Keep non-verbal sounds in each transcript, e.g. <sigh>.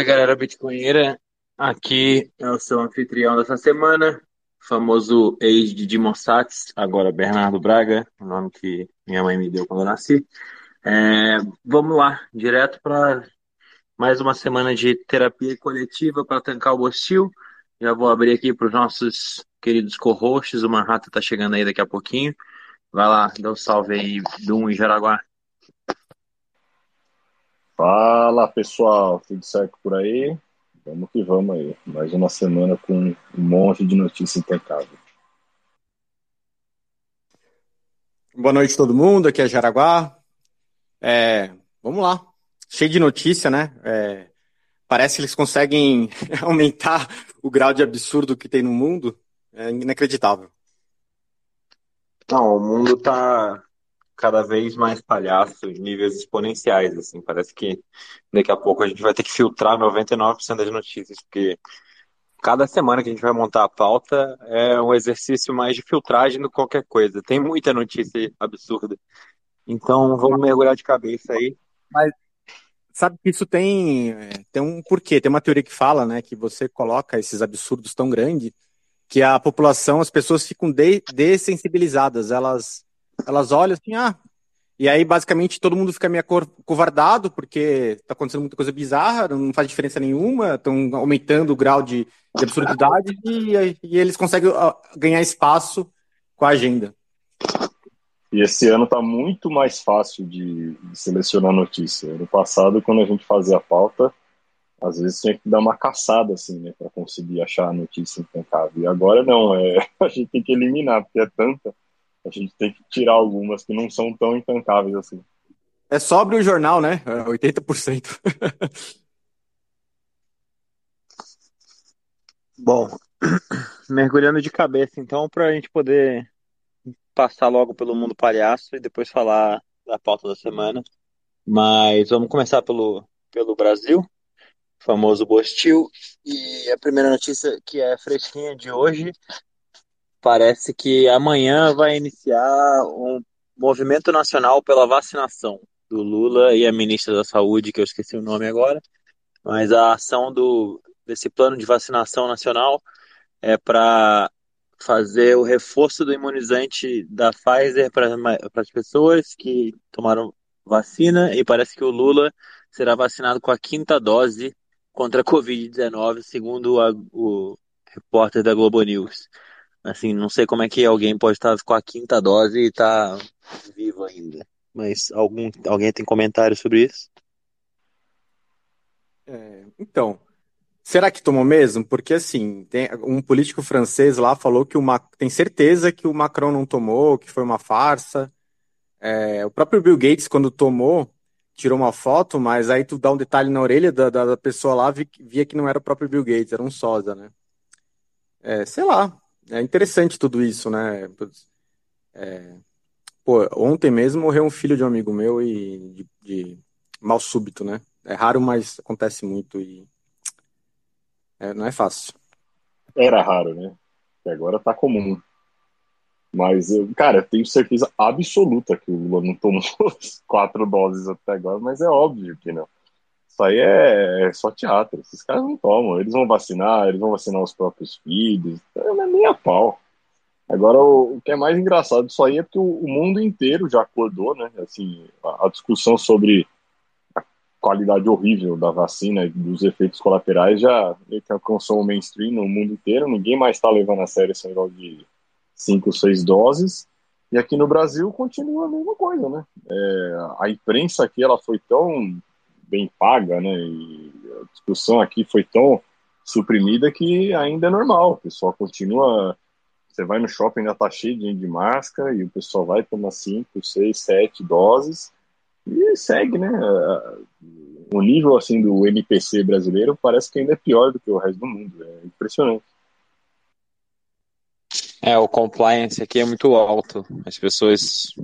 Salve galera bitcoinheira, aqui é o seu anfitrião dessa semana, famoso ex de Dimossats, agora Bernardo Braga, o nome que minha mãe me deu quando eu nasci. É, vamos lá, direto para mais uma semana de terapia coletiva para tancar o bostil. Já vou abrir aqui para os nossos queridos co-hosts, o Manhattan tá chegando aí daqui a pouquinho. Vai lá, dá um salve aí, Dum e Jaraguá. Fala pessoal, tudo certo por aí? Vamos que vamos aí. Mais uma semana com um monte de notícia impecável. Boa noite todo mundo, aqui é Jaraguá. É, vamos lá, cheio de notícia, né? É, parece que eles conseguem <laughs> aumentar o grau de absurdo que tem no mundo. É inacreditável. Não, o mundo tá cada vez mais palhaço em níveis exponenciais, assim. Parece que daqui a pouco a gente vai ter que filtrar 99% das notícias, porque cada semana que a gente vai montar a pauta é um exercício mais de filtragem do que qualquer coisa. Tem muita notícia absurda. Então vamos mergulhar de cabeça aí. Mas sabe que isso tem, tem um porquê, tem uma teoria que fala, né, que você coloca esses absurdos tão grandes que a população, as pessoas ficam de, dessensibilizadas, elas elas olham assim, ah. E aí, basicamente, todo mundo fica meio covardado, porque tá acontecendo muita coisa bizarra, não faz diferença nenhuma, estão aumentando o grau de, de absurdidade e, e, eles conseguem ganhar espaço com a agenda. E esse ano tá muito mais fácil de, selecionar notícia. No passado, quando a gente fazia a pauta, às vezes tinha que dar uma caçada, assim, né, para conseguir achar a notícia impecável. E agora não, é, <laughs> a gente tem que eliminar, porque é tanta a gente tem que tirar algumas que não são tão intancáveis assim. É sobre o jornal, né? 80%. <laughs> Bom, <clears throat> mergulhando de cabeça então, para a gente poder passar logo pelo mundo palhaço e depois falar da pauta da semana. Mas vamos começar pelo, pelo Brasil, famoso Bostil. E a primeira notícia que é fresquinha de hoje parece que amanhã vai iniciar um movimento nacional pela vacinação do Lula e a ministra da Saúde, que eu esqueci o nome agora, mas a ação do, desse plano de vacinação nacional é para fazer o reforço do imunizante da Pfizer para as pessoas que tomaram vacina e parece que o Lula será vacinado com a quinta dose contra a Covid-19, segundo a, o repórter da Globo News. Assim, não sei como é que alguém pode estar com a quinta dose e estar tá vivo ainda. Mas algum, alguém tem comentário sobre isso? É, então, será que tomou mesmo? Porque assim, um político francês lá falou que o tem certeza que o Macron não tomou, que foi uma farsa. É, o próprio Bill Gates, quando tomou, tirou uma foto, mas aí tu dá um detalhe na orelha da, da, da pessoa lá, via que não era o próprio Bill Gates, era um sósia, né? É, sei lá, é interessante tudo isso, né? É, pô, ontem mesmo morreu um filho de um amigo meu e de, de mal súbito, né? É raro, mas acontece muito e é, não é fácil. Era raro, né? E agora tá comum. Mas, cara, eu tenho certeza absoluta que o Lula não tomou <laughs> quatro doses até agora, mas é óbvio que não. Isso aí é, é só teatro. Esses caras não tomam. Eles vão vacinar, eles vão vacinar os próprios filhos. Não é nem a pau. Agora, o, que é mais engraçado disso aí é que o, mundo inteiro já acordou, né? Assim, a, discussão sobre a qualidade horrível da vacina e dos efeitos colaterais já alcançou o mainstream no mundo inteiro. Ninguém mais está levando a sério esse negócio de cinco, seis doses. E aqui no Brasil continua a mesma coisa, né? É, a imprensa aqui ela foi tão bem paga, né? E a discussão aqui foi tão suprimida que ainda é normal. O pessoal continua. Você vai no shopping, ainda tá cheio de, de máscara e o pessoal vai tomar cinco, seis, sete doses e segue, né? O nível assim do NPC brasileiro parece que ainda é pior do que o resto do mundo. É impressionante. É, o compliance aqui é muito alto. As pessoas.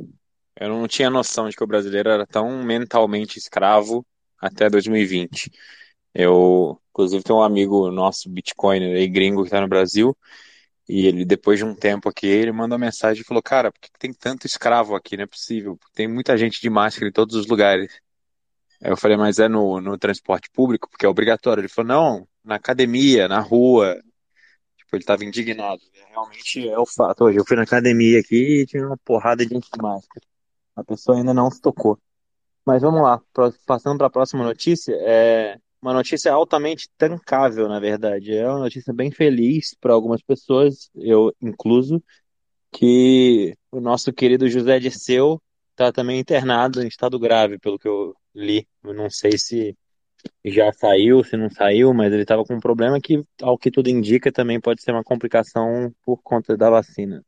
Eu não tinha noção de que o brasileiro era tão mentalmente escravo até 2020. Eu, inclusive, tenho um amigo nosso, Bitcoin, aí, gringo, que está no Brasil, e ele, depois de um tempo aqui, ele mandou uma mensagem e falou: Cara, por que tem tanto escravo aqui? Não é possível. Tem muita gente de máscara em todos os lugares. Aí eu falei: Mas é no, no transporte público? Porque é obrigatório. Ele falou: Não, na academia, na rua. Tipo, ele estava indignado. Realmente é o fato. Hoje eu fui na academia aqui e tinha uma porrada de gente de máscara. A pessoa ainda não se tocou. Mas vamos lá, passando para a próxima notícia, é uma notícia altamente tancável, na verdade. É uma notícia bem feliz para algumas pessoas, eu incluso, que o nosso querido José Dirceu está também internado em estado grave, pelo que eu li. Eu não sei se já saiu, se não saiu, mas ele estava com um problema que, ao que tudo indica, também pode ser uma complicação por conta da vacina.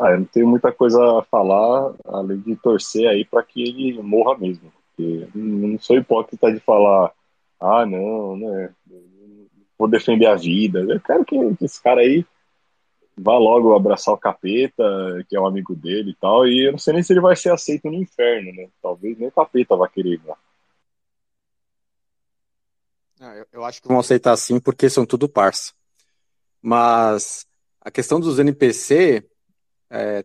Ah, eu não tenho muita coisa a falar, além de torcer aí para que ele morra mesmo. Porque não sou hipócrita de falar, ah, não, né, vou defender a vida. Eu quero que esse cara aí vá logo abraçar o capeta, que é um amigo dele e tal, e eu não sei nem se ele vai ser aceito no inferno, né? Talvez nem o capeta vá querer ir lá. Ah, eu acho que vão aceitar sim, porque são tudo parça. Mas a questão dos NPC é,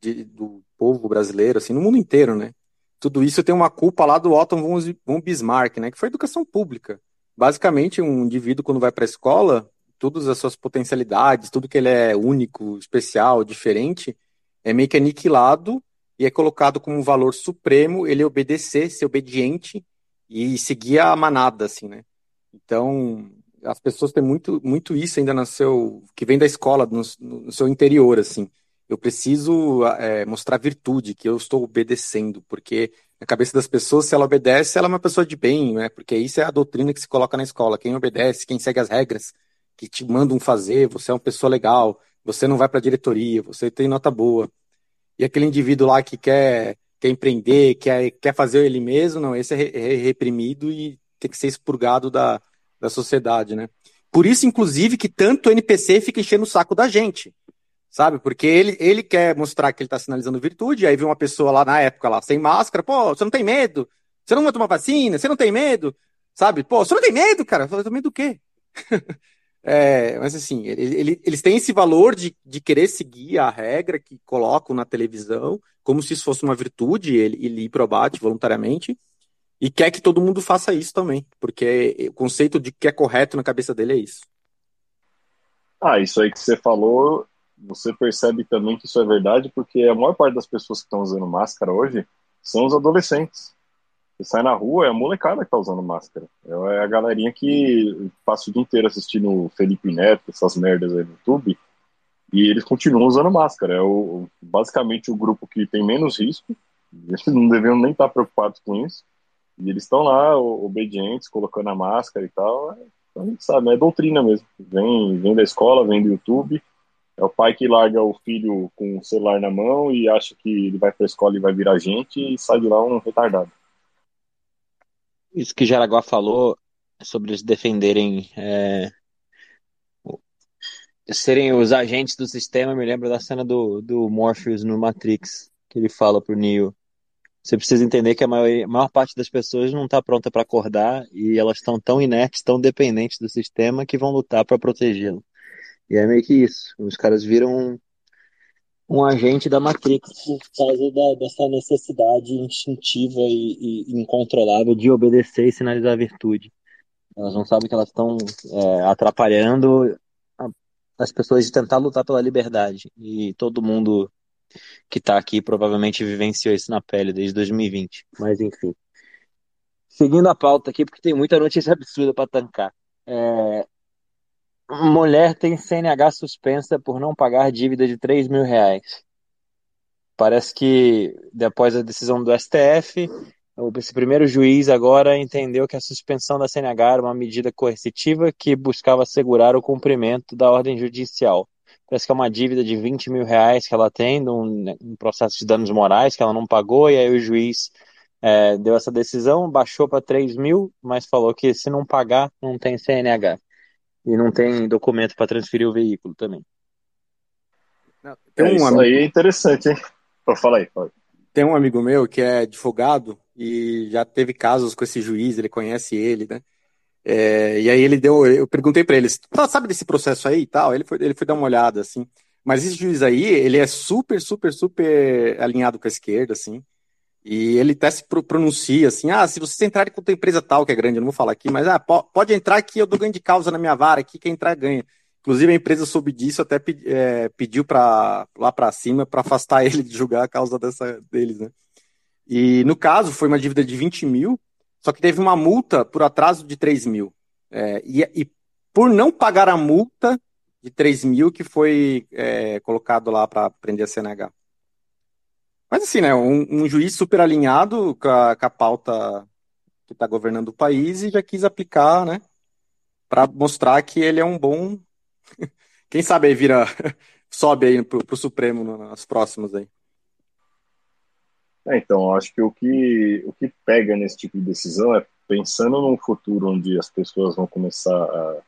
de, do povo brasileiro, assim, no mundo inteiro, né? Tudo isso tem uma culpa lá do Otto von Bismarck, né? Que foi educação pública. Basicamente, um indivíduo, quando vai para a escola, todas as suas potencialidades, tudo que ele é único, especial, diferente, é meio que aniquilado e é colocado como um valor supremo ele obedecer, ser obediente e seguir a manada, assim, né? Então, as pessoas têm muito, muito isso ainda no seu, que vem da escola, no, no seu interior, assim eu preciso é, mostrar virtude, que eu estou obedecendo, porque na cabeça das pessoas, se ela obedece, ela é uma pessoa de bem, né? Porque isso é a doutrina que se coloca na escola. Quem obedece, quem segue as regras que te mandam fazer, você é uma pessoa legal, você não vai para a diretoria, você tem nota boa. E aquele indivíduo lá que quer, quer empreender, quer, quer fazer ele mesmo, não, esse é, é reprimido e tem que ser expurgado da, da sociedade, né? Por isso, inclusive, que tanto o NPC fica enchendo o saco da gente sabe? Porque ele, ele quer mostrar que ele está sinalizando virtude, aí vem uma pessoa lá na época, lá, sem máscara, pô, você não tem medo? Você não vai tomar vacina? Você não tem medo? Sabe? Pô, você não tem medo, cara? Eu tenho medo do quê? <laughs> é, mas assim, ele, ele, eles têm esse valor de, de querer seguir a regra que colocam na televisão, como se isso fosse uma virtude, ele, ele ir pro abate voluntariamente, e quer que todo mundo faça isso também, porque o conceito de que é correto na cabeça dele é isso. Ah, isso aí que você falou você percebe também que isso é verdade porque a maior parte das pessoas que estão usando máscara hoje são os adolescentes. Você sai na rua, é a molecada que está usando máscara. É a galerinha que passa o dia inteiro assistindo Felipe Neto, essas merdas aí no YouTube. e eles continuam usando máscara. É o, basicamente o grupo que tem menos risco, <laughs> eles não deveriam nem estar preocupados com isso, e eles estão lá, obedientes, colocando a máscara e tal. Então, a gente sabe, é doutrina mesmo. Vem, vem da escola, vem do YouTube. É o pai que larga o filho com o celular na mão e acha que ele vai para a escola e vai virar gente e sai de lá um retardado. Isso que Jaraguá falou sobre eles defenderem é, serem os agentes do sistema, me lembra da cena do, do Morpheus no Matrix, que ele fala pro Neo. Você precisa entender que a maior, a maior parte das pessoas não está pronta para acordar e elas estão tão inertes, tão dependentes do sistema que vão lutar para protegê-lo. E é meio que isso. Os caras viram um, agente da Matrix por causa da, dessa necessidade instintiva e, e, incontrolável de obedecer e sinalizar a virtude. Elas não sabem que elas estão é, atrapalhando as pessoas de tentar lutar pela liberdade. E todo mundo que está aqui provavelmente vivenciou isso na pele desde 2020. Mas enfim. Seguindo a pauta aqui, porque tem muita notícia <laughs> absurda para tancar. É... Mulher tem CNH suspensa por não pagar dívida de 3 mil reais. Parece que depois da decisão do STF, esse primeiro juiz agora entendeu que a suspensão da CNH era uma medida coercitiva que buscava assegurar o cumprimento da ordem judicial. Parece que é uma dívida de 20 mil reais que ela tem, num, um processo de danos morais que ela não pagou, e aí o juiz é, deu essa decisão, baixou para 3 mil, mas falou que se não pagar, não tem CNH. E não tem documento para transferir o veículo também. Tem um é, isso amigo... aí é interessante, hein? Fala aí, fala aí. Tem um amigo meu que é advogado e já teve casos com esse juiz, ele conhece ele, né? É, e aí ele deu, eu perguntei para ele, tá, sabe desse processo aí e tal? Ele foi, ele foi dar uma olhada, assim. Mas esse juiz aí, ele é super, super, super alinhado com a esquerda, assim. E ele até se pronuncia assim: ah, se vocês entrarem com a empresa tal, que é grande, eu não vou falar aqui, mas ah, pode entrar aqui, eu dou ganho de causa na minha vara aqui, quem entrar ganha. Inclusive a empresa soube disso, até é, pediu para lá para cima para afastar <laughs> ele de julgar a causa dessa deles, né? E no caso, foi uma dívida de 20 mil, só que teve uma multa por atraso de 3 mil. É, e, e, por não pagar a multa de 3 mil que foi é, colocado lá para prender a CNH. Mas assim, né, um, um juiz super alinhado com a, com a pauta que está governando o país e já quis aplicar, né, para mostrar que ele é um bom... <laughs> Quem sabe aí vira... <laughs> sobe aí pro, pro Supremo nas próximas aí. É, então, acho que o que o que pega nesse tipo de decisão é pensando num futuro onde as pessoas vão começar a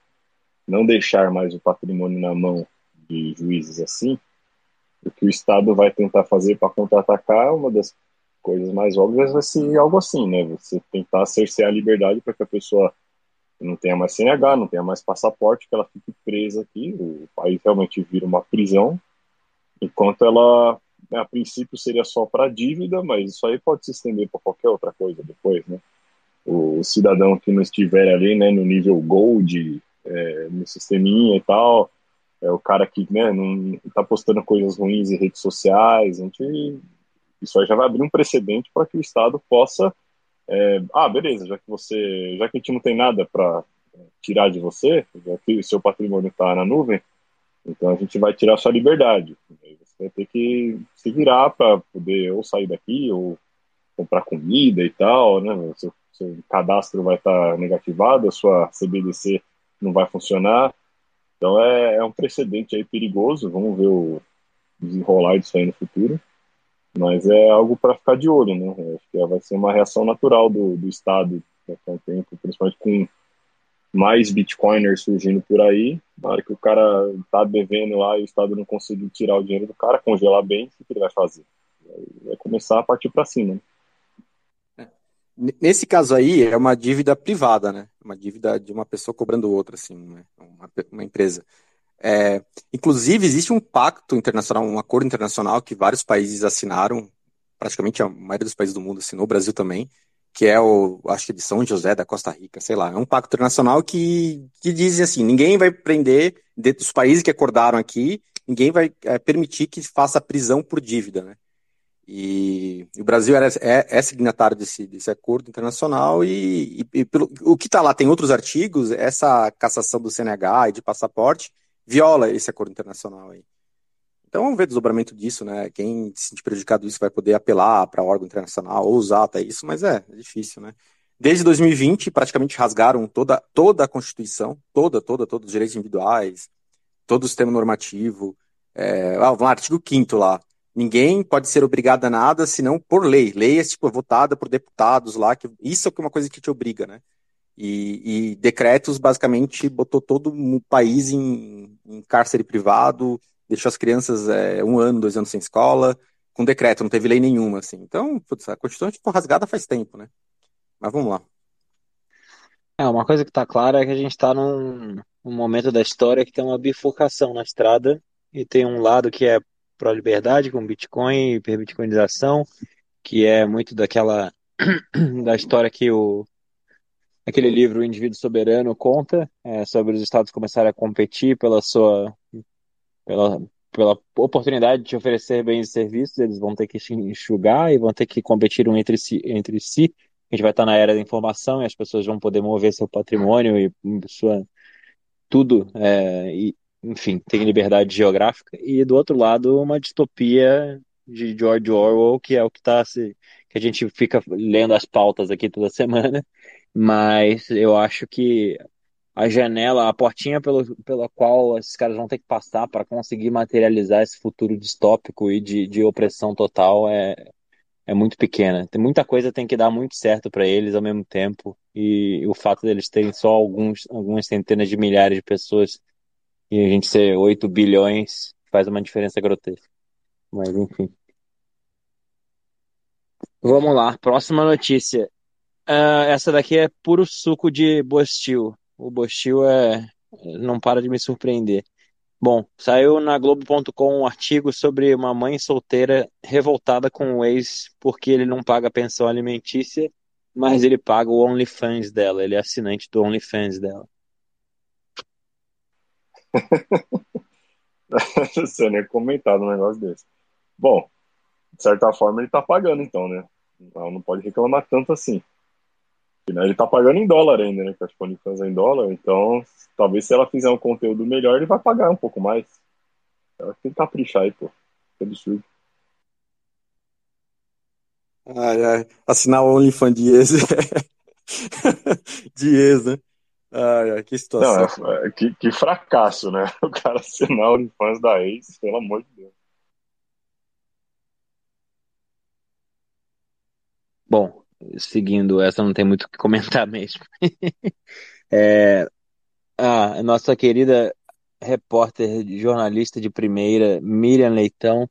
não deixar mais o patrimônio na mão de juízes assim, o que o Estado vai tentar fazer para contra-atacar, uma das coisas mais óbvias vai ser algo assim, né? Você tentar cercear a liberdade para que a pessoa não tenha mais CNH, não tenha mais passaporte, que ela fique presa aqui, o país realmente vira uma prisão, enquanto ela né, a princípio seria só para dívida, mas isso aí pode se estender para qualquer outra coisa depois, né? O cidadão que não estiver ali, né, no nível gold, é, no sisteminha e tal, é o cara que, né, não está postando coisas ruins em redes sociais, a gente, isso aí já vai abrir um precedente para que o Estado possa, é, ah, beleza, já que você, já que a gente não tem nada para tirar de você, já que o seu patrimônio está na nuvem, então a gente vai tirar sua liberdade vai ter que se virar para poder ou sair daqui ou comprar comida e tal, né? Seu, seu cadastro vai estar tá negativado, a sua CBDC não vai funcionar. Então é, é um precedente aí perigoso. Vamos ver o desenrolar disso aí no futuro. Mas é algo para ficar de olho, né? Acho que vai ser uma reação natural do, do Estado daqui a um tempo, principalmente com mais bitcoiners surgindo por aí. Na hora que o cara tá devendo lá e o Estado não conseguiu tirar o dinheiro do cara, congelar bem, o que ele vai fazer? Vai começar a partir para cima. Né? É. Nesse caso aí, é uma dívida privada, né? Uma dívida de uma pessoa cobrando outra, assim, né? uma, uma empresa. É, inclusive, existe um pacto internacional, um acordo internacional que vários países assinaram, praticamente a maioria dos países do mundo assinou, o Brasil também, que é o, acho que de São José da Costa Rica, sei lá, é um pacto internacional que, que diz assim, ninguém vai prender, dentro dos países que acordaram aqui, ninguém vai é, permitir que faça prisão por dívida, né? E, e o Brasil era, é, é, signatário desse, desse acordo internacional e, e, e pelo, o que está lá tem outros artigos, essa cassação do CNH e de passaporte viola esse acordo internacional aí. Então vamos ver o desdobramento disso, né? Quem se sentir prejudicado isso vai poder apelar para órgão internacional ou usar até isso, mas é, é difícil, né? Desde 2020, praticamente rasgaram toda, toda a Constituição, toda, toda, todos os direitos individuais, todo o sistema normativo. É, ah, artigo 5 lá. Ninguém pode ser obrigado a nada senão por lei. Lei é tipo, votada por deputados lá, que isso é uma coisa que te obriga, né? E, e decretos basicamente botou todo o país em, em cárcere privado, deixou as crianças é, um ano, dois anos sem escola, com decreto, não teve lei nenhuma, assim. Então, putz, a Constituição ficou rasgada faz tempo, né? Mas vamos lá. É, uma coisa que está clara é que a gente está num, num, momento da história que tem uma bifurcação na estrada e tem um lado que é pró-liberdade com Bitcoin hiperbitcoinização, que é muito daquela <clears throat> da história que o aquele livro O Indivíduo Soberano conta é, sobre os estados começarem a competir pela sua pela, pela oportunidade de oferecer bens e serviços, eles vão ter que enxugar e vão ter que competir um entre si, entre si. A gente vai estar na era da informação e as pessoas vão poder mover seu patrimônio e sua tudo, é, e, enfim, tem liberdade geográfica. E do outro lado, uma distopia de George Orwell, que é o que está se que a gente fica lendo as pautas aqui toda semana, mas eu acho que a janela, a portinha pelo, pela qual esses caras vão ter que passar para conseguir materializar esse futuro distópico e de, de opressão total é, é muito pequena. Tem muita coisa tem que dar muito certo para eles ao mesmo tempo e o fato deles terem só alguns, algumas centenas de milhares de pessoas e a gente ser 8 bilhões faz uma diferença grotesca. Mas enfim. Vamos lá, próxima notícia. Uh, essa daqui é puro suco de Bostil. O Bostil é não para de me surpreender. Bom, saiu na Globo.com um artigo sobre uma mãe solteira revoltada com o ex porque ele não paga pensão alimentícia, mas ele paga o OnlyFans dela, ele é assinante do OnlyFans dela. <laughs> Você nem comentado um negócio desse. Bom, de certa forma ele tá pagando então, né? Ela não pode reclamar tanto assim. Né, ele tá pagando em dólar ainda, né? Porque a OnlyFans é em dólar, então talvez se ela fizer um conteúdo melhor, ele vai pagar um pouco mais. Ela tem que caprichar aí, pô. Que absurdo. Ai, ai. Assinar o OnlyFans de ex. <laughs> de ex, né? Ai, ai, que situação. Não, é, é, que, que fracasso, né? <laughs> O cara assinar o OnlyFans da ex, pelo amor de Deus. Bom, seguindo essa, não tem muito o que comentar mesmo. <laughs> é, a nossa querida repórter, jornalista de primeira, Miriam Leitão,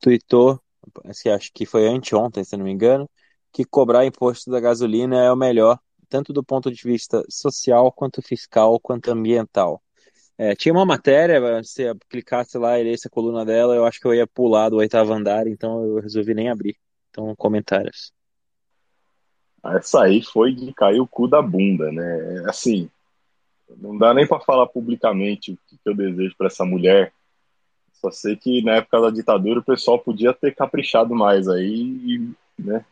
tweetou, acho que foi anteontem, se não me engano, que cobrar imposto da gasolina é o melhor, tanto do ponto de vista social, quanto fiscal, quanto ambiental. É, tinha uma matéria, se eu clicasse lá e lesse a coluna dela, eu acho que eu ia pular do oitavo andar, então eu resolvi nem abrir. Então, comentários. Essa aí foi de cair o cu da bunda, né? Assim, não dá nem para falar publicamente o que eu desejo para essa mulher. Só sei que na época da ditadura o pessoal podia ter caprichado mais aí né,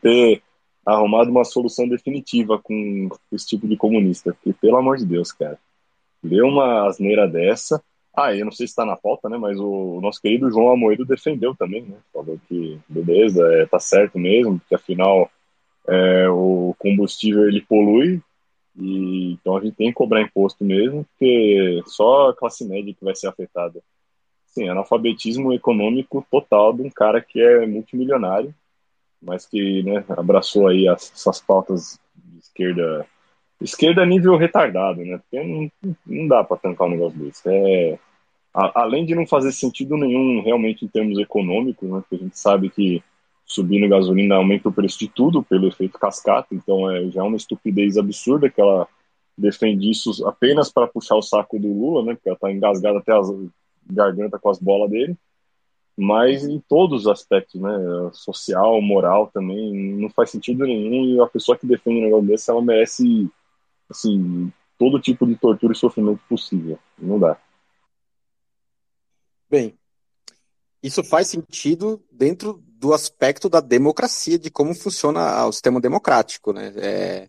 ter arrumado uma solução definitiva com esse tipo de comunista. Porque, pelo amor de Deus, cara, deu uma asneira dessa. Ah, eu não sei se está na pauta, né? Mas o, nosso querido João Amoedo defendeu também, né? Falou que beleza, é, tá certo mesmo, porque afinal é, o combustível ele polui, e, então a gente tem que cobrar imposto mesmo, porque só a classe média que vai ser afetada. Sim, analfabetismo econômico total de um cara que é multimilionário, mas que né, abraçou aí as, essas pautas de esquerda, esquerda nível retardado, né? Porque não, não dá para tancar um negócio desse. É, a, além de não fazer sentido nenhum realmente em termos econômicos, né? Porque a gente sabe que subindo gasolina aumenta o preço de tudo pelo efeito cascata, então é, já é uma estupidez absurda que ela defende isso apenas para puxar o saco do Lula, né, porque ela está engasgada até a garganta com as bolas dele, mas em todos os aspectos, né, social, moral também, não faz sentido nenhum e a pessoa que defende um negócio desse, ela merece, assim, todo tipo de tortura e sofrimento possível, não dá. Bem, isso faz sentido dentro do aspecto da democracia, de como funciona o sistema democrático. Né? É,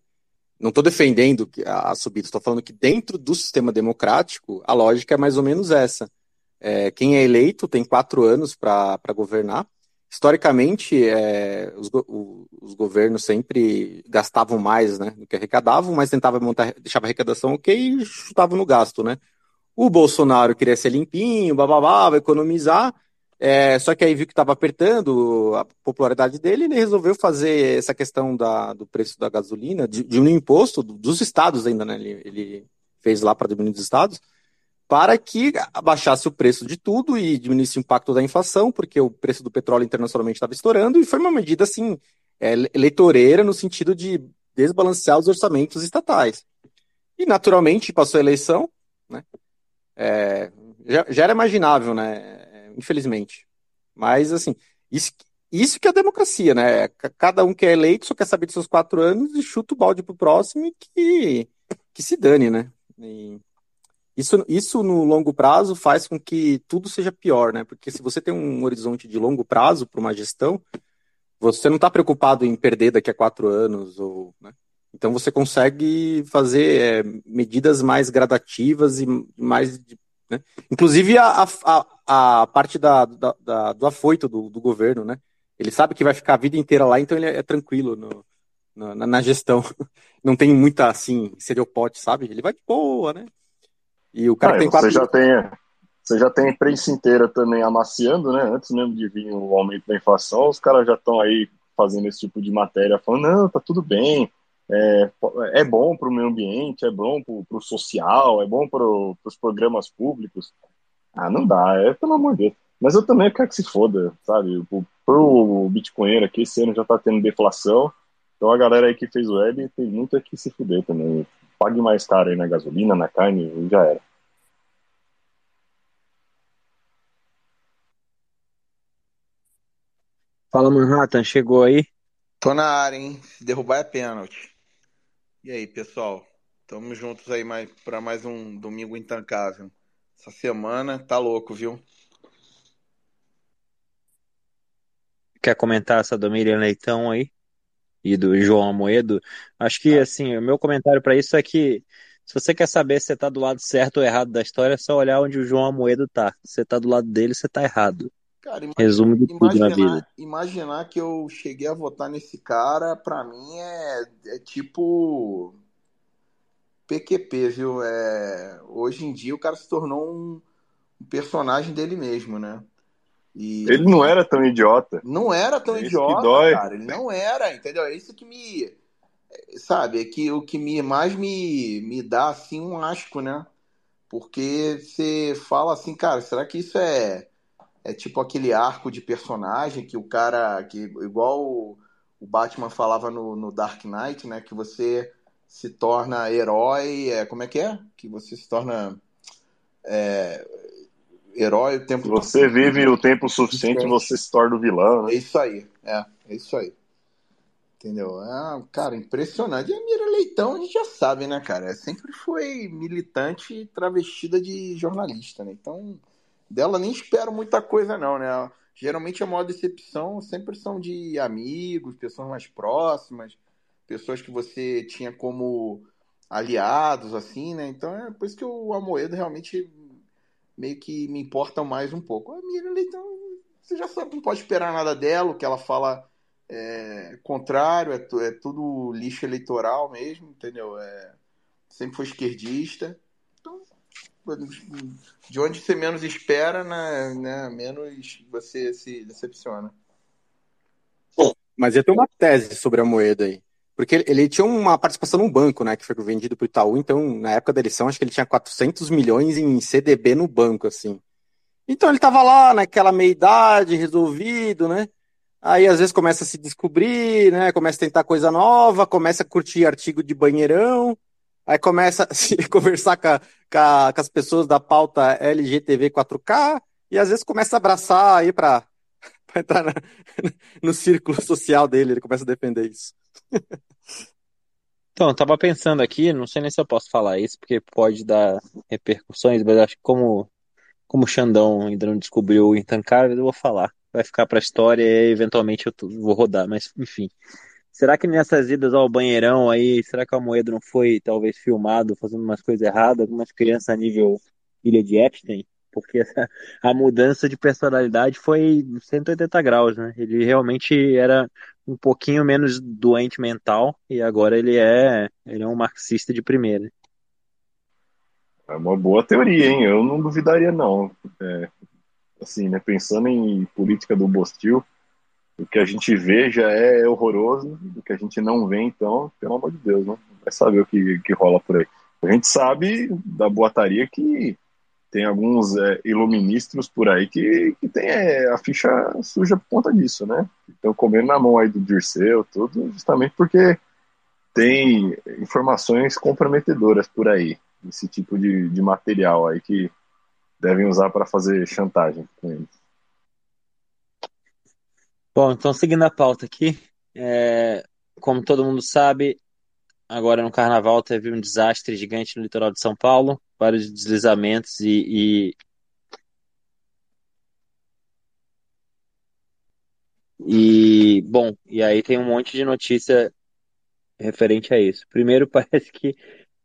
não estou defendendo a subida, estou falando que dentro do sistema democrático, a lógica é mais ou menos essa. É, quem é eleito tem quatro anos para governar. Historicamente, é, os, o, os, governos sempre gastavam mais né, do que arrecadavam, mas tentavam montar, deixava a arrecadação ok e chutavam no gasto, né? O Bolsonaro queria ser limpinho, bababá, economizar, é, só que aí viu que estava apertando a popularidade dele, ele resolveu fazer essa questão da, do preço da gasolina, de, de um imposto dos estados ainda, né? Ele, ele fez lá para diminuir os estados, para que abaixasse o preço de tudo e diminuísse o impacto da inflação, porque o preço do petróleo internacionalmente estava estourando, e foi uma medida assim, é, eleitoreira no sentido de desbalancear os orçamentos estatais. E naturalmente passou a eleição, né? É, já, já era imaginável, né? infelizmente. Mas, assim, isso, isso que é democracia, né? Cada um que é eleito só quer saber dos seus quatro anos e chuta o balde pro próximo e que, que se dane, né? E isso, isso no longo prazo faz com que tudo seja pior, né? Porque se você tem um horizonte de longo prazo para uma gestão, você não está preocupado em perder daqui a quatro anos, ou, né? Então você consegue fazer é, medidas mais gradativas e mais né? Inclusive a, a, a parte da, da, da, do afoito do, do, governo, né? Ele sabe que vai ficar a vida inteira lá, então ele é, tranquilo no, na, na, gestão. <laughs> Não tem muita, assim, seriopote, sabe? Ele vai de boa, né? E o cara ah, tem quatro... Você já tem, você já tem a imprensa inteira também amaciando, né? Antes mesmo de vir o aumento da inflação, os caras já estão aí fazendo esse tipo de matéria, falando, não, tá tudo bem, é, é bom para o meio ambiente, é bom para o social, é bom para os programas públicos. Ah, não dá, é pelo amor de Deus. Mas eu também quero que se foda, sabe? Pro Bitcoin aqui, esse ano já tá tendo deflação. Então a galera aí que fez o web tem muito que se fuder também. Pague mais caro aí na gasolina, na carne, e já era. Fala Manhattan, chegou aí? Tô na área, hein? Se derrubar é pênalti. E aí, pessoal? Estamos juntos aí mais, para mais um Domingo Intancável. Essa semana tá louco, viu? Quer comentar essa do Miriam Leitão aí? E do João Amoedo? Acho que, ah. assim, o meu comentário para isso é que se você quer saber se você tá do lado certo ou errado da história, é só olhar onde o João Amoedo tá. Se você tá do lado dele, você tá errado. Cara, imagina, Resumo de tudo na vida. Imaginar que eu cheguei a votar nesse cara, pra mim é, é tipo PQP, viu? É, hoje em dia o cara se tornou um, um personagem dele mesmo, né? E, ele não era tão idiota. Não era tão é idiota, cara. Ele não era, entendeu? É isso que me. Sabe, é que o que me, mais me, me dá assim um asco, né? Porque você fala assim, cara, será que isso é é tipo aquele arco de personagem que o cara, que igual o, Batman falava no, no, Dark Knight, né? Que você se torna herói, é, como é que é? Que você se torna é, herói o tempo. Você vive o tempo suficiente, você se torna o vilão. Né? É isso aí, é, é isso aí. Entendeu? É, cara, impressionante. E a Mira Leitão a gente já sabe, né, cara? Sempre foi militante travestida de jornalista, né? Então, dela nem espero muita coisa, não, né? Geralmente a maior decepção sempre são de amigos, pessoas mais próximas, pessoas que você tinha como aliados, assim, né? Então é por isso que o Amoedo realmente meio que me importa mais um pouco. A Miriam então você já sabe, não pode esperar nada dela, o que ela fala é contrário, é, é tudo lixo eleitoral mesmo, entendeu? É, sempre foi esquerdista de onde você menos espera, né, né, menos você se decepciona. Mas eu tenho uma tese sobre a moeda aí. Porque ele, tinha uma participação num banco, né, que foi vendido para o Itaú, então na época da eleição acho que ele tinha 400 milhões em CDB no banco, assim. Então ele estava lá naquela meia-idade, resolvido, né? Aí às vezes começa a se descobrir, né? Começa a tentar coisa nova, começa a curtir artigo de banheirão, Aí começa <laughs> a se conversar com, a, com, a, com, as pessoas da pauta LGTV 4K e às vezes começa a abraçar aí para entrar na, no círculo social dele, ele começa a defender isso. Então, eu tava pensando aqui, não sei nem se eu posso falar isso, porque pode dar repercussões, mas acho que como, como o Xandão ainda não descobriu o intancável, eu vou falar. Vai ficar pra história e eventualmente eu vou rodar, mas enfim. Será que nessas idas ao banheirão aí, será que o Almoedo não foi talvez filmado fazendo umas coisas erradas, algumas crianças a nível Ilha de Epstein? Porque a mudança de personalidade foi 180 graus, né? Ele realmente era um pouquinho menos doente mental e agora ele é, ele é um marxista de primeira. É uma boa teoria, hein? Eu não duvidaria, não. É, assim, né? Pensando em política do Bostil, o que a gente vê já é horroroso, o que a gente não vê, então, pelo amor de Deus, né? Vai saber o que, que rola por aí. A gente sabe da boataria que tem alguns é, iluministros por aí que, que tem é, a ficha suja por conta disso, né? Estão comendo na mão aí do Dirceu, tudo, justamente porque tem informações comprometedoras por aí, esse tipo de, de material aí que devem usar para fazer chantagem com eles. Bom, então seguindo a pauta aqui, é, como todo mundo sabe, agora no Carnaval teve um desastre gigante no litoral de São Paulo, vários deslizamentos e, e, e bom, e aí tem um monte de notícia referente a isso. Primeiro, <laughs> parece que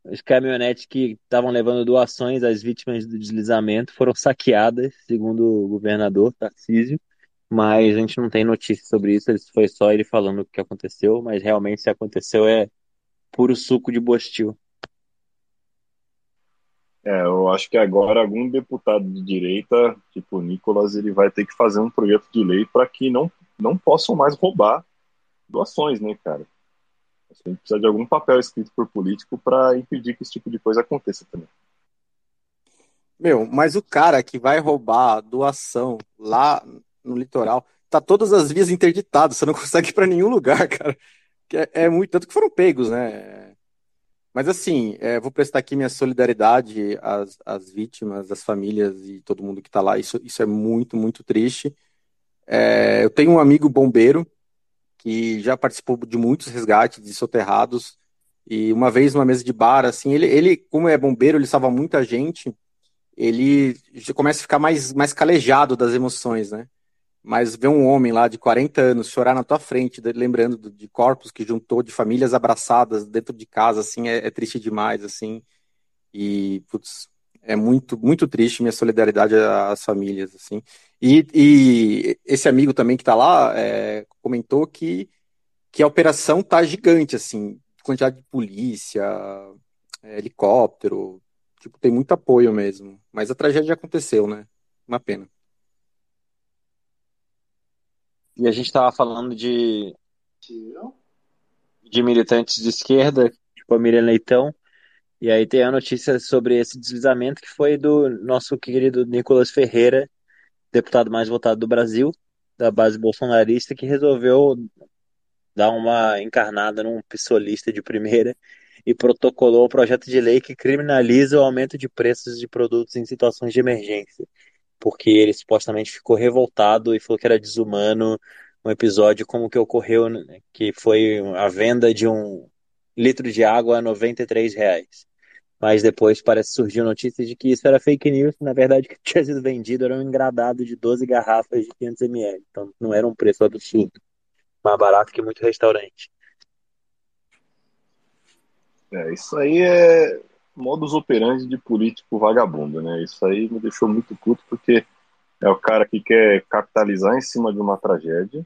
os caminhonetes que estavam levando doações às vítimas do deslizamento foram saqueadas, segundo o governador Tarcísio mas a gente não tem notícia sobre isso, foi só ele falando o que aconteceu, mas realmente se aconteceu é puro suco de bostil. É, eu acho que agora algum deputado de direita, tipo Nicolas, ele vai ter que fazer um projeto de lei para que não, não possam mais roubar doações, né, cara? A gente precisa de algum papel escrito por político para impedir que esse tipo de coisa aconteça também. Meu, mas o cara que vai roubar doação lá no litoral. Tá todas as vias interditadas, você não <laughs> consegue ir para nenhum lugar, cara. É, é, muito, tanto que foram pegos, né? Mas assim, é, vou prestar aqui minha solidariedade às, às vítimas, às famílias e todo mundo que está lá. Isso, isso é muito, muito triste. É, eu tenho um amigo bombeiro que já participou de muitos resgates de soterrados. E uma vez numa mesa de bar, assim, ele, ele como é bombeiro, ele salva muita gente. Ele começa a ficar mais, mais calejado das emoções, né? Mas ver um homem lá de 40 anos chorar na tua frente, lembrando de corpos que juntou, de famílias abraçadas dentro de casa, assim, é, é triste demais, assim. E, putz, é muito, muito triste minha solidariedade às famílias, assim. E, e esse amigo também que tá lá é, comentou que, que a operação tá gigante, assim, quantidade de polícia, é, helicóptero, tipo, tem muito apoio mesmo. Mas a tragédia aconteceu, né? Uma pena. E a gente estava falando de, de militantes de esquerda, tipo a Miriam Leitão, e aí tem a notícia sobre esse deslizamento que foi do nosso querido Nicolas Ferreira, deputado mais votado do Brasil, da base bolsonarista, que resolveu dar uma encarnada num pissolista de primeira e protocolou o projeto de lei que criminaliza o aumento de preços de produtos em situações de emergência porque ele supostamente ficou revoltado e falou que era desumano um episódio como o que ocorreu, né, que foi a venda de um litro de água a 93 reais. Mas depois parece surgir notícia de que isso era fake news, na verdade o que <laughs> tinha sido vendido era um engradado de 12 garrafas de 500 ml, então não era um preço absurdo, mais barato que muito restaurante. É, isso aí é modus operandi de político vagabundo, né? Isso aí me deixou muito puto porque é o cara que quer capitalizar em cima de uma tragédia.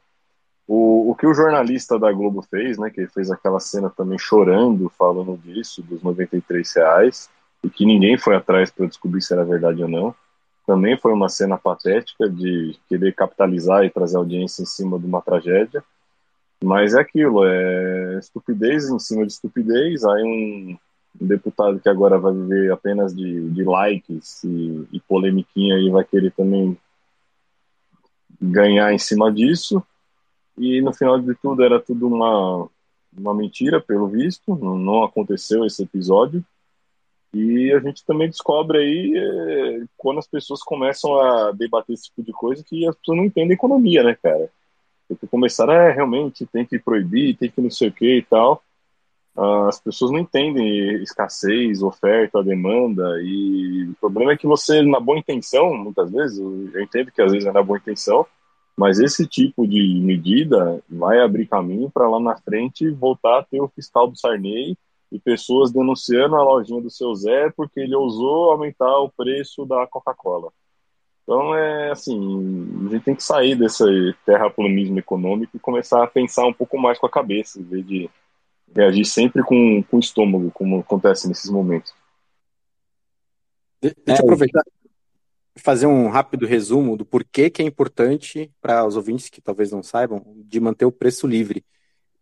O, o que o jornalista da Globo fez, né? Que fez aquela cena também chorando, falando disso, dos 93 reais, e que ninguém foi atrás para descobrir se era verdade ou não. Também foi uma cena patética de querer capitalizar e trazer audiência em cima de uma tragédia. Mas é aquilo, é estupidez em cima de estupidez. Aí um, um deputado que agora vai viver apenas de, de likes e, e polemiquinha vai querer também ganhar em cima disso. E no final de tudo era tudo uma, uma mentira, pelo visto, não, não aconteceu esse episódio. E a gente também descobre aí é, quando as pessoas começam a debater esse tipo de coisa que as pessoas não entendem economia, né, cara? Porque começaram, é, realmente tem que proibir, tem que não sei o que e tal. As pessoas não entendem escassez, oferta, demanda, e o problema é que você, na boa intenção, muitas vezes, eu entendo que às vezes é na boa intenção, mas esse tipo de medida vai abrir caminho para lá na frente voltar a ter o fiscal do Sarney e pessoas denunciando a lojinha do seu Zé porque ele ousou aumentar o preço da Coca-Cola. Então, é assim, a gente tem que sair desse terraplanismo econômico e começar a pensar um pouco mais com a cabeça, em vez de reagir sempre com, com o estômago, como acontece nesses momentos. Deixa eu é, aproveitar e fazer um rápido resumo do porquê que é importante para os ouvintes que talvez não saibam de manter o preço livre.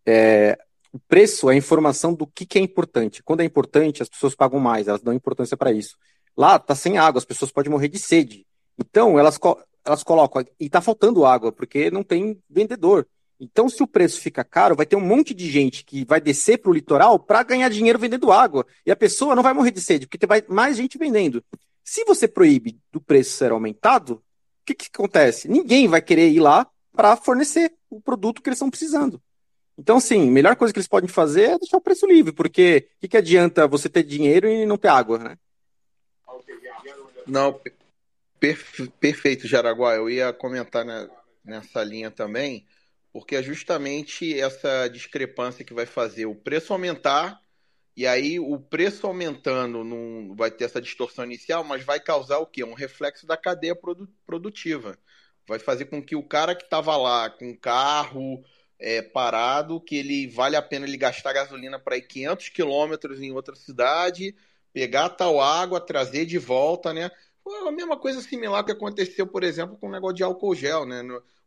É, o preço é a informação do que, que é importante. Quando é importante, as pessoas pagam mais, elas dão importância para isso. Lá está sem água, as pessoas podem morrer de sede. Então, elas, elas colocam. E está faltando água, porque não tem vendedor. Então, se o preço fica caro, vai ter um monte de gente que vai descer para o litoral para ganhar dinheiro vendendo água. E a pessoa não vai morrer de sede, porque vai mais gente vendendo. Se você proíbe do preço ser aumentado, o que, que acontece? Ninguém vai querer ir lá para fornecer o produto que eles estão precisando. Então, sim, a melhor coisa que eles podem fazer é deixar o preço livre, porque o que, que adianta você ter dinheiro e não ter água, né? Não, perfeito, Jaraguá. Eu ia comentar nessa linha também, porque é justamente essa discrepância que vai fazer o preço aumentar, e aí o preço aumentando não vai ter essa distorção inicial, mas vai causar o quê? Um reflexo da cadeia produtiva. Vai fazer com que o cara que estava lá com carro é, parado, que ele vale a pena ele gastar gasolina para ir 500 quilômetros em outra cidade, pegar tal água, trazer de volta, né? A mesma coisa similar que aconteceu, por exemplo, com o negócio de álcool gel, né?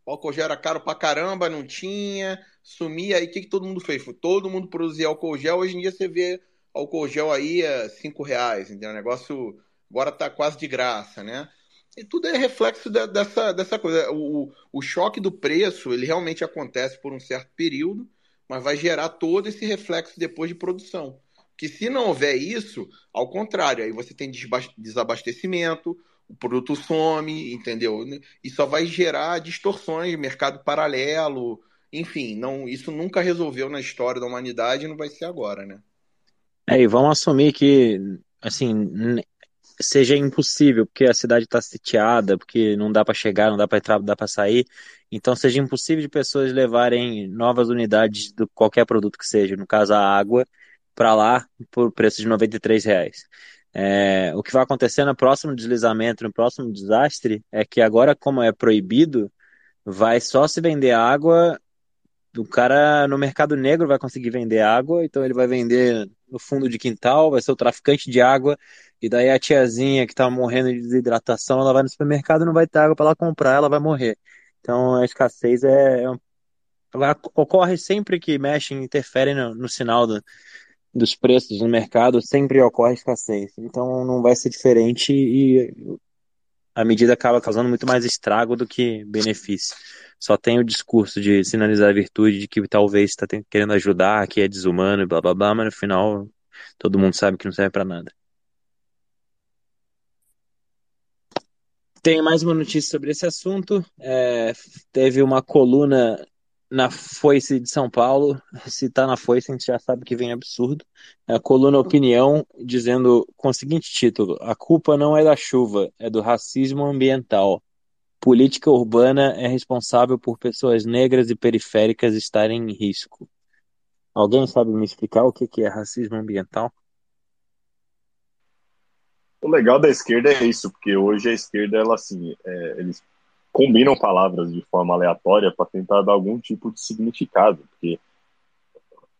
O álcool gel era caro pra caramba, não tinha, sumia, aí o que, que todo mundo fez? Todo mundo produzia álcool gel, hoje em dia você vê álcool gel aí a 5 reais, entendeu? O negócio agora tá quase de graça, né? E tudo é reflexo de, dessa, dessa coisa. O, o choque do preço, ele realmente acontece por um certo período, mas vai gerar todo esse reflexo depois de produção. Que se não houver isso, ao contrário, aí você tem desabastecimento, o produto some, entendeu? E só vai gerar distorções, mercado paralelo, enfim, não, isso nunca resolveu na história da humanidade e não vai ser agora, né? É, e vamos assumir que, assim, seja impossível, porque a cidade está sitiada, porque não dá para chegar, não dá para entrar, não dá para sair. Então, seja impossível de pessoas levarem novas unidades de qualquer produto que seja, no caso a água, para lá por preço de 93 reais. É, o que vai acontecer no próximo deslizamento, no próximo desastre, é que agora, como é proibido, vai só se vender água. O cara no mercado negro vai conseguir vender água, então ele vai vender no fundo de quintal, vai ser o traficante de água, e daí a tiazinha que tá morrendo de desidratação, ela vai no supermercado e não vai ter água para ela comprar, ela vai morrer. Então a escassez é, é ocorre sempre que mexe, interfere no, no sinal do, dos preços no mercado, sempre ocorre escassez. Então não vai ser diferente e a medida acaba causando muito mais estrago do que benefício. Só tem o discurso de sinalizar a virtude de que talvez está querendo ajudar, que é desumano e blá blá blá, mas no final todo mundo sabe que não serve para nada. Tem mais uma notícia sobre esse assunto. É, teve uma coluna na Foice de São Paulo. Se tá na Foice, a gente já sabe que vem absurdo. A coluna Opinião dizendo com o seguinte título: A culpa não é da chuva, é do racismo ambiental. Política urbana é responsável por pessoas negras e periféricas estarem em risco. Alguém sabe me explicar o que é racismo ambiental? O legal da esquerda é isso, porque hoje a esquerda, ela assim, é, eles combinam palavras de forma aleatória para tentar dar algum tipo de significado, porque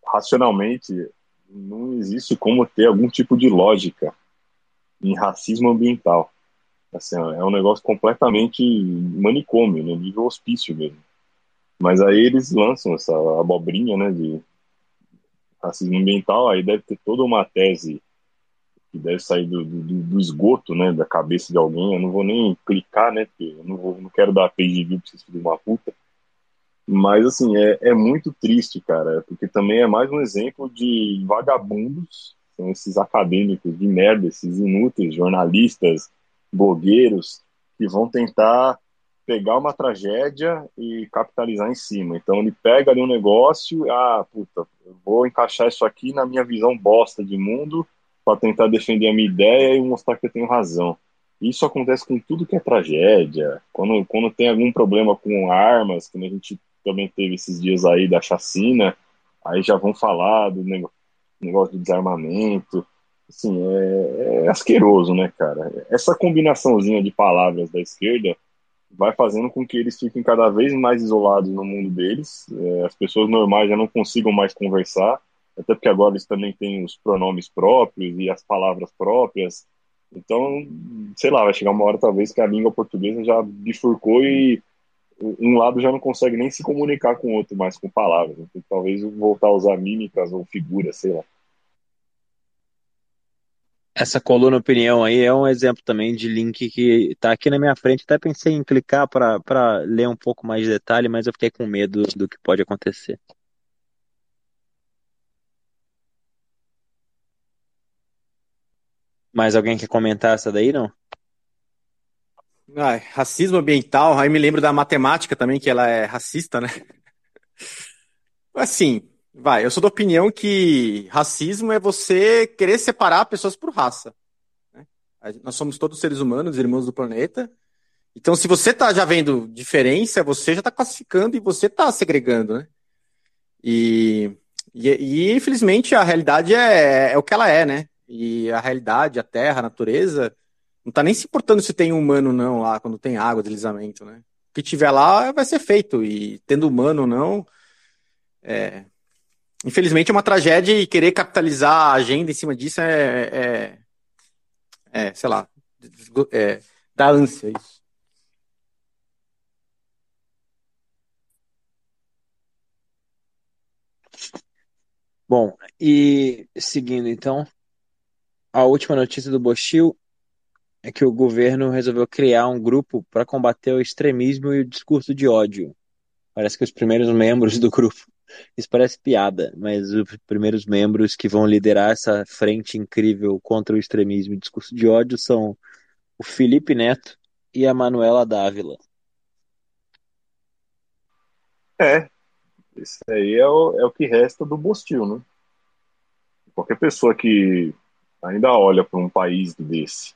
racionalmente não existe como ter algum tipo de lógica em racismo ambiental. Assim, é um negócio completamente manicômio, né, nível hospício mesmo. Mas aí eles lançam essa abobrinha, né, de racismo ambiental, aí deve ter toda uma tese que deve sair do, do, do, esgoto, né, da cabeça de alguém. Eu não vou nem clicar, né, porque eu não, vou, não quero dar page view pra vocês de uma puta. Mas, assim, é, é muito triste, cara, porque também é mais um exemplo de vagabundos, são esses acadêmicos de merda, esses inúteis, jornalistas, blogueiros, que vão tentar pegar uma tragédia e capitalizar em cima. Então ele pega ali um negócio, ah, puta, eu vou encaixar isso aqui na minha visão bosta de mundo para tentar defender a minha ideia e mostrar que eu tenho razão. Isso acontece com tudo que é tragédia. Quando, quando tem algum problema com armas, que a gente também teve esses dias aí da chacina, aí já vão falar do negócio de desarmamento. assim, é, é asqueroso, né, cara? Essa combinaçãozinha de palavras da esquerda vai fazendo com que eles fiquem cada vez mais isolados no mundo deles. É, as pessoas normais já não consigam mais conversar, até porque agora eles também têm os pronomes próprios e as palavras próprias. Então, sei lá, vai chegar uma hora talvez que a língua portuguesa já bifurcou e um lado já não consegue nem se comunicar com o outro mais com palavras. Então, talvez voltar a usar mímicas ou figuras, sei lá. Essa coluna opinião aí é um exemplo também de link que está aqui na minha frente. Até pensei em clicar para ler um pouco mais de detalhe, mas eu fiquei com medo do que pode acontecer. Mais alguém quer comentar essa daí, não? Ai, racismo ambiental, aí me lembro da matemática também, que ela é racista, né? <laughs> Assim, Vai, eu sou da opinião que racismo é você querer separar pessoas por raça. Né? Nós somos todos seres humanos, irmãos do planeta. Então, se você está já vendo diferença, você já está classificando e você está segregando, né? E, e, e, infelizmente a realidade é, é, o que ela é, né? E a realidade, a terra, a natureza, não está nem se importando se tem humano ou não lá, quando tem água, deslizamento, né? O que tiver lá vai ser feito, e tendo humano ou não, é, infelizmente é uma tragédia e querer capitalizar a agenda em cima disso é, é, é sei lá, é, dá ânsia isso. Bom, e seguindo então, a última notícia do Bochil é que o governo resolveu criar um grupo para combater o extremismo e o discurso de ódio. Parece que os primeiros membros do grupo <laughs> isso parece piada, mas os primeiros membros que vão liderar essa frente incrível contra o extremismo e discurso de ódio são o Felipe Neto e a Manuela Dávila. É, isso aí é o, é o que resta do Bostil, né? Qualquer pessoa que ainda olha para um país desse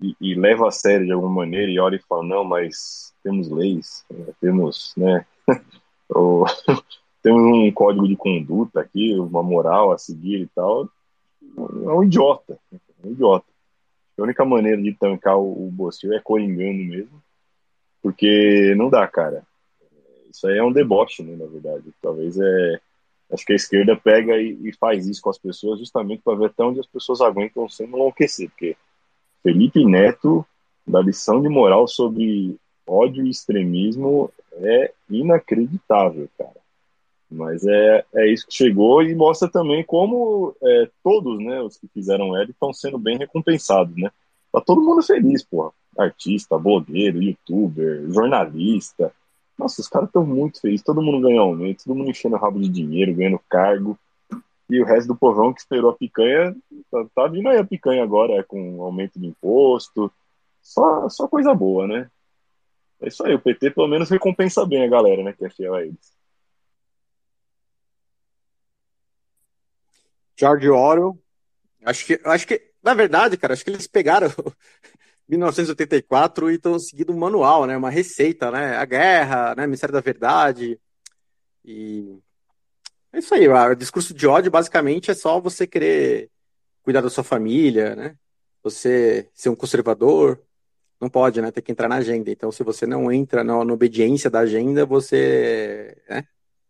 e, e, leva a sério de alguma maneira e olha e fala, não, mas temos leis, temos, né, <laughs> <laughs> temos um código de conduta aqui, uma moral a seguir e tal, é um idiota. É um idiota. A única maneira de tancar o, o Bostil é coringando mesmo, porque não dá, cara. Isso aí é um deboche, né, na verdade. Talvez é. Acho que a esquerda pega e, e faz isso com as pessoas justamente para ver até onde as pessoas aguentam sem enlouquecer, porque Felipe Neto, da lição de moral sobre ódio e extremismo, é inacreditável, cara. Mas é, é isso que chegou e mostra também como é, todos, né, os que fizeram L estão sendo bem recompensados, né? Tá todo mundo feliz, porra. Artista, blogueiro, youtuber, jornalista. Nossa, os caras estão muito felizes. Todo mundo ganhou aumento, todo mundo enchendo o rabo de dinheiro, ganhando cargo. E o resto do povão que esperou a picanha, tá, tá vindo aí a picanha agora, com aumento de imposto. Só, só coisa boa, né? É isso aí, o PT pelo menos recompensa bem a galera, né, que é fiel a eles. George Orwell. Acho que, acho que, na verdade, cara, acho que eles pegaram <laughs> 1984 e estão seguindo um manual, né? Uma receita, né? A guerra, né? Ministério da Verdade. E é isso aí. O discurso de ódio, basicamente, é só você querer cuidar da sua família, né? Você ser um conservador. Não pode, né? Tem que entrar na agenda. Então, se você não entra na, obediência da agenda, você né?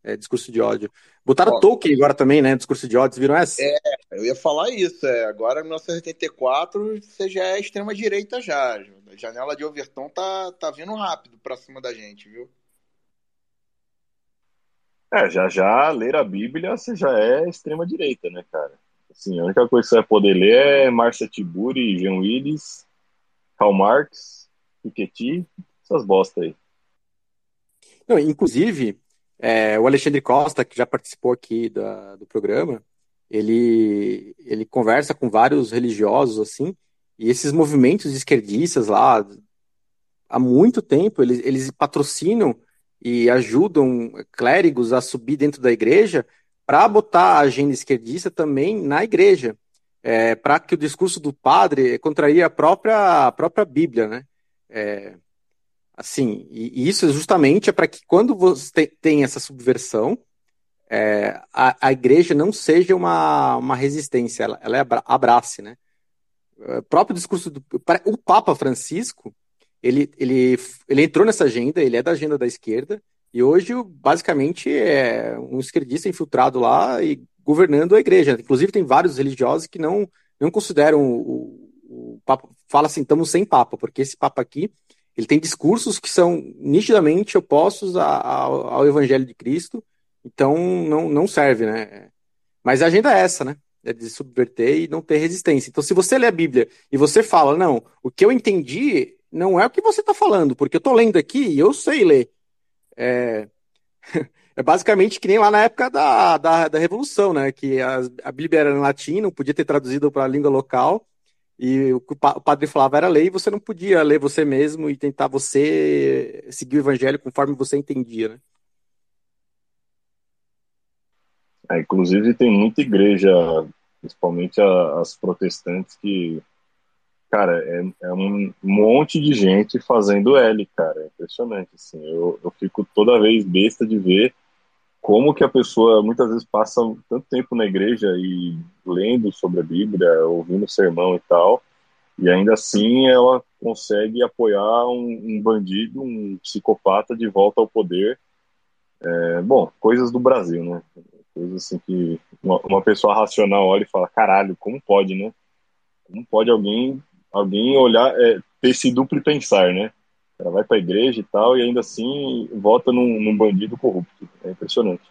É, discurso de ódio. Botaram Ó, Tolkien agora também, né? Discurso de ódio, viram essa? É, eu ia falar isso. É, agora, em 1984, você já é extrema-direita já. A janela de Overton tá, tá vindo rápido pra cima da gente, viu? É, já já ler a Bíblia você já é extrema-direita, né, cara? Assim, a única coisa que você vai poder ler é Marcia Tiburi, Jean Willis, Karl Marx, Piketty, essas bosta aí. Não, inclusive, é, o Alexandre Costa, que já participou aqui da, do programa, ele, ele conversa com vários religiosos, assim, e esses movimentos esquerdistas lá, há muito tempo, eles, eles patrocinam e ajudam clérigos a subir dentro da igreja para botar a agenda esquerdista também na igreja, é, para que o discurso do padre contraria a própria, a própria Bíblia, né? É, Assim, e, isso justamente é para que quando você tem essa subversão, é, a, a igreja não seja uma, uma resistência, ela, ela é abrace, né? O próprio discurso do o Papa Francisco, ele, ele, ele entrou nessa agenda, ele é da agenda da esquerda, e hoje, basicamente, é um esquerdista infiltrado lá e governando a igreja. Inclusive, tem vários religiosos que não, não consideram o, o Papa. Fala assim, estamos sem Papa, porque esse Papa aqui ele tem discursos que são nitidamente opostos a, a, ao Evangelho de Cristo, então não, não serve, né? Mas a agenda é essa, né? É de subverter e não ter resistência. Então, se você lê a Bíblia e você fala, não, o que eu entendi não é o que você está falando, porque eu estou lendo aqui e eu sei ler. É, <laughs> é basicamente que nem lá na época da, da, da Revolução, né? Que a, a Bíblia era em latim, não podia ter traduzido para a língua local, e o que o padre falava era lei, você não podia ler você mesmo e tentar você seguir o evangelho conforme você entendia, né? É, inclusive tem muita igreja, principalmente as protestantes, que cara, é, é, um monte de gente fazendo L, cara. É impressionante, assim. Eu, eu fico toda vez besta de ver como que a pessoa muitas vezes passa tanto tempo na igreja e lendo sobre a Bíblia, ouvindo sermão e tal, e ainda assim ela consegue apoiar um, um bandido, um psicopata de volta ao poder. É, bom, coisas do Brasil, né? Coisas assim que uma, uma pessoa racional olha e fala, caralho, como pode, né? Como pode alguém alguém olhar, é, ter esse duplo pensar, né? Ela vai para a igreja e tal, e ainda assim vota num, num bandido corrupto. É impressionante.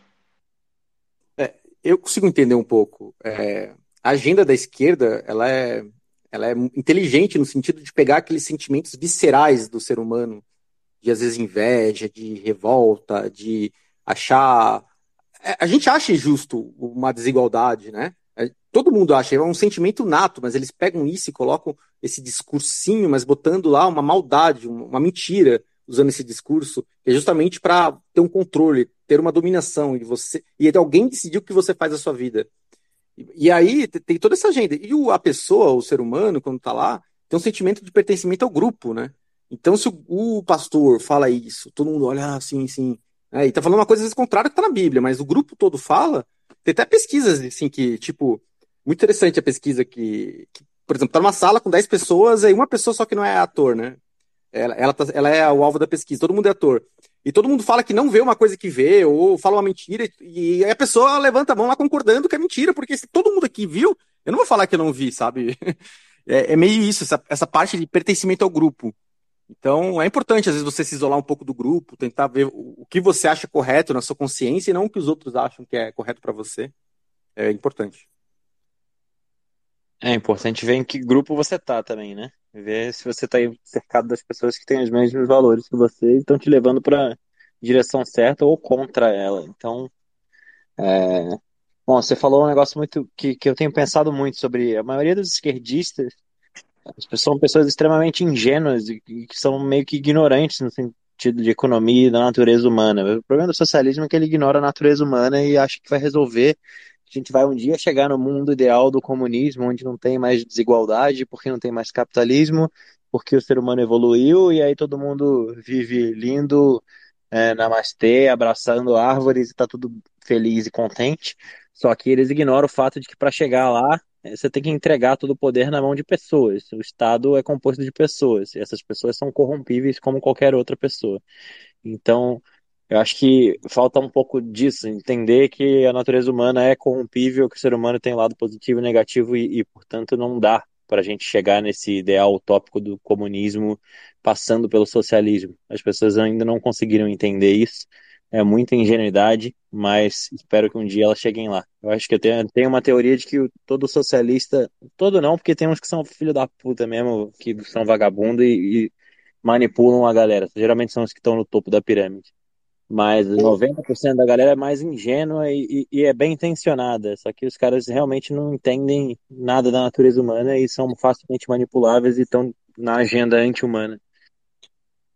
É, eu consigo entender um pouco. É, a agenda da esquerda, ela é, ela é inteligente no sentido de pegar aqueles sentimentos viscerais do ser humano, de às vezes inveja, de revolta, de achar. É, a gente acha injusto uma desigualdade, né? É, todo mundo acha, é um sentimento nato, mas eles pegam isso e colocam esse discursinho, mas botando lá uma maldade, uma mentira, usando esse discurso, que é justamente para ter um controle, ter uma dominação e você e alguém decidir o que você faz da sua vida. E, e aí tem toda essa agenda. E o, a pessoa, o ser humano, quando está lá, tem um sentimento de pertencimento ao grupo, né? Então, se o, o pastor fala isso, todo mundo olha assim, assim, é, e tá falando uma coisa às vezes contrária que tá na Bíblia, mas o grupo todo fala, tem até pesquisas, assim, que, tipo, muito interessante a pesquisa que, que por exemplo, tá numa sala com 10 pessoas e uma pessoa só que não é ator, né? Ela, ela, tá, ela é o alvo da pesquisa, todo mundo é ator. E todo mundo fala que não vê uma coisa que vê, ou fala uma mentira, e a pessoa levanta a mão lá concordando que é mentira, porque se todo mundo aqui viu, eu não vou falar que eu não vi, sabe? <laughs> É, é meio isso, essa, essa parte de pertencimento ao grupo. Então, é importante, às vezes, você se isolar um pouco do grupo, tentar ver o que você acha correto na sua consciência e não o que os outros acham que é correto para você. É importante. É importante ver em que grupo você tá também, né? Ver se você tá cercado das pessoas que têm os mesmos valores que você e estão te levando para direção certa ou contra ela. Então, é... bom, você falou um negócio muito que, que eu tenho pensado muito sobre a maioria dos esquerdistas são pessoas extremamente ingênuas e que são meio que ignorantes no sentido de economia e da natureza humana. O problema do socialismo é que ele ignora a natureza humana e acha que vai resolver. A gente vai um dia chegar no mundo ideal do comunismo, onde não tem mais desigualdade, porque não tem mais capitalismo, porque o ser humano evoluiu e aí todo mundo vive lindo, é, namastê, abraçando árvores e tá tudo feliz e contente. Só que eles ignoram o fato de que para chegar lá é, você tem que entregar todo o poder na mão de pessoas. O Estado é composto de pessoas, e essas pessoas são corrompíveis como qualquer outra pessoa. Então, eu acho que falta um pouco disso, entender que a natureza humana é corrompível, que o ser humano tem lado positivo e negativo, e, e portanto, não dá para a gente chegar nesse ideal utópico do comunismo passando pelo socialismo. As pessoas ainda não conseguiram entender isso é muita ingenuidade, mas espero que um dia elas cheguem lá. Eu acho que eu tenho, tenho uma teoria de que todo socialista, todo não, porque tem uns que são filho da puta mesmo, que são vagabundo e, e manipulam a galera. Geralmente são os que estão no topo da pirâmide. Mas 90% da galera é mais ingênua e, e, e, é bem intencionada. Só que os caras realmente não entendem nada da natureza humana e são facilmente manipuláveis e estão na agenda anti-humana.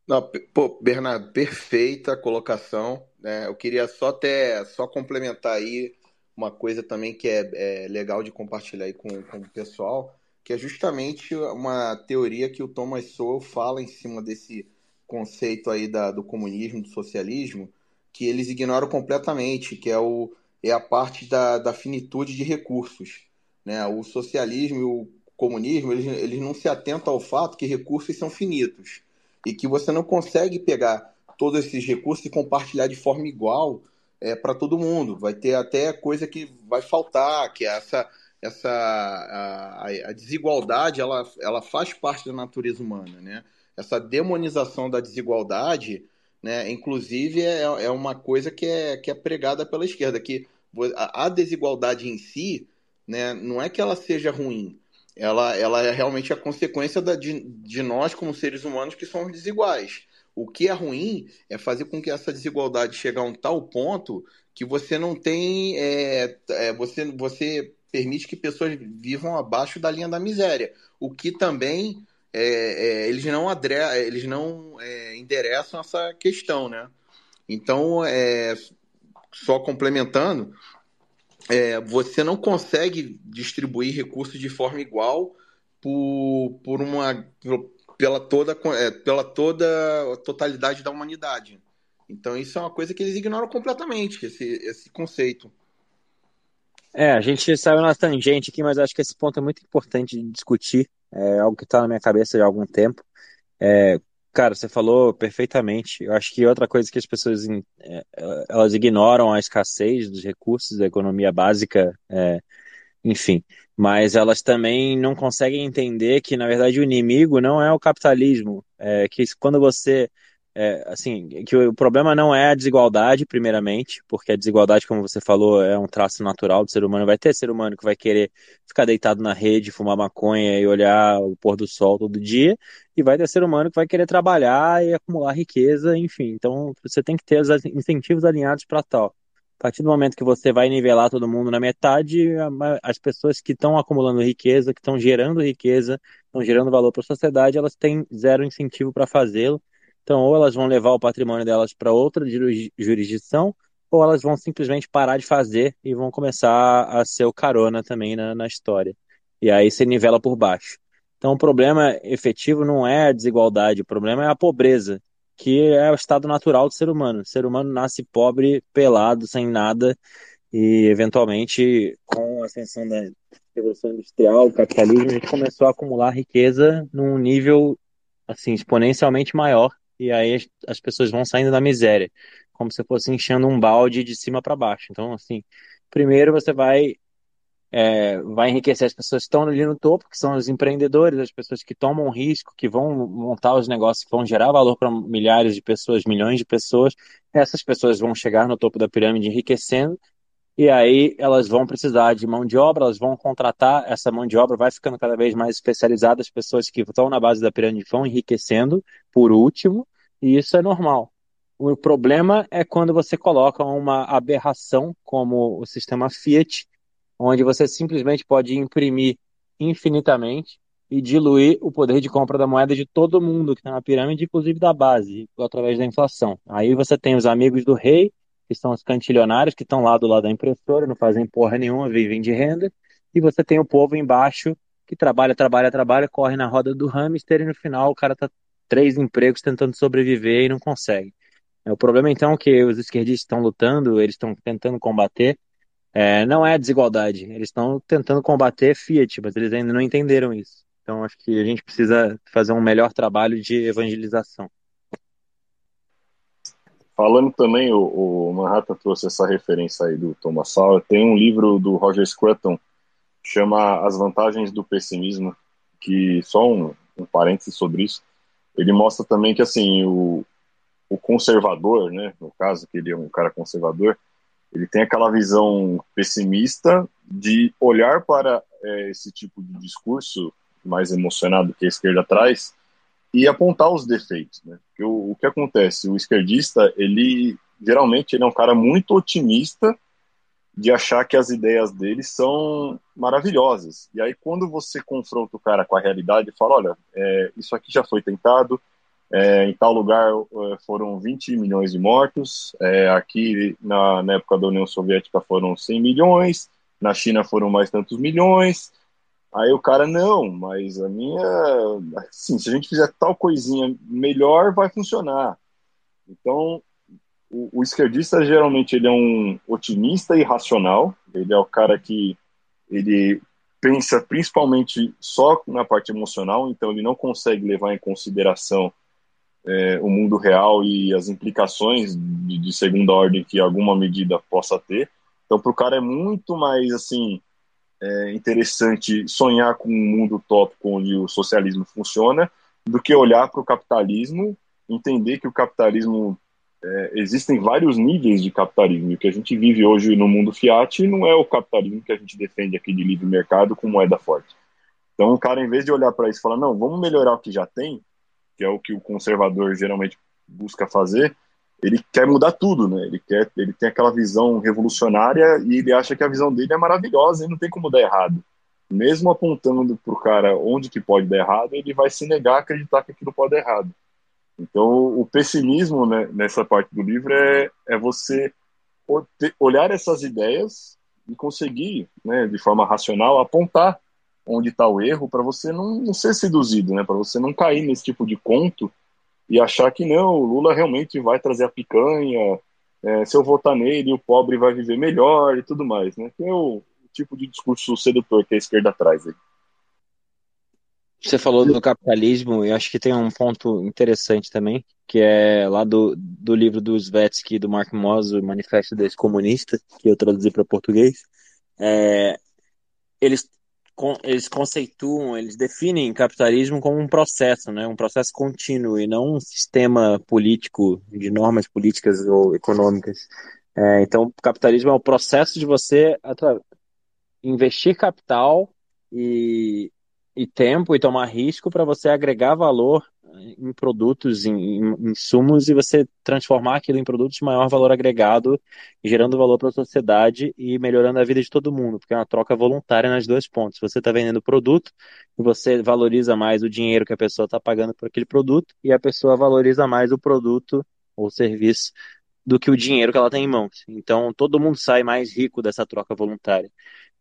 Não, pô, Bernardo, perfeita colocação. Né? Eu queria só até só complementar aí uma coisa também que é, é legal de compartilhar aí com, com o pessoal, que é justamente uma teoria que o Thomas Sowell fala em cima desse conceito aí da, do comunismo, do socialismo, que eles ignoram completamente, que é o é a parte da, da finitude de recursos. Né? O socialismo e o comunismo, eles, eles não se atentam ao fato que recursos são finitos e que você não consegue pegar todos esses recursos e compartilhar de forma igual é, para todo mundo. Vai ter até coisa que vai faltar, que é essa, essa a, a, desigualdade ela, ela faz parte da natureza humana. Né? Essa demonização da desigualdade, né, inclusive, é, é uma coisa que é, que é pregada pela esquerda, que a, desigualdade em si né, não é que ela seja ruim, ela, ela é realmente a consequência da, de, de nós, como seres humanos, que somos desiguais. O que é ruim é fazer com que essa desigualdade chegue a um tal ponto que você não tem. É, é, você, você permite que pessoas vivam abaixo da linha da miséria. O que também é, é eles não, adre, eles não é, endereçam essa questão, né? Então, é, só complementando, é, você não consegue distribuir recursos de forma igual por, por uma pela toda pela toda a totalidade da humanidade. Então isso é uma coisa que eles ignoram completamente esse, esse conceito. É, a gente saiu na tangente aqui, mas acho que esse ponto é muito importante de discutir. É algo que está na minha cabeça já há algum tempo. É, Cara, você falou perfeitamente. Eu acho que outra coisa que as pessoas é, elas ignoram a escassez dos recursos da economia básica, é, enfim, mas elas também não conseguem entender que, na verdade, o inimigo não é o capitalismo. É, que quando você é, assim, que o problema não é a desigualdade, primeiramente, porque a desigualdade, como você falou, é um traço natural do ser humano. Vai ter ser humano que vai querer ficar deitado na rede, fumar maconha e olhar o pôr do sol todo dia, e vai ter ser humano que vai querer trabalhar e acumular riqueza, enfim. Então, você tem que ter os incentivos alinhados para tal. A partir do momento que você vai nivelar todo mundo na metade, as pessoas que estão acumulando riqueza, que estão gerando riqueza, estão gerando valor para a sociedade, elas têm zero incentivo para fazê-lo então, ou elas vão levar o patrimônio delas para outra jurisdição, ou elas vão simplesmente parar de fazer e vão começar a ser o carona também na, na história. E aí se nivela por baixo. Então, o problema efetivo não é a desigualdade, o problema é a pobreza, que é o estado natural do ser humano. O ser humano nasce pobre, pelado, sem nada, e eventualmente, com a ascensão da Revolução Industrial, o capitalismo, a gente começou a acumular riqueza num nível assim exponencialmente maior e aí as, as pessoas vão saindo da miséria, como se fosse enchendo um balde de cima para baixo. Então, assim, primeiro você vai é, vai enriquecer as pessoas que estão ali no topo, que são os empreendedores, as pessoas que tomam risco, que vão montar os negócios que vão gerar valor para milhares de pessoas, milhões de pessoas. Essas pessoas vão chegar no topo da pirâmide enriquecendo e aí elas vão precisar de mão de obra, elas vão contratar, essa mão de obra vai ficando cada vez mais especializada, as pessoas que estão na base da pirâmide vão enriquecendo, por último, e isso é normal. O problema é quando você coloca uma aberração como o sistema Fiat, onde você simplesmente pode imprimir infinitamente e diluir o poder de compra da moeda de todo mundo que está na pirâmide, inclusive da base, através da inflação. Aí você tem os amigos do rei, que são os cantilionários, que estão lá do lado da impressora, não fazem porra nenhuma, vivem de renda, e você tem o povo embaixo que trabalha, trabalha, trabalha, corre na roda do hamster e no final o cara tá três empregos tentando sobreviver e não consegue. É, o problema então é que os esquerdistas estão lutando, eles estão tentando combater, é, não é a desigualdade, eles estão tentando combater Fiat, mas eles ainda não entenderam isso. Então acho que a gente precisa fazer um melhor trabalho de evangelização. Falando também, o, o, Manhattan trouxe essa referência aí do Thomas Sowell. Tem um livro do Roger Scruton, chama As Vantagens do Pessimismo, que só um, um parêntese sobre isso. Ele mostra também que, assim, o, o conservador, né, no caso, que ele é um cara conservador, ele tem aquela visão pessimista de olhar para é, esse tipo de discurso mais emocionado que a esquerda traz e apontar os defeitos, né? Porque o, o que acontece, o esquerdista, ele geralmente ele é um cara muito otimista de achar que as ideias dele são maravilhosas. E aí quando você confronta o cara com a realidade e fala, olha, é, isso aqui já foi tentado, é, em tal lugar é, foram 20 milhões de mortos, é, aqui na, na época da União Soviética foram 100 milhões, na China foram mais tantos milhões, Aí o cara, não, mas a minha. Assim, se a gente fizer tal coisinha melhor, vai funcionar. Então, o, o, esquerdista geralmente ele é um otimista e racional. Ele é o cara que ele pensa principalmente só na parte emocional, então ele não consegue levar em consideração é, o mundo real e as implicações de, de, segunda ordem que alguma medida possa ter. Então, para o cara é muito mais assim é, interessante sonhar com um mundo utópico onde o socialismo funciona do que olhar para o capitalismo, entender que o capitalismo é, existem vários níveis de capitalismo. O que a gente vive hoje no mundo fiat não é o capitalismo que a gente defende aqui de livre mercado com moeda forte. Então, o cara, em vez de olhar para isso e falar, não, vamos melhorar o que já tem, que é o que o conservador geralmente busca fazer, ele quer mudar tudo, né? Ele quer, ele tem aquela visão revolucionária e ele acha que a visão dele é maravilhosa e não tem como dar errado. Mesmo apontando para o cara onde que pode dar errado, ele vai se negar a acreditar que aquilo pode dar errado. Então, o pessimismo né, nessa parte do livro é, é você olhar essas ideias e conseguir, né, de forma racional, apontar onde está o erro para você não, não, ser seduzido, né, para você não cair nesse tipo de conto e achar que não, o Lula realmente vai trazer a picanha, é, se eu votar nele, o pobre vai viver melhor e tudo mais, né? Que é o tipo de discurso sedutor que a esquerda traz aí. Você falou do capitalismo, e acho que tem um ponto interessante também, que é lá do, do livro do Svetsky, do Mark Moss, o Manifesto desse Comunista, que eu traduzi para português. É, eles eles conceituam, eles definem capitalismo como um processo, né? um processo contínuo e não um sistema político de normas políticas ou econômicas. É, então, capitalismo é o processo de você investir capital e, e tempo e tomar risco para você agregar valor em produtos, em, em insumos e você transformar aquilo em produtos de maior valor agregado, gerando valor para a sociedade e melhorando a vida de todo mundo, porque é uma troca voluntária nas duas pontas. Você está vendendo produto você valoriza mais o dinheiro que a pessoa está pagando por aquele produto e a pessoa valoriza mais o produto ou serviço do que o dinheiro que ela tem em mãos. Então, todo mundo sai mais rico dessa troca voluntária.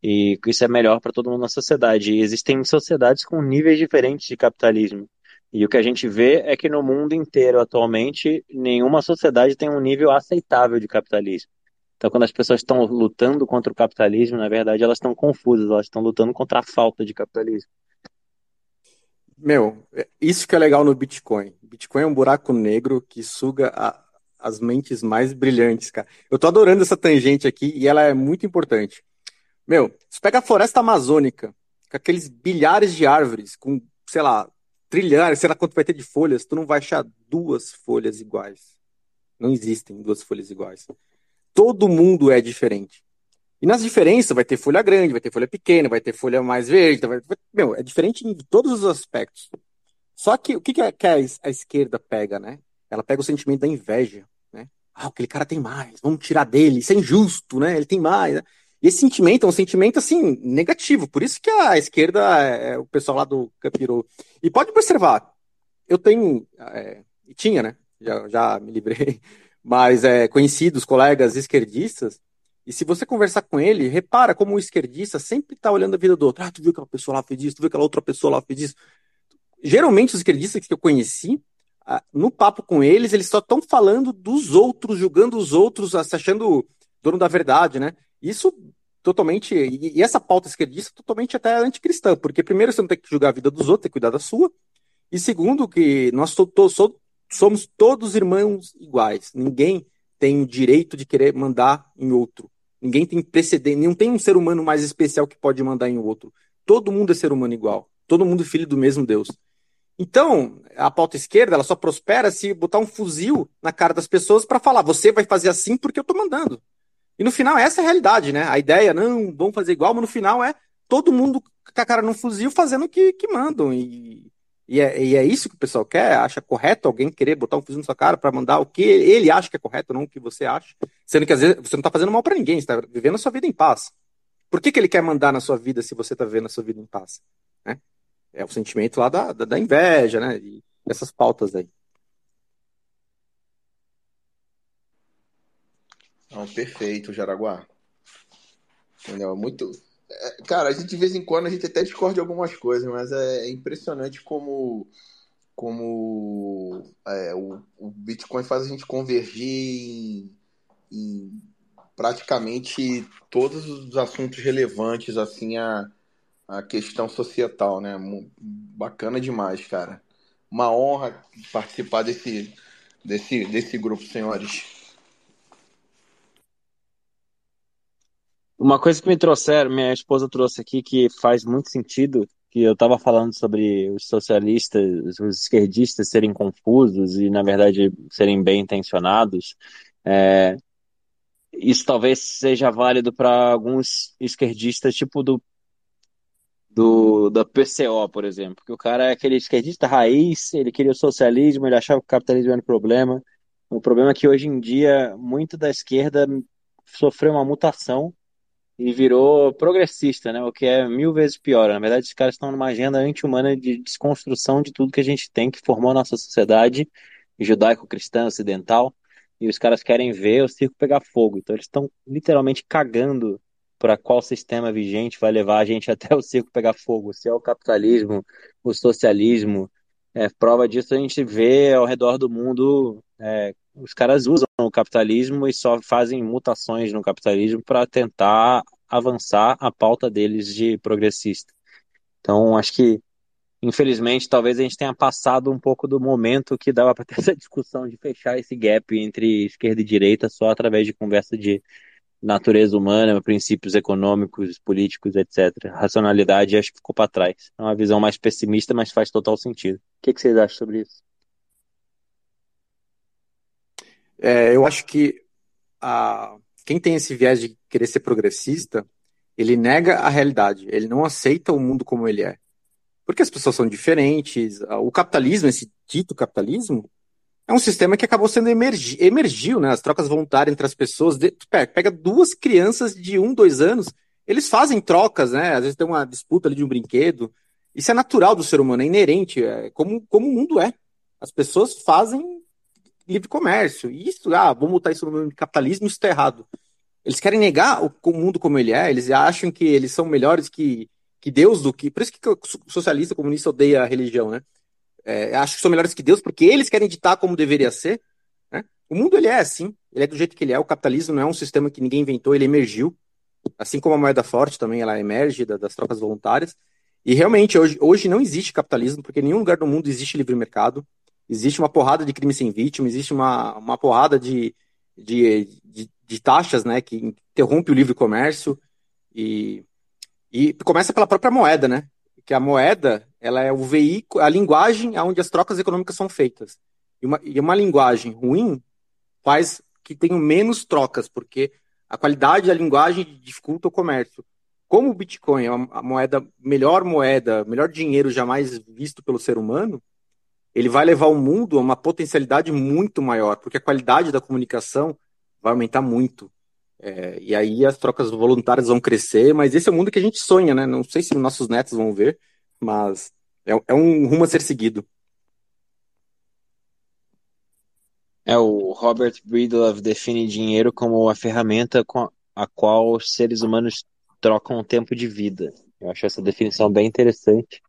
E isso é melhor para todo mundo na sociedade. E existem sociedades com níveis diferentes de capitalismo. E o que a gente vê é que no mundo inteiro, atualmente, nenhuma sociedade tem um nível aceitável de capitalismo. Então, quando as pessoas estão lutando contra o capitalismo, na verdade, elas estão confusas, elas estão lutando contra a falta de capitalismo. Meu, isso que é legal no Bitcoin. Bitcoin é um buraco negro que suga a, as mentes mais brilhantes, cara. Eu tô adorando essa tangente aqui e ela é muito importante. Meu, você pega a floresta amazônica, com aqueles bilhares de árvores, com, sei lá, trilhares, sei lá quanto vai ter de folhas, tu não vai achar duas folhas iguais. Não existem duas folhas iguais. Todo mundo é diferente. E nas diferenças vai ter folha grande, vai ter folha pequena, vai ter folha mais verde. Vai... Meu, é diferente em todos os aspectos. Só que o que, que, a, a esquerda pega, né? Ela pega o sentimento da inveja, né? Ah, aquele cara tem mais, vamos tirar dele, isso é injusto, né? Ele tem mais. Né? Esse sentimento é um sentimento, assim, negativo. Por isso que a esquerda é, é o pessoal lá do Capirou. E pode observar, eu tenho, é, tinha, né? Já, já me livrei, <laughs> mas é, conhecidos, colegas esquerdistas, e se você conversar com ele, repara como o esquerdista sempre está olhando a vida do outro. Ah, tu viu aquela pessoa lá fez isso, tu viu aquela outra pessoa lá fez isso. Geralmente os esquerdistas que eu conheci, no papo com eles, eles só estão falando dos outros, julgando os outros, se achando dono da verdade, né? Isso totalmente. E, essa pauta esquerdista é totalmente até anticristã, porque primeiro você não tem que julgar a vida dos outros, tem que cuidar da sua. E segundo, que nós to, to, so, somos todos irmãos iguais. Ninguém tem o direito de querer mandar em outro. Ninguém tem precedente, não tem um ser humano mais especial que pode mandar em outro. Todo mundo é ser humano igual. Todo mundo é filho do mesmo Deus. Então, a pauta esquerda ela só prospera se botar um fuzil na cara das pessoas para falar: você vai fazer assim porque eu tô mandando. E no final, essa é a realidade, né? A ideia, não, vamos fazer igual, mas no final é todo mundo com a cara no fuzil fazendo o que, que mandam. E, e, é, e é isso que o pessoal quer? Acha correto alguém querer botar um fuzil na sua cara para mandar o que ele acha que é correto, não o que você acha? Sendo que às vezes você não tá fazendo mal para ninguém, você tá vivendo a sua vida em paz. Por que, que ele quer mandar na sua vida se você tá vivendo a sua vida em paz? Né? É o sentimento lá da, da, da inveja, né? E essas pautas aí. Não, perfeito, Jaraguá. Entendeu? Muito. É, cara, a gente de vez em quando a gente até discorda algumas coisas, mas é impressionante como como é, o, o, Bitcoin faz a gente convergir em, em, praticamente todos os assuntos relevantes assim a, a questão societal, né? Bacana demais, cara. Uma honra participar desse, desse, desse grupo, senhores. Uma coisa que me trouxeram, minha esposa trouxe aqui, que faz muito sentido, que eu estava falando sobre os socialistas, os esquerdistas serem confusos e, na verdade, serem bem intencionados. É, isso talvez seja válido para alguns esquerdistas, tipo do, do da PCO, por exemplo, que o cara é aquele esquerdista raiz, ele queria o socialismo, ele achava que o capitalismo era um problema. O problema é que hoje em dia, muito da esquerda sofreu uma mutação e virou progressista, né? O que é mil vezes pior. Na verdade, os caras estão numa agenda anti-humana de desconstrução de tudo que a gente tem, que formou a nossa sociedade judaico-cristã ocidental, e os caras querem ver o circo pegar fogo. Então, eles estão literalmente cagando para qual sistema vigente vai levar a gente <laughs> até o circo pegar fogo. Se é o capitalismo, o socialismo. É, prova disso a gente vê ao redor do mundo é, os caras usam o capitalismo e só fazem mutações no capitalismo para tentar avançar a pauta deles de progressista. Então, acho que, infelizmente, talvez a gente tenha passado um pouco do momento que dava para ter <laughs> essa discussão de fechar esse gap entre esquerda e direita só através de conversa de natureza humana, princípios econômicos, políticos, etc. Racionalidade acho que ficou para trás. É uma visão mais pessimista, mas faz total sentido. O que, que vocês acham sobre isso? É, eu acho que a, quem tem esse viés de querer ser progressista, ele nega a realidade, ele não aceita o mundo como ele é. Porque as pessoas são diferentes, o capitalismo, esse dito capitalismo, é um sistema que acabou sendo emergi, emergiu, né? As trocas voluntárias entre as pessoas. De, pega duas crianças de um, dois anos, eles fazem trocas, né? Às vezes tem uma disputa ali de um brinquedo. Isso é natural do ser humano, é inerente, é como, como o mundo é. As pessoas fazem livre comércio. Isso, ah, vamos botar isso no nome de capitalismo, isso está errado. Eles querem negar o mundo como ele é, eles acham que eles são melhores que, que Deus do que. Por isso que o socialista comunista odeia a religião, né? É, acho que são melhores que Deus porque eles querem ditar como deveria ser. Né? O mundo ele é assim, ele é do jeito que ele é. O capitalismo não é um sistema que ninguém inventou, ele emergiu. Assim como a moeda forte também, ela emerge das trocas voluntárias. E realmente, hoje, hoje não existe capitalismo, porque em nenhum lugar do mundo existe livre mercado existe uma porrada de crime sem vítima, existe uma, uma porrada de, de, de, de taxas né, que interrompe o livre comércio e, e começa pela própria moeda, né? Que a moeda ela é o veículo, a linguagem onde as trocas econômicas são feitas. E uma, e uma linguagem ruim faz que tenham menos trocas, porque a qualidade da linguagem dificulta o comércio. Como o Bitcoin é a moeda, melhor moeda, melhor dinheiro jamais visto pelo ser humano, ele vai levar o mundo a uma potencialidade muito maior, porque a qualidade da comunicação vai aumentar muito. É, e aí as trocas voluntárias vão crescer, mas esse é o mundo que a gente sonha, né? Não sei se nossos netos vão ver, mas é, é um rumo a ser seguido. É, o Robert Breedlove define dinheiro como a ferramenta com a qual os seres humanos trocam o tempo de vida. Eu acho essa definição bem interessante.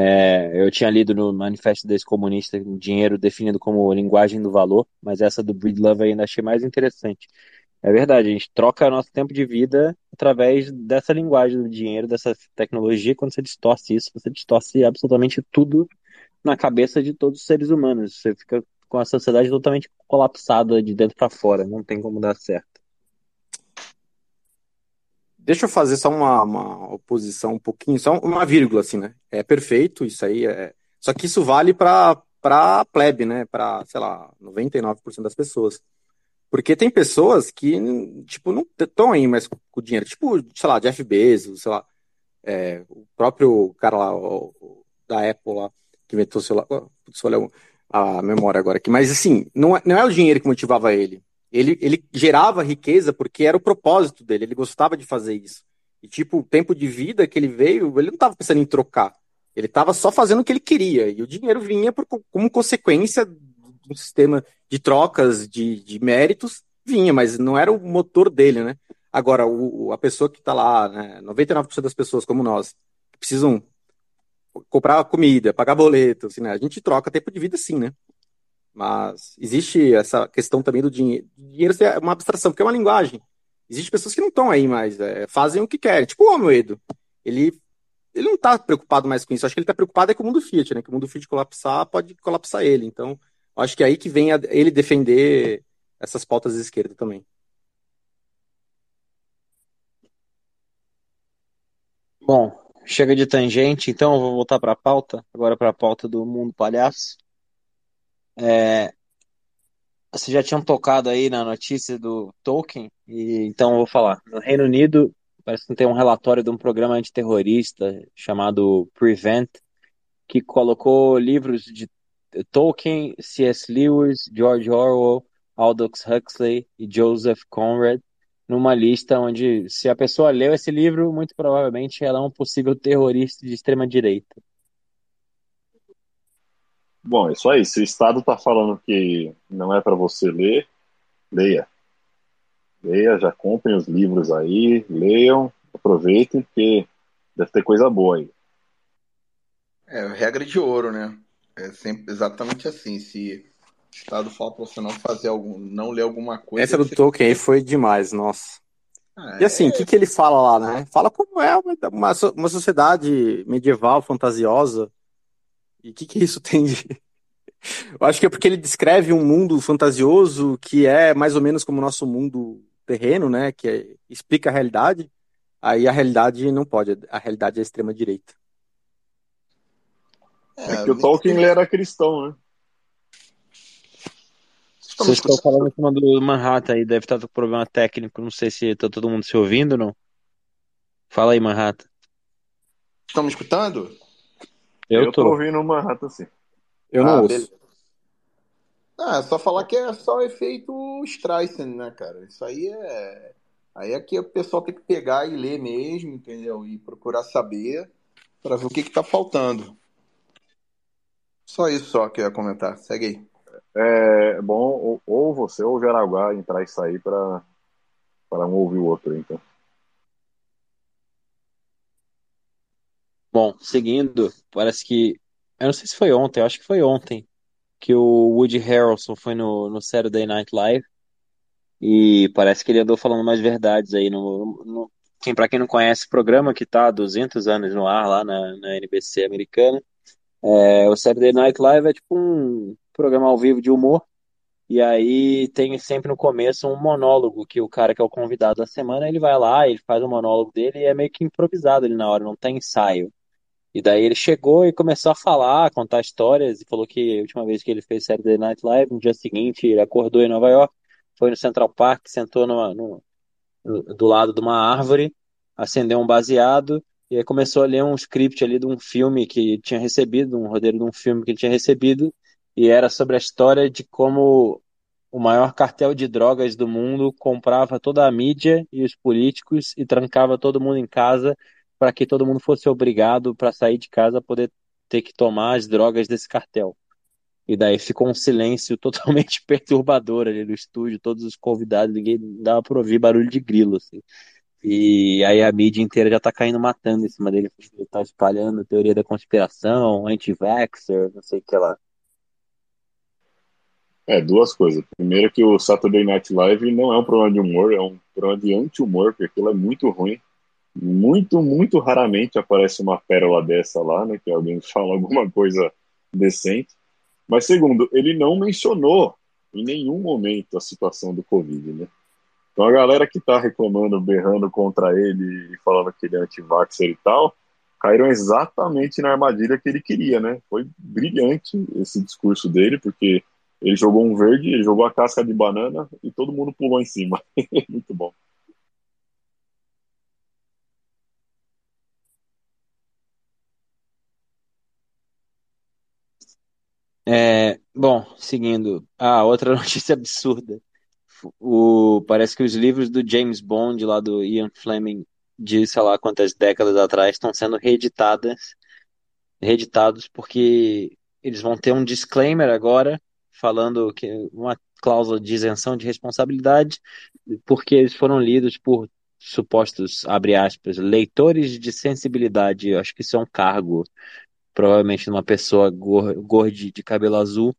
É, eu tinha lido no Manifesto desse Comunista dinheiro definido como linguagem do valor, mas essa do Breedlove ainda achei mais interessante. É verdade, a gente troca nosso tempo de vida através dessa linguagem do dinheiro, dessa tecnologia. Quando você distorce isso, você distorce absolutamente tudo na cabeça de todos os seres humanos. Você fica com a sociedade totalmente colapsada de dentro para fora. Não tem como dar certo. Deixa eu fazer só uma, uma oposição um pouquinho, só uma vírgula, assim, né? É perfeito, isso aí é. Só que isso vale para para plebe, né? Para, sei lá, 99% das pessoas. Porque tem pessoas que, tipo, não estão aí mais com dinheiro. Tipo, sei lá, Jeff Bezos, sei lá, é, o próprio cara lá, o, da Apple lá, que inventou o celular. Putz, olha a memória agora aqui. Mas, assim, não é, não é o dinheiro que motivava ele ele, ele gerava riqueza porque era o propósito dele, ele gostava de fazer isso. E, tipo, o tempo de vida que ele veio, ele não estava pensando em trocar. Ele estava só fazendo o que ele queria. E o dinheiro vinha por, como consequência do sistema de trocas, de, de méritos, vinha, mas não era o motor dele, né? Agora, o, a pessoa que está lá, né, 99% das pessoas como nós, precisam comprar comida, pagar boleto, assim, né? A gente troca tempo de vida sim, né? Mas existe essa questão também do dinheiro. Dinheiro é uma abstração, porque é uma linguagem. Existem pessoas que não estão aí mais, é, fazem o que querem. Tipo o Almoedo. Ele, ele não está preocupado mais com isso. Acho que ele está preocupado é com o mundo Fiat, né? Que o mundo Fiat colapsar, pode colapsar ele. Então, acho que é aí que vem a, ele defender essas pautas de esquerda também. Bom, chega de tangente, então eu vou voltar para a pauta, agora para a pauta do mundo palhaço. É, vocês já tinham tocado aí na notícia do Tolkien, e então eu vou falar. No Reino Unido, parece que tem um relatório de um programa antiterrorista chamado Prevent, que colocou livros de Tolkien, C.S. Lewis, George Orwell, Aldous Huxley e Joseph Conrad numa lista onde, se a pessoa leu esse livro, muito provavelmente ela é um possível terrorista de extrema direita. Bom, é isso aí. Se o Estado está falando que não é para você ler, leia. Leia, já comprem os livros aí, leiam, aproveitem, porque deve ter coisa boa aí. É, regra de ouro, né? É sempre exatamente assim. Se o Estado fala para você não fazer algum, não ler alguma coisa. Essa do você... Tolkien aí foi demais, nossa. Ah, E assim, o é... que, que ele fala lá, né? Fala como é uma, uma, so- uma sociedade medieval, fantasiosa. E o que, que isso <laughs> tem de. Eu acho que é porque ele descreve um mundo fantasioso que é mais ou menos como o nosso mundo terreno, né? Que é- explica a realidade. Aí a realidade não pode, a realidade é a extrema-direita. É que o Tolkien ele era cristão, né? Vocês estão falando em cima do Manhattan aí, deve estar com problema técnico, não sei se tá todo mundo se ouvindo ou não. Fala aí, Manhattan. Estão me escutando? Eu, tô tô. ouvindo o Manhattan, sim. Eu não Ah, ouço. beleza. Ah, é só falar que é só efeito Streisand, né, cara? Isso aí é. Aí é que o pessoal tem que pegar e ler mesmo, entendeu? E procurar saber para ver o que que tá faltando. Só isso só que eu ia comentar. Segue aí. É bom ou, ou você ou o Jaraguá entrar e sair para para um ouvir o outro, então. Bom, seguindo, parece que. Eu não sei se foi ontem, eu acho que foi ontem, que o Woody Harrelson foi no, no Saturday Night Live e parece que ele andou falando mais verdades aí no. no quem, pra quem não conhece o programa que tá há 200 anos no ar lá na, na NBC americana, é, o Saturday Night Live é tipo um programa ao vivo de humor. E aí tem sempre no começo um monólogo que o cara que é o convidado da semana, ele vai lá, ele faz o monólogo dele e é meio que improvisado ali na hora, não tem ensaio. E daí ele chegou e começou a falar, contar histórias, e falou que a última vez que ele fez Saturday Night Live, no dia seguinte ele acordou em Nova York, foi no Central Park, sentou no- do lado de uma árvore, acendeu um baseado, e aí começou a ler um script ali de um filme que tinha recebido, um roteiro de um filme que ele tinha recebido, e era sobre a história de como o maior cartel de drogas do mundo comprava toda a mídia e os políticos e trancava todo mundo em casa para que todo mundo fosse obrigado para sair de casa poder ter que tomar as drogas desse cartel. E daí ficou um silêncio <laughs> totalmente perturbador ali no estúdio, todos os convidados, ninguém dava para ouvir barulho de grilo, assim. E aí a mídia inteira já tá caindo matando em cima dele, ele tá espalhando teoria da conspiração, anti-vaxxer, não sei o que lá. É, duas coisas. Primeiro que o Saturday Night Live não é um programa de humor, é um programa de anti-humor, porque aquilo é muito ruim. Muito, muito raramente aparece uma pérola dessa lá, né? Que alguém <laughs> fala alguma coisa decente. Mas segundo, ele não mencionou em nenhum momento a situação do Covid, né? Então a galera que tá reclamando, berrando contra ele e falando que ele é anti-vaxxer e tal, caíram exatamente na armadilha que ele queria, né? Foi brilhante esse discurso dele, porque ele jogou um verde, ele jogou a casca de banana e todo mundo pulou em cima. <laughs> Muito bom. É, bom, seguindo. Ah, outra <laughs> notícia absurda. O, parece que os livros do James Bond, lá do Ian Fleming, de sei lá quantas décadas atrás, estão sendo reeditadas, reeditados porque eles vão ter um disclaimer agora, falando que uma cláusula de isenção de responsabilidade, porque eles foram lidos por supostos, abre aspas, leitores de sensibilidade. Eu acho que isso é um cargo provavelmente numa pessoa gorda de cabelo azul,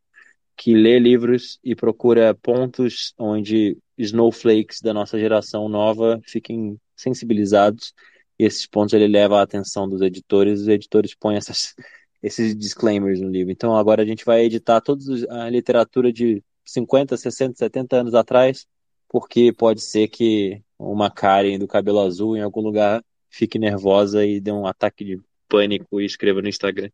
que lê livros e procura pontos onde snowflakes da nossa geração nova fiquem sensibilizados. E esses pontos ele leva a atenção dos editores, os editores põem essas, <laughs> esses disclaimers no livro. Então agora a gente vai editar toda a literatura de 50, 60, 70 anos atrás, porque pode ser que uma Karen do cabelo azul em algum lugar fique nervosa e dê um ataque de pânico e escreva no Instagram.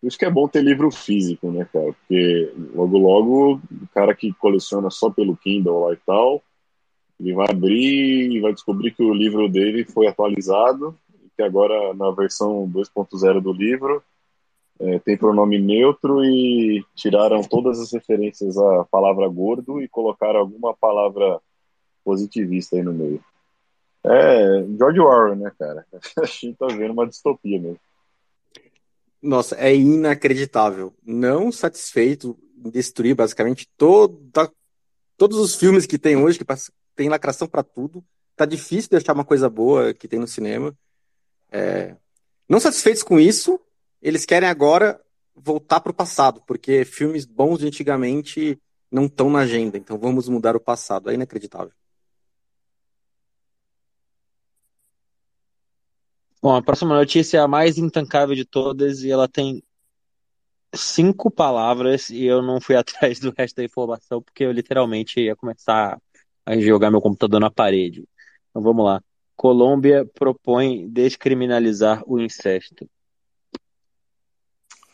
Por isso que é bom ter livro físico, né, cara? Porque logo, logo, o cara que coleciona só pelo Kindle lá e tal, ele vai abrir e vai descobrir que o livro dele foi atualizado, e que agora na versão 2.0 do livro é, tem pronome neutro e tiraram todas as referências à palavra gordo e colocaram alguma palavra positivista aí no meio. É, George Orwell, né, cara? <laughs> A gente tá vendo uma distopia mesmo. Nossa, é inacreditável. Não satisfeito em destruir basicamente toda, todos os filmes que tem hoje, que tem lacração para tudo. Tá difícil de achar uma coisa boa que tem no cinema. É... Não satisfeitos com isso, eles querem agora voltar para o passado, porque filmes bons de antigamente não estão na agenda. Então vamos mudar o passado. É inacreditável. Bom, a próxima notícia é a mais intancável de todas e ela tem cinco palavras e eu não fui <laughs> atrás do resto da informação porque eu literalmente ia começar a jogar meu computador na parede. Então vamos lá. Colômbia propõe descriminalizar o incesto.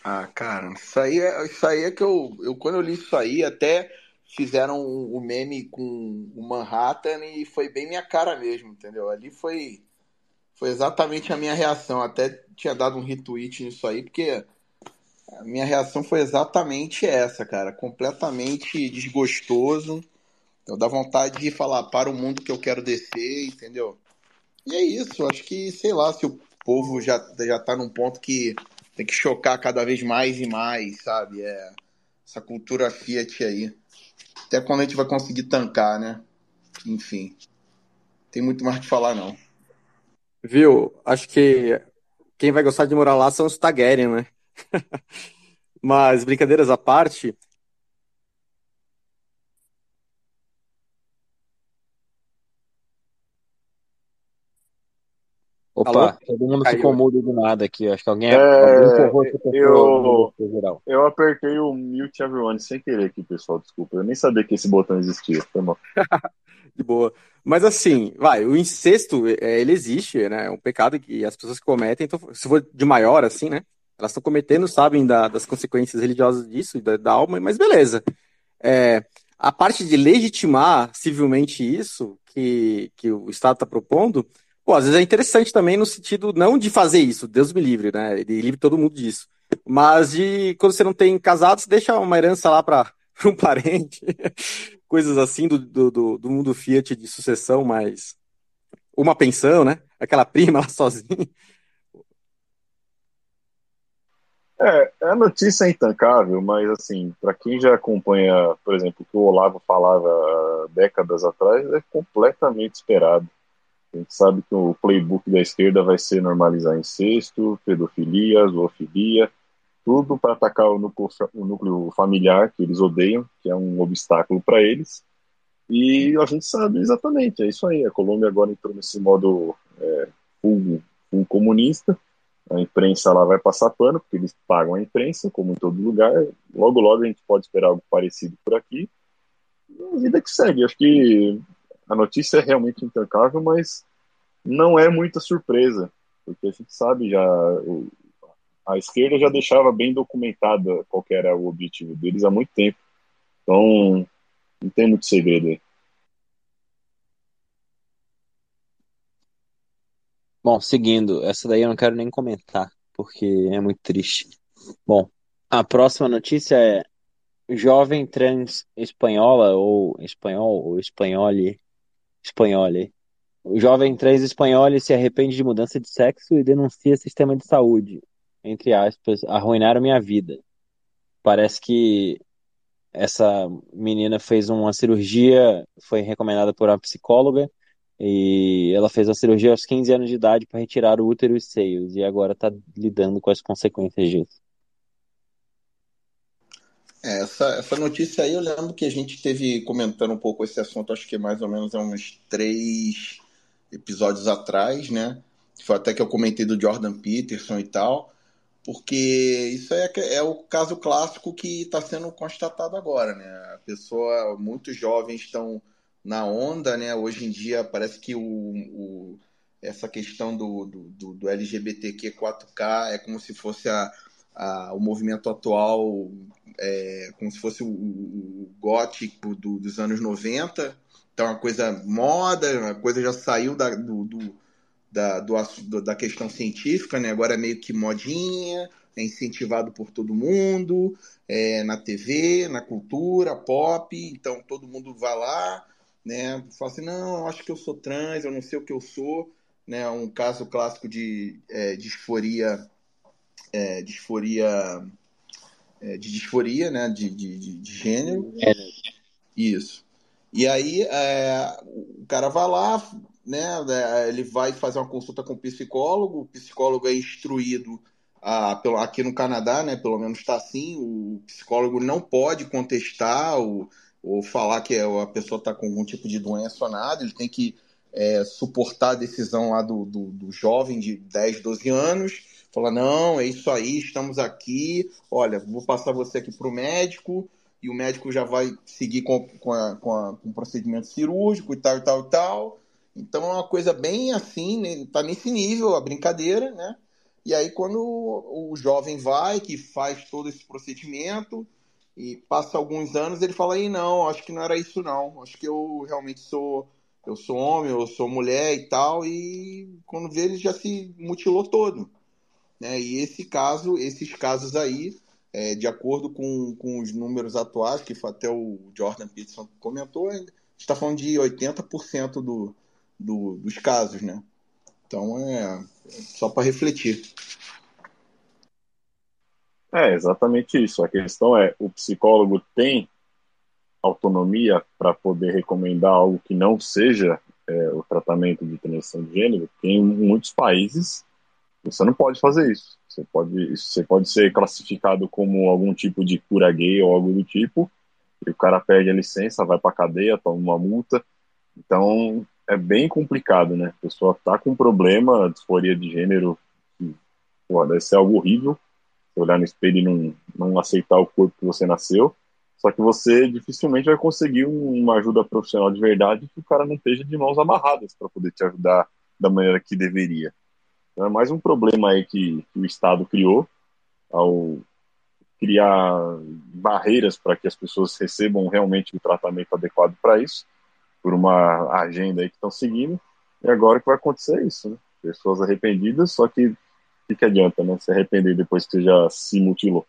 Ah, cara, isso aí é, isso aí é que eu, eu quando eu li isso aí até fizeram o um, um meme com o Manhattan e foi bem minha cara mesmo, entendeu? Ali foi foi exatamente a minha reação. Até tinha dado um retweet nisso aí, porque a minha reação foi exatamente essa, cara. Completamente desgostoso. Eu dá vontade de falar para o mundo que eu quero descer, entendeu? E é isso. Acho que, sei lá, se o povo já, já tá num ponto que tem que chocar cada vez mais e mais, sabe? É essa cultura Fiat aí. Até quando a gente vai conseguir tancar, né? Enfim. Tem muito mais que falar, não. Viu? Acho que quem vai gostar de morar lá são os Targaryen, né? <laughs> Mas, brincadeiras à parte. Opa, Alô? todo mundo Caiu. ficou mudo do nada aqui. Acho que alguém, é, alguém eu, eu apertei o mute everyone sem querer aqui, pessoal. Desculpa. Eu nem sabia que esse botão existia. Foi mal. <laughs> de boa. Mas assim, vai, o incesto, é, ele existe, né? É um pecado que as pessoas cometem, então, se for de maior, assim, né? Elas estão cometendo, sabem da, das consequências religiosas disso, da, da alma, mas beleza. É, a parte de legitimar civilmente isso que, que o Estado está propondo, pô, às vezes é interessante também no sentido não de fazer isso, Deus me livre, né? Ele livre todo mundo disso. Mas de quando você não tem casados, deixa uma herança lá para <laughs> um parente <laughs> coisas assim do, do, do mundo Fiat de sucessão, mas uma pensão, né? Aquela prima lá <laughs> sozinha. É, a notícia é intancável, mas assim, para quem já acompanha, por exemplo, o que o Olavo falava décadas atrás, é completamente esperado. A gente sabe que o playbook da esquerda vai ser normalizar incesto, pedofilia, zoofilia, tudo para atacar o núcleo, o núcleo familiar que eles odeiam, que é um obstáculo para eles. E a gente sabe exatamente, é isso aí. A Colômbia agora entrou nesse modo é, full, full comunista. A imprensa lá vai passar pano, porque eles pagam a imprensa, como em todo lugar. Logo, logo a gente pode esperar algo parecido por aqui. E a vida que segue. Acho que a notícia é realmente intancável, mas não é muita surpresa, porque a gente sabe já a esquerda já deixava bem documentada qual era o objetivo deles há muito tempo. Então, não tem muito segredo aí. Bom, seguindo, essa daí eu não quero nem comentar, porque é muito triste. Bom, a próxima notícia é jovem trans espanhola ou espanhol ou espanhole, espanhole. O jovem trans espanhol se arrepende de mudança de sexo e denuncia sistema de saúde entre aspas, arruinaram minha vida. Parece que essa menina fez uma cirurgia, foi recomendada por uma psicóloga, E ela fez a cirurgia aos 15 anos de idade para retirar o útero e os seios. E agora está lidando com as consequências disso. É, essa, essa notícia aí eu lembro que a gente teve comentando um pouco esse assunto, acho que mais ou menos há uns três episódios atrás, né? Foi até que eu comentei do Jordan Peterson e tal, porque isso é, é o caso clássico que está sendo constatado agora, né? A pessoa, muitos jovens estão na onda, né? Hoje em dia parece que o, o essa questão do, do, do LGBTQ 4K é como se fosse a a, o movimento atual é, como se fosse o, o, gótico do, dos anos 90. Então, uma coisa moda, a coisa já saiu da, do, do, da, do, da questão científica, né? agora é meio que modinha, é incentivado por todo mundo, é, na TV, na cultura, pop, então todo mundo vai lá, né? Fala assim, não, acho que eu sou trans, eu não sei o que eu sou, né? Um caso clássico de é, disforia é, disforia é, de disforia, né, de, de, de gênero. É. Isso. E aí é, o cara vai lá, né, é, ele vai fazer uma consulta com o psicólogo, o psicólogo é instruído a, aqui no Canadá, né, pelo menos está assim, o psicólogo não pode contestar ou, ou falar que a pessoa está com algum tipo de doença ou nada, ele tem que é, suportar a decisão lá do, do, do jovem de 10, 12 anos, Fala, não, é isso aí, estamos aqui. Olha, vou passar você aqui para o médico e o médico já vai seguir com, com, a, com, a, com o procedimento cirúrgico e tal, e tal, e tal. Então é uma coisa bem assim, né? tá nesse nível a brincadeira, né? E aí quando o, jovem vai, que faz todo esse procedimento e passa alguns anos, ele fala aí não, acho que não era isso não, acho que eu realmente sou eu sou homem, eu sou mulher e tal, e quando vê ele já se mutilou todo. Né? E esse caso, esses casos aí, é, de acordo com, com os números atuais, que até o Jordan Peterson comentou, está falando de 80% do, do, dos casos, né? Então é só para refletir. É exatamente isso. A questão é: o psicólogo tem autonomia para poder recomendar algo que não seja é, o tratamento de transição de gênero? Tem muitos países você não pode fazer isso. Você pode, você pode ser classificado como algum tipo de cura gay ou algo do tipo, e o cara perde a licença, vai para cadeia, toma uma multa. Então é bem complicado, né? A pessoa tá com um problema, disforia de gênero, que, pô, deve ser algo horrível. Você olhar no espelho e não, não aceitar o corpo que você nasceu. Só que você dificilmente vai conseguir uma ajuda profissional de verdade que o cara não esteja de mãos amarradas para poder te ajudar da maneira que deveria. Então é mais um problema aí que, que o Estado criou ao criar barreiras para que as pessoas recebam realmente o tratamento adequado para isso, por uma agenda aí que estão seguindo, e agora que vai acontecer isso, né? Pessoas arrependidas, só que o que, adianta, né? Se arrepender depois que já se mutilou.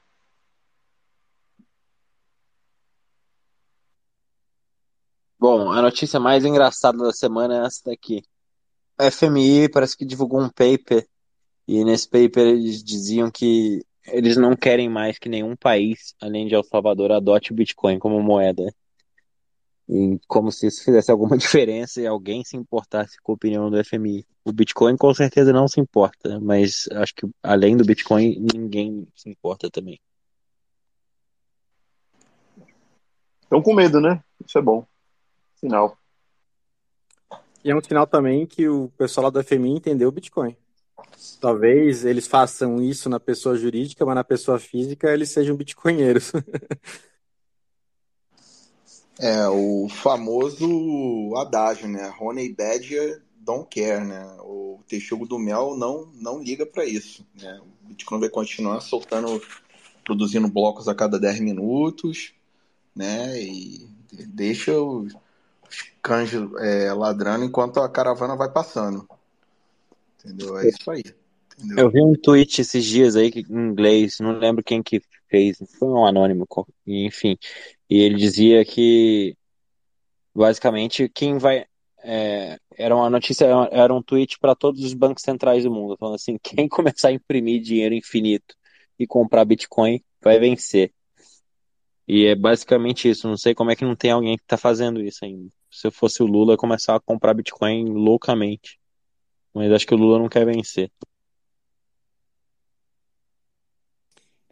Bom, a notícia mais engraçada da semana é essa daqui. A FMI parece que divulgou um paper e nesse paper eles diziam que eles não querem mais que nenhum país, além de El Salvador, adote o Bitcoin como moeda. E como se isso fizesse alguma <laughs> diferença e alguém se importasse com a opinião do FMI. O Bitcoin com certeza não se importa, mas acho que além do Bitcoin ninguém se importa também. Estão com medo, né? Isso é bom. Sinal. E é um sinal também que o pessoal lá do FMI entendeu o Bitcoin. Talvez eles façam isso na pessoa jurídica, mas na pessoa física eles sejam bitcoinheiros. <laughs> é, o famoso adágio, né? Honey Badger don't care, né? O texugo do mel não, não liga para isso, né? O Bitcoin vai continuar soltando, produzindo blocos a cada 10 minutos, né? E deixa os cães é, ladrando enquanto a caravana vai passando. Entendeu? É isso aí. Entendeu? Eu vi um tweet esses dias aí em inglês, não lembro quem que fez, foi um anônimo, enfim. E ele dizia que basicamente quem vai. É, era uma notícia, era um tweet para todos os bancos centrais do mundo, falando assim: <laughs> quem começar a imprimir dinheiro infinito e comprar Bitcoin vai vencer. E é basicamente isso. Não sei como é que não tem alguém que está fazendo isso ainda. se eu fosse o Lula, eu começar a comprar Bitcoin loucamente. Mas acho que o Lula não quer vencer.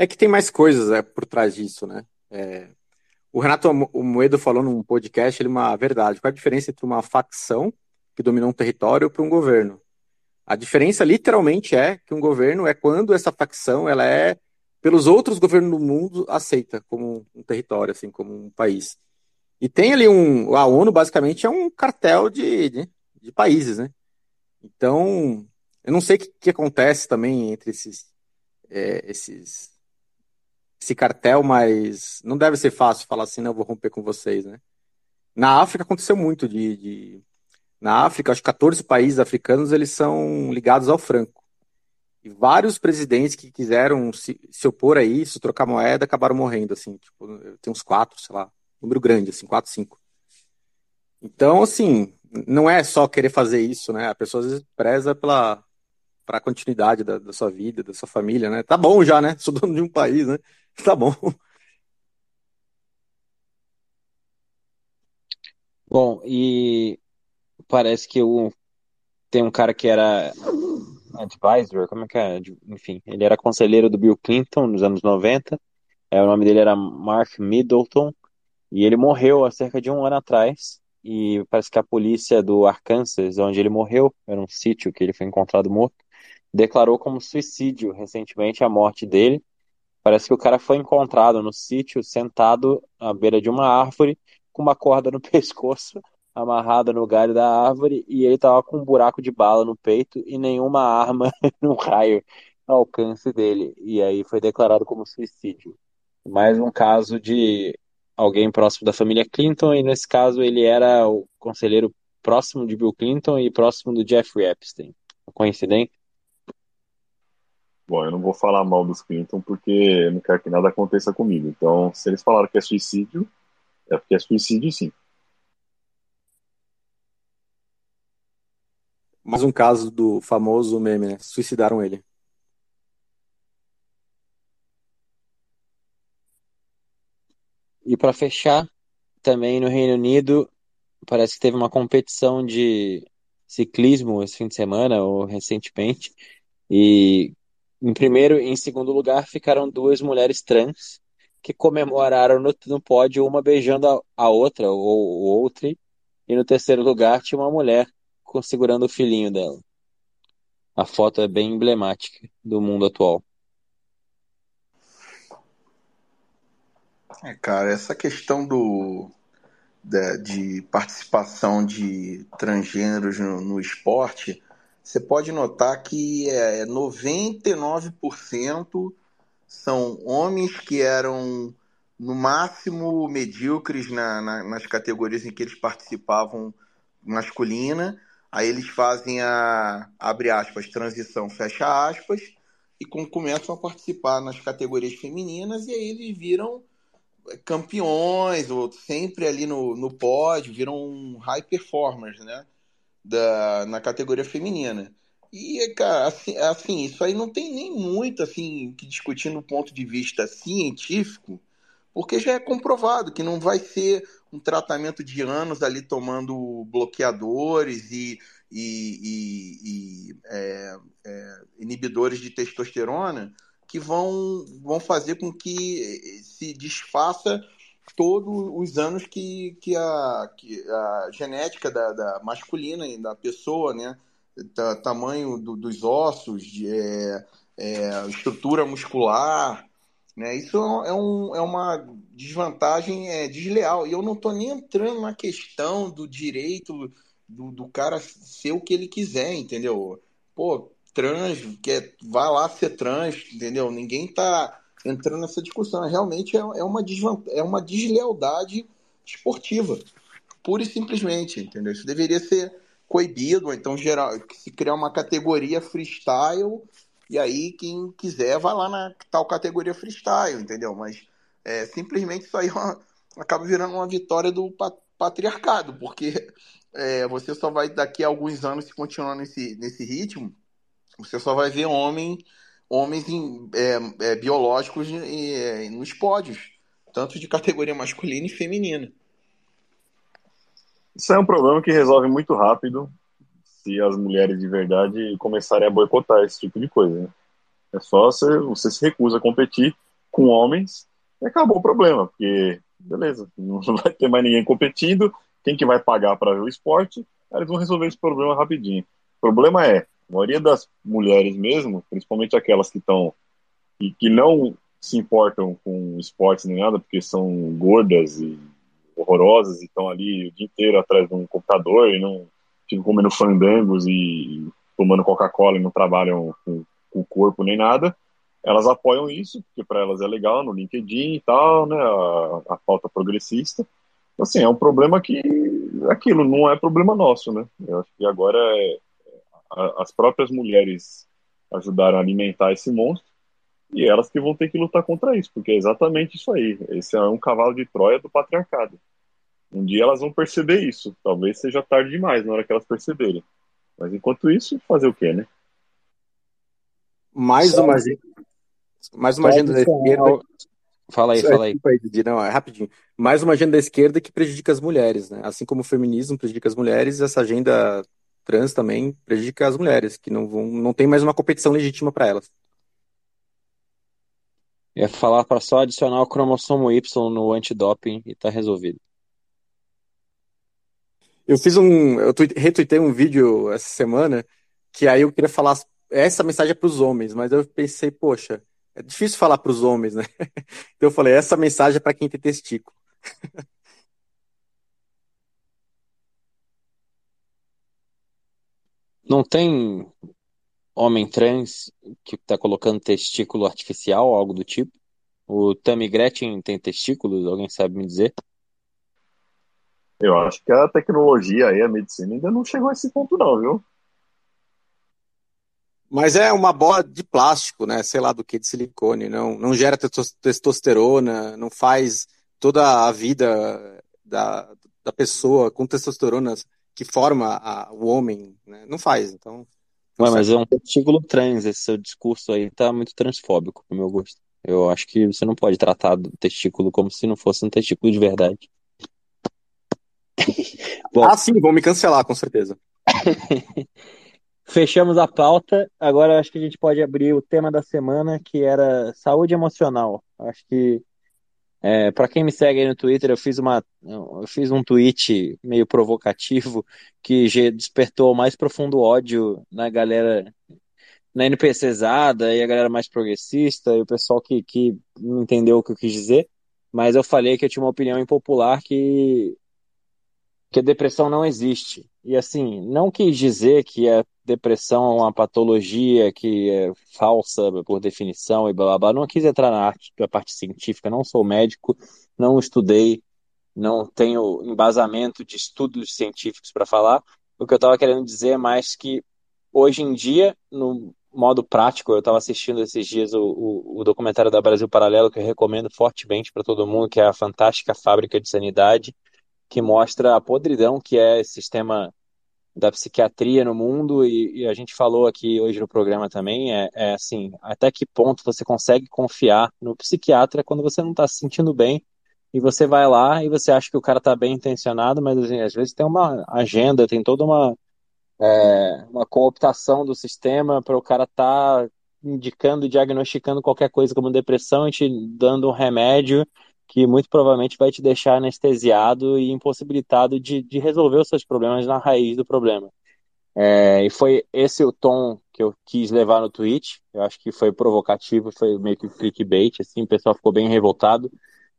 É que tem mais coisas é, por trás disso, né? É, o Renato Moedo falou num podcast ele, uma verdade. Qual a diferença entre uma facção que dominou um território para um governo? A diferença literalmente é que um governo é quando essa facção ela é pelos outros governos do mundo aceita como um território, assim, como um país. E tem ali um. A ONU basicamente é um cartel de, de, de países, né? Então, eu não sei o que, que acontece também entre esses, é, esses. Esse cartel, mas não deve ser fácil falar assim, não, vou romper com vocês, né? Na África aconteceu muito de, de na África, acho que 14 países africanos eles são ligados ao franco. E vários presidentes que quiseram se, se opor a isso, trocar moeda, acabaram morrendo, assim. Tipo, tem uns quatro, sei lá, número grande, assim, quatro, cinco. Então, assim, não é só querer fazer isso, né? A pessoa às vezes preza pela para a continuidade da, da, sua vida, da sua família, né? Tá bom já, né? <laughs> Sou dono de um país, né? <laughs> Tá bom. Bom, e parece que o, tem um cara que era advisor, como é que é? Enfim, ele era conselheiro do Bill Clinton nos anos 90. É, o nome dele era Mark Middleton. E ele morreu há cerca de um ano atrás. E parece que a polícia do Arkansas, onde ele morreu, era um sítio que ele foi encontrado morto, declarou como suicídio recentemente a morte dele. Parece que o cara foi encontrado no sítio, sentado à beira de uma árvore, com uma corda no <laughs> pescoço, amarrada no galho da árvore e ele tava com um buraco de bala no peito e nenhuma arma <laughs> no raio ao alcance dele. E aí foi declarado como suicídio. Mais um caso de alguém próximo da família Clinton, e nesse caso ele era o conselheiro próximo de Bill Clinton e próximo do Jeffrey Epstein. Coincidência? Bom, eu não vou falar mal dos Clinton porque eu não quero que nada aconteça comigo. Então, se eles falaram que é suicídio, é porque é suicídio sim. Mais um caso do famoso meme, né? Suicidaram ele. E para fechar, também no Reino Unido, parece que teve uma competição de ciclismo esse fim de semana, ou recentemente, e em primeiro e em segundo lugar ficaram duas mulheres trans que comemoraram no, no pódio, uma beijando a, a outra, ou, ou outra, e no terceiro lugar tinha uma mulher segurando o filhinho dela. A foto é bem emblemática do mundo atual. É, cara, essa questão do de, de participação de transgêneros no, no, esporte, você pode notar que é, 99% são homens que eram no máximo medíocres na, na, nas categorias em que eles participavam masculina Aí eles fazem a, abre aspas, transição, fecha aspas, e com, começam a participar nas categorias femininas, e aí eles viram campeões, ou sempre ali no, no pódio, viram high performers, né? Da, na categoria feminina. E, cara, assim, assim, isso aí não tem nem muito, assim, que discutir no ponto de vista científico, porque já é comprovado que não vai ser um tratamento de anos ali tomando bloqueadores e, e, e, e é, é, inibidores de testosterona que vão, vão fazer com que se desfaça todos os anos que, que, a, que a genética da, da masculina da pessoa, né, tamanho do, dos ossos, de, é, é, estrutura muscular, né? Isso é, um, é uma desvantagem é, desleal. E eu não estou nem entrando na questão do direito do, do cara ser o que ele quiser, entendeu? Pô, trans, quer, vai lá ser trans, entendeu? Ninguém está entrando nessa discussão. Realmente é, é, uma, é uma deslealdade esportiva, pura e simplesmente, entendeu? Isso deveria ser coibido, ou então geral, se criar uma categoria freestyle e aí, quem quiser, vai lá na tal categoria freestyle, entendeu? Mas é, simplesmente isso aí é uma, acaba virando uma vitória do patriarcado, porque é, você só vai, daqui a alguns anos, se continuar nesse, nesse ritmo, você só vai ver homem, homens em, é, é biológicos em, nos pódios, tanto de categoria masculina e feminina. Isso é um problema que resolve muito rápido se as mulheres de verdade começarem a boicotar esse tipo de coisa. Né? É só você, você se recusa a competir com homens e acabou o problema, porque beleza, <laughs> não vai ter mais ninguém competindo, quem que vai pagar para ver o esporte? Eles vão resolver esse problema rapidinho. O problema é, a maioria das mulheres mesmo, principalmente aquelas que estão e que não se importam com esportes nem nada, porque são gordas e horrorosas e estão ali o dia inteiro atrás de um computador e não ficam comendo fandangos e tomando Coca-Cola e não trabalham com, com, o corpo nem nada, elas apoiam isso, porque para elas é legal no LinkedIn e tal, né, a, a pauta progressista. Assim, é um problema que, aquilo, não é problema nosso, né? Eu acho que agora é, as próprias mulheres ajudaram a alimentar esse monstro e elas que vão ter que lutar contra isso, porque é exatamente isso aí. Esse é um cavalo de Troia do patriarcado. Um dia elas vão perceber isso. Talvez seja tarde demais na hora que elas perceberem. Mas enquanto isso, fazer o quê, né? Mais uma, mais uma agenda da esquerda. Fala aí, fala aí. Não, é rapidinho. Mais uma agenda da esquerda que prejudica as mulheres, né? Assim como o feminismo prejudica as mulheres, essa agenda trans também prejudica as mulheres, que não vão, não tem mais uma competição legítima para elas. Ia falar para só adicionar o cromossomo Y no antidoping e tá resolvido. Eu fiz um. Eu retuitei um vídeo essa semana que aí eu queria falar. Essa mensagem é para os homens, mas eu pensei, poxa, é difícil falar para os homens, né? <laughs> Então eu falei, essa mensagem é para quem tem testículo. <laughs> Não tem homem trans que está colocando testículo artificial, algo do tipo? O Tammy Gretchen tem testículos? Alguém sabe me dizer? Eu acho que a tecnologia e a medicina ainda não chegou a esse ponto, não, viu? Mas é uma bola de plástico, né? Sei lá do que, de silicone. Não, não gera testosterona, não faz toda a vida da, da pessoa com testosterona que forma a, o homem, né? Não faz, então... Ué, mas é um testículo trans, esse seu discurso aí tá muito transfóbico, pro meu gosto. Eu acho que você não pode tratar do testículo como se não fosse um testículo de verdade. Bom, <laughs> ah, sim, vão me cancelar, com certeza. <laughs> Fechamos a pauta. Agora acho que a gente pode abrir o tema da semana, que era saúde emocional. Acho que é, para quem me segue aí no Twitter, eu fiz, uma, eu fiz um tweet meio provocativo que despertou o mais profundo ódio na galera, na NPCzada e a galera mais progressista e o pessoal que, que não entendeu o que eu quis dizer. Mas eu falei que eu tinha uma opinião impopular que, que a depressão não existe. E assim, não quis dizer que a depressão é uma patologia que é falsa por definição e blá blá blá. Não quis entrar na arte, na parte científica, não sou médico, não estudei, não tenho embasamento de estudos científicos para falar. O que eu estava querendo dizer é mais que hoje em dia, no modo prático, eu estava assistindo esses dias o, o, o, documentário da Brasil Paralelo, que eu recomendo fortemente para todo mundo, que é a Fantástica Fábrica de Sanidade que mostra a podridão que é esse sistema da psiquiatria no mundo. E, e, a gente falou aqui hoje no programa também é, é, assim até que ponto você consegue confiar no psiquiatra quando você não está se sentindo bem e você vai lá e você acha que o cara está bem intencionado mas assim, às vezes tem uma agenda tem toda uma é, uma cooptação do sistema para o cara estar tá indicando diagnosticando qualquer coisa como depressão e te dando um remédio que muito provavelmente vai te deixar anestesiado e impossibilitado de, de resolver os seus problemas na raiz do problema. É, e foi esse o tom que eu quis levar no tweet. Eu acho que foi provocativo, foi meio que clickbait, assim, o pessoal ficou bem revoltado.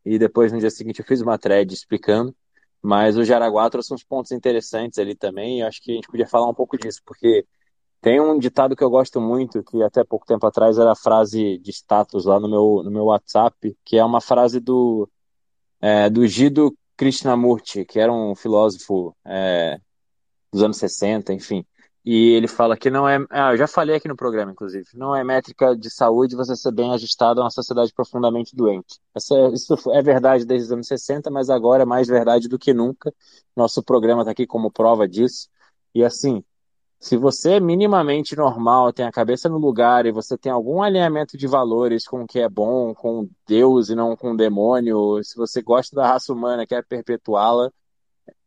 E depois, no dia seguinte, eu fiz uma thread explicando. Mas o Jaraguá trouxe uns pontos interessantes ali também, e eu acho que a gente podia falar um pouco disso, porque tem um ditado que eu gosto muito, que até pouco tempo atrás era a frase de status lá no meu, no meu WhatsApp, que é uma frase do, é, do Gido Krishnamurti, que era um filósofo é, dos anos 60, enfim. E ele fala que não é. Ah, eu já falei aqui no programa, inclusive. Não é métrica de saúde você ser bem ajustado a uma sociedade profundamente doente. Essa, isso é verdade desde os anos 60, mas agora é mais verdade do que nunca. Nosso programa está aqui como prova disso. E assim, se você é minimamente normal, tem a cabeça no lugar e você tem algum alinhamento de valores com o que é bom, com Deus e não com o demônio, se você gosta da raça humana, quer perpetuá-la,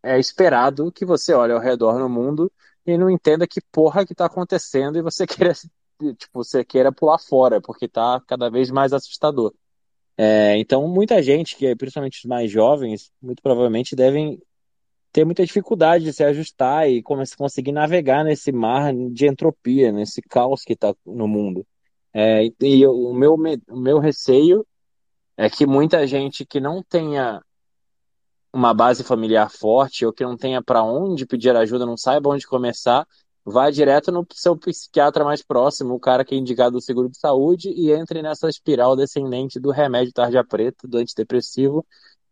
é esperado que você olhe ao redor no mundo e não entenda que porra que tá acontecendo e você <laughs> queira, tipo, você queira pular fora, porque tá cada vez mais assustador. É, então, muita gente, que principalmente os mais jovens, muito provavelmente devem ter muita dificuldade de se ajustar e conseguir navegar nesse mar de entropia, nesse caos que está no mundo. É, e o meu, o meu receio é que muita gente que não tenha uma base familiar forte ou que não tenha para onde pedir ajuda, não saiba onde começar, vá direto no seu psiquiatra mais próximo, o cara que é indicado do seguro de saúde, e entre nessa espiral descendente do remédio tarja preta, do antidepressivo,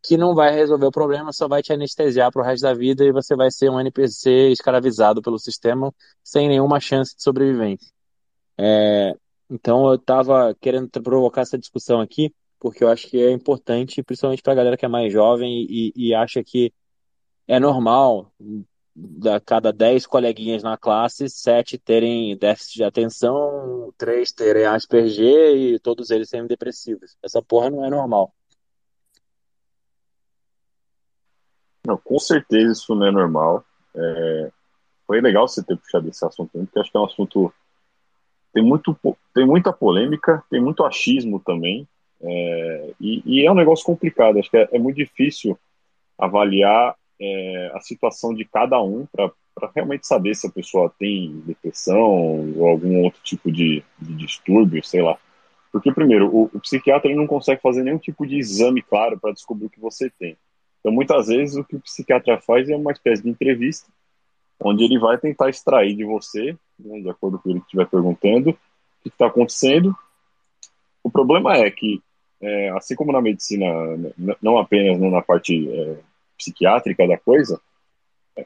que não vai resolver o problema, só vai te anestesiar para o resto da vida e você vai ser um NPC escravizado pelo sistema sem nenhuma chance de sobrevivência. É, então eu estava querendo provocar essa discussão aqui, porque eu acho que é importante, principalmente para a galera que é mais jovem e, e acha que é normal da cada 10 coleguinhas na classe, 7 terem déficit de atenção, 3 terem Asperger e todos eles serem depressivos. Essa porra não é normal. Não, com certeza isso não é normal. É... Foi legal você ter puxado esse assunto, porque acho que é um assunto. Tem, muito, tem muita polêmica, tem muito achismo também. É, e, e, é um negócio complicado, acho que é, é muito difícil avaliar é, a situação de cada um para realmente saber se a pessoa tem depressão ou algum outro tipo de, de distúrbio, sei lá. Porque, primeiro, o, o psiquiatra não consegue fazer nenhum tipo de exame claro para descobrir o que você tem. Então, muitas vezes, o que o psiquiatra faz é uma espécie de entrevista, onde ele vai tentar extrair de você, né, de acordo com o que ele estiver perguntando, o que está acontecendo. O problema é que é, assim como na medicina, não apenas na parte é, psiquiátrica da coisa,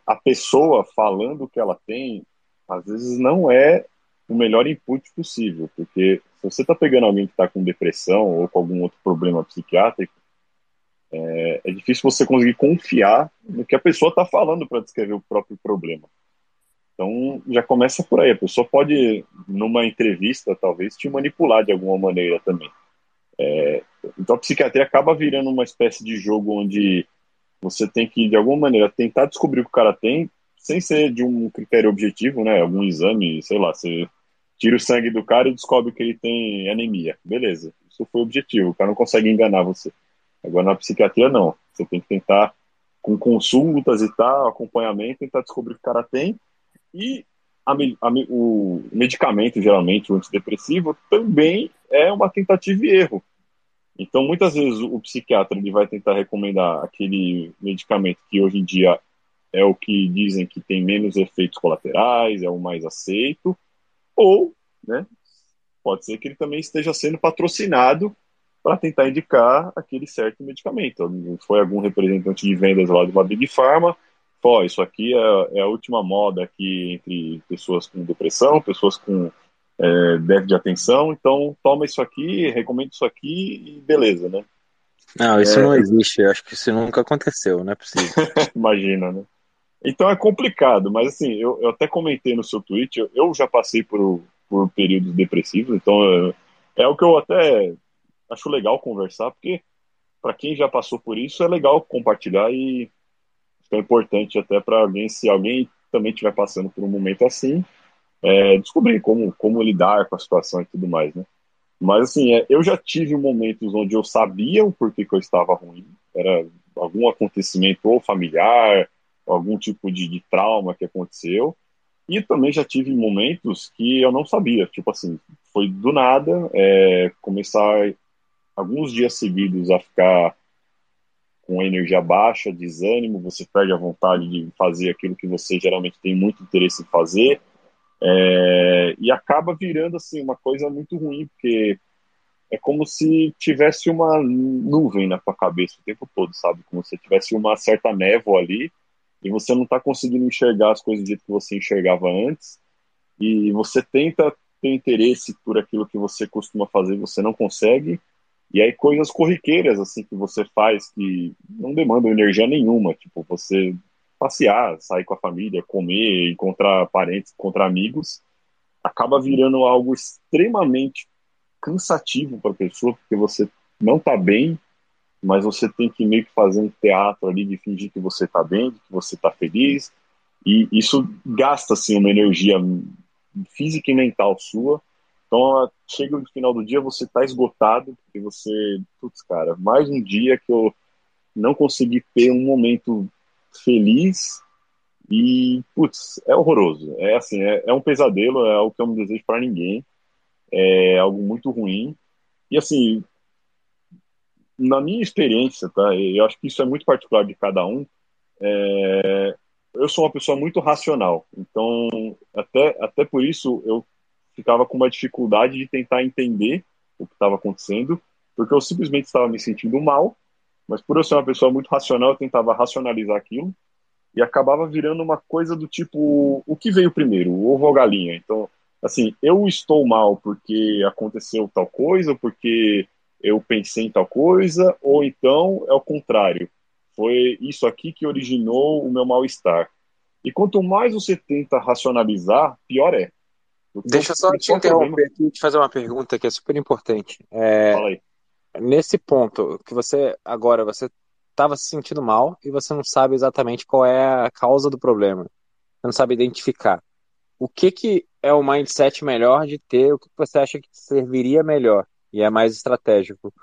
a pessoa falando o que ela tem, às vezes não é o melhor input possível, porque se você está pegando alguém que está com depressão ou com algum outro problema psiquiátrico, é, é difícil você conseguir confiar no que a pessoa está falando para descrever o próprio problema. Então já começa por aí. A pessoa pode, numa entrevista, talvez te manipular de alguma maneira também. É, então a psiquiatria acaba virando uma espécie de jogo onde você tem que, de alguma maneira, tentar descobrir o que o cara tem, sem ser de um critério objetivo, né? Algum exame, sei lá, você tira o sangue do cara e descobre que ele tem anemia. Beleza, isso foi o objetivo, o cara não consegue enganar você. Agora na psiquiatria, não. Você tem que tentar, com consultas e tal, acompanhamento, tentar descobrir o que o cara tem. E a, a, o medicamento, geralmente, o antidepressivo, também é uma tentativa e erro. Então, muitas vezes, o psiquiatra ele vai tentar recomendar aquele medicamento que hoje em dia é o que dizem que tem menos efeitos colaterais, é o mais aceito, ou, né, pode ser que ele também esteja sendo patrocinado para tentar indicar aquele certo medicamento. Foi algum representante de vendas lá de uma Big Pharma Pô, isso aqui é, é, a última moda aqui entre pessoas com depressão, pessoas com é, déficit de atenção, então toma isso aqui, recomendo isso aqui e beleza, né? Não, isso é... não existe, eu acho que isso nunca aconteceu, não é possível. <laughs> Imagina, né? Então é complicado, mas assim, eu, eu até comentei no seu tweet, eu, eu já passei por, por períodos depressivos, então é, é o que eu até acho legal conversar, porque para quem já passou por isso é legal compartilhar e é importante até para alguém, se alguém também estiver passando por um momento assim, é, descobrir como, como lidar com a situação e tudo mais, né? Mas assim, é, eu já tive momentos onde eu sabia o porquê que eu estava ruim, era algum acontecimento ou familiar, algum tipo de, de trauma que aconteceu, e também já tive momentos que eu não sabia, tipo assim, foi do nada é, começar alguns dias seguidos a ficar com energia baixa, desânimo, você perde a vontade de fazer aquilo que você geralmente tem muito interesse em fazer, é, e acaba virando assim uma coisa muito ruim, porque é como se tivesse uma nuvem na tua cabeça o tempo todo, sabe? Como se tivesse uma certa névoa ali e você não está conseguindo enxergar as coisas do jeito que você enxergava antes e você tenta ter interesse por aquilo que você costuma fazer, você não consegue e aí coisas corriqueiras assim que você faz que não demandam energia nenhuma, tipo você passear, sair com a família, comer, encontrar parentes, encontrar amigos, acaba virando algo extremamente cansativo para a pessoa, porque você não está bem mas você tem que meio que fazer um teatro ali de fingir que você está bem, que você está feliz, e isso gasta assim uma energia física e mental sua. Então, chega no final do dia, você está esgotado, porque você, putz, cara, mais um dia que eu não consegui ter um momento feliz e, putz, é horroroso. É assim, é, é um pesadelo, é algo que eu não desejo para ninguém. É algo muito ruim. E, assim, na minha experiência, tá? Eu acho que isso é muito particular de cada um. É, eu sou uma pessoa muito racional, então até até por isso eu ficava com uma dificuldade de tentar entender o que estava acontecendo, porque eu simplesmente estava me sentindo mal, mas por eu ser uma pessoa muito racional, eu tentava racionalizar aquilo e acabava virando uma coisa do tipo o que veio primeiro, o ovo ou a galinha. Então, assim, eu estou mal porque aconteceu tal coisa, porque eu pensei em tal coisa, ou então é o contrário. Foi isso aqui que originou o meu mal-estar. E quanto mais você tenta racionalizar, pior é. Deixa eu só te interromper aqui e te fazer uma pergunta que é super importante. É, Fala aí. Nesse ponto, que você agora você estava se sentindo mal e você não sabe exatamente qual é a causa do problema. Você não sabe identificar. O que, que é o mindset melhor de ter? O que você acha que serviria melhor? e é mais estratégico.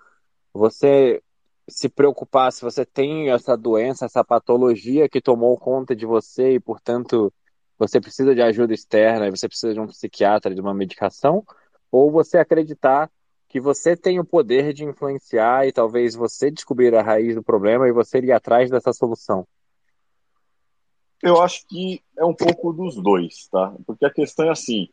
Você se preocupar se você tem essa doença, essa patologia que tomou conta de você e, portanto, você precisa de ajuda externa você precisa de um psiquiatra, de uma medicação, ou você acreditar que você tem o poder de influenciar e talvez você descobrir a raiz do problema e você ir atrás dessa solução? Eu acho que é um pouco dos dois, tá? Porque a questão é assim,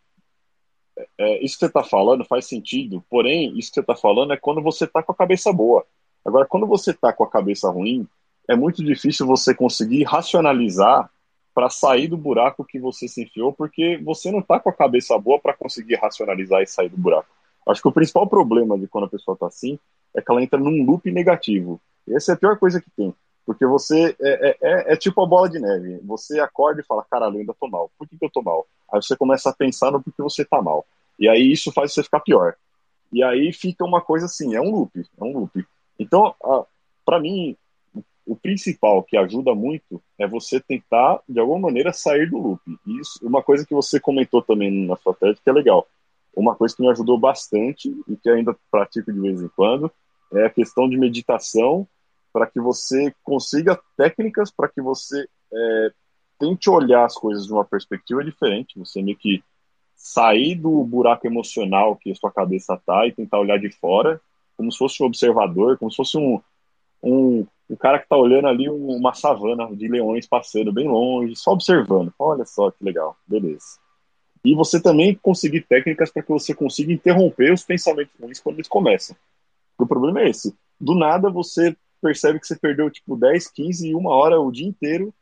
é, isso que você está falando faz sentido, porém, isso que você está falando é quando você está com a cabeça boa. Agora, quando você está com a cabeça ruim, é muito difícil você conseguir racionalizar para sair do buraco que você se enfiou, porque você não está com a cabeça boa para conseguir racionalizar e sair do buraco. Acho que o principal problema de quando a pessoa está assim é que ela entra num loop negativo. Essa é a pior coisa que tem. Porque você é, é, é, é tipo a bola de neve. Você acorda e fala, caralho, eu ainda tô mal. Por que, que eu tô mal? Aí você começa a pensar no porquê você tá mal. E aí isso faz você ficar pior. E aí fica uma coisa assim, é um loop, é um loop. Então, para mim, o principal que ajuda muito é você tentar, de alguma maneira, sair do loop. Isso, uma coisa que você comentou também na sua tese que é legal. Uma coisa que me ajudou bastante e que ainda pratico de vez em quando é a questão de meditação para que você consiga técnicas para que você é, tente olhar as coisas de uma perspectiva diferente. Você meio que sair do buraco emocional que a sua cabeça tá e tentar olhar de fora, como se fosse um observador, como se fosse um, um, um cara que está olhando ali uma savana de leões passando bem longe, só observando. Olha só que legal, beleza. E você também conseguir técnicas para que você consiga interromper os pensamentos ruins quando eles começam. O problema é esse. Do nada você percebe que você perdeu tipo 10, 15 e uma hora o dia inteiro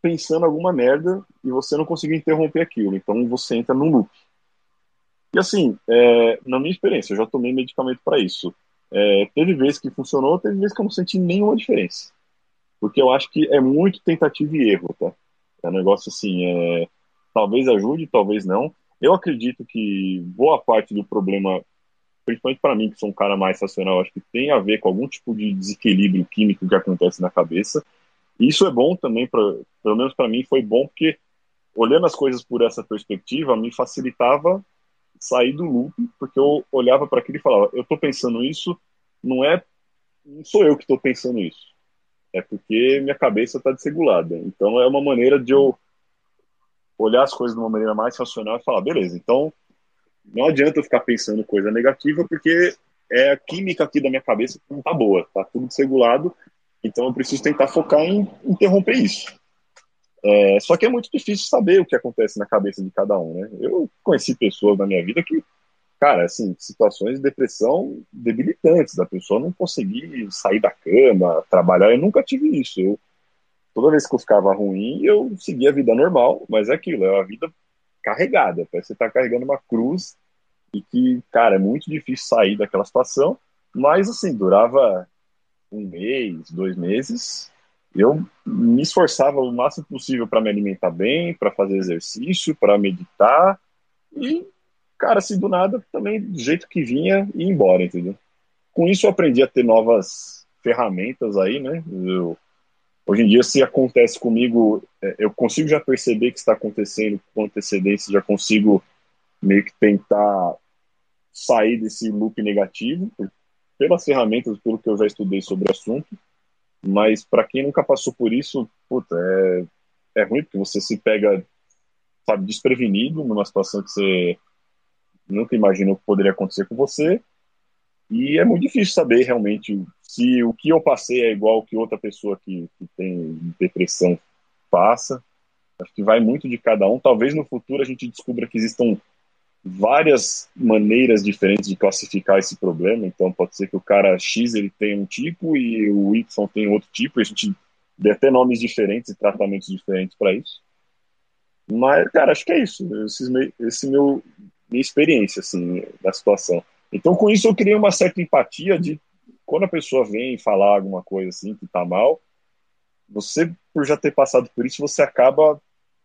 pensando alguma merda e você não conseguiu interromper aquilo. Então você entra num loop. E assim, é, na minha experiência, eu já tomei medicamento para isso. É, teve vezes que funcionou, teve vezes que eu não senti nenhuma diferença. Porque eu acho que é muito tentativa e erro, tá? É um negócio assim, é, talvez ajude, talvez não. Eu acredito que boa parte do problema, principalmente para mim, que sou um cara mais racional, acho que tem a ver com algum tipo de desequilíbrio químico que acontece na cabeça. E isso é bom também, pra, pelo menos para mim foi bom, porque olhando as coisas por essa perspectiva me facilitava sair do loop, porque eu olhava para aquilo e falava: eu estou pensando isso, não é, não sou eu que estou pensando isso, é porque minha cabeça está desregulada. Então é uma maneira de eu olhar as coisas de uma maneira mais racional e falar: beleza, então não adianta eu ficar pensando coisa negativa, porque é a química aqui da minha cabeça que não está boa, está tudo desregulado então eu preciso tentar focar em interromper isso. É, só que é muito difícil saber o que acontece na cabeça de cada um, né? Eu conheci pessoas na minha vida que, cara, assim, situações de depressão debilitantes, da pessoa não conseguir sair da cama, trabalhar. Eu nunca tive isso. Eu, toda vez que eu ficava ruim, eu seguia a vida normal, mas é aquilo, é uma vida carregada. Parece que você tá carregando uma cruz e que, cara, é muito difícil sair daquela situação. Mas, assim, durava um mês, dois meses, eu me esforçava o máximo possível para me alimentar bem, para fazer exercício, para meditar e, cara, assim, do nada, também do jeito que vinha, ir embora, entendeu? Com isso eu aprendi a ter novas ferramentas aí, né? Eu, hoje em dia, se acontece comigo, é, eu consigo já perceber que está acontecendo com antecedência, já consigo meio que tentar sair desse loop negativo, pelas ferramentas, pelo que eu já estudei sobre o assunto. Mas para quem nunca passou por isso, puta, é, é ruim, porque você se pega, sabe, desprevenido numa situação que você nunca imaginou que poderia acontecer com você. E é muito difícil saber realmente se o que eu passei é igual que outra pessoa que, que tem depressão passa. Acho que vai muito de cada um. Talvez no futuro a gente descubra que existam várias maneiras diferentes de classificar esse problema. Então pode ser que o cara X ele tenha um tipo e o Y tem outro tipo. E a gente dê até nomes diferentes e tratamentos diferentes para isso. Mas, cara, acho que é isso. Esse, esse meu minha experiência assim da situação. Então com isso eu criei uma certa empatia de quando a pessoa vem falar alguma coisa assim que tá mal, você por já ter passado por isso, você acaba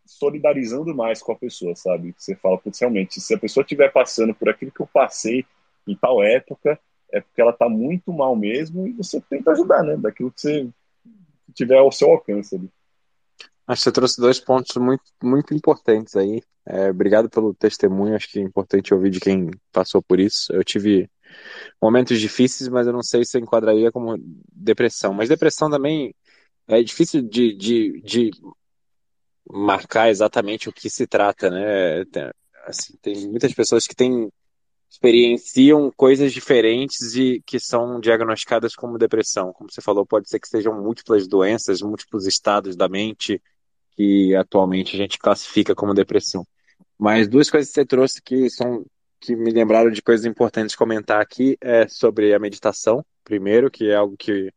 solidarizando mais com a pessoa, sabe? Você fala, putz, realmente, se a pessoa estiver passando por aquilo que eu passei em tal época, é porque ela tá muito mal mesmo e você tenta ajudar, né? Daquilo que você tiver ao seu alcance ali. Acho que você trouxe dois pontos muito, muito importantes aí. É, obrigado pelo testemunho, acho que é importante ouvir de quem passou por isso. Eu tive momentos difíceis, mas eu não sei se eu enquadraria como depressão. Mas depressão também é difícil de, de, de marcar exatamente o que se trata, né? Tem, assim, tem muitas pessoas que têm experienciam coisas diferentes e que são diagnosticadas como depressão. Como você falou, pode ser que sejam múltiplas doenças, múltiplos estados da mente que atualmente a gente classifica como depressão. Mas duas coisas que você trouxe que são que me lembraram de coisas importantes comentar aqui é sobre a meditação, primeiro, que é algo que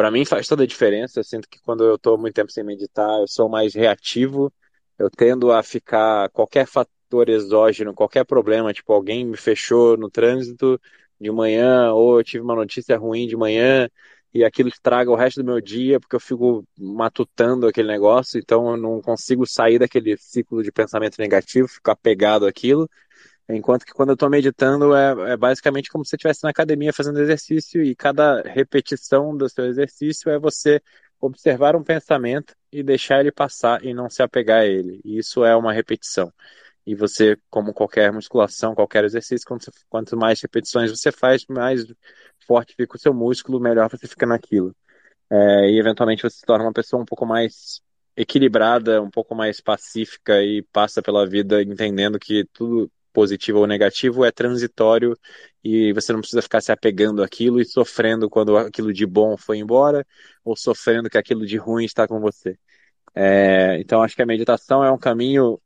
para mim faz toda a diferença. Eu sinto que quando eu estou muito tempo sem meditar, eu sou mais reativo. Eu tendo a ficar qualquer fator exógeno, qualquer problema, tipo alguém me fechou no trânsito de manhã ou eu tive uma notícia ruim de manhã e aquilo estraga o resto do meu dia porque eu fico matutando aquele negócio, então eu não consigo sair daquele ciclo de pensamento negativo, ficar pegado àquilo. Enquanto que quando eu estou meditando é, é, basicamente como se você estivesse na academia fazendo exercício e cada repetição do seu exercício é você observar um pensamento e deixar ele passar e não se apegar a ele. E isso é uma repetição. E você, como qualquer musculação, qualquer exercício, quanto, quanto mais repetições você faz, mais forte fica o seu músculo, melhor você fica naquilo. É, e eventualmente você se torna uma pessoa um pouco mais equilibrada, um pouco mais pacífica e passa pela vida entendendo que tudo positivo ou negativo é transitório e você não precisa ficar se apegando àquilo e sofrendo quando aquilo de bom foi embora ou sofrendo que aquilo de ruim está com você. É, então acho que a meditação é um caminho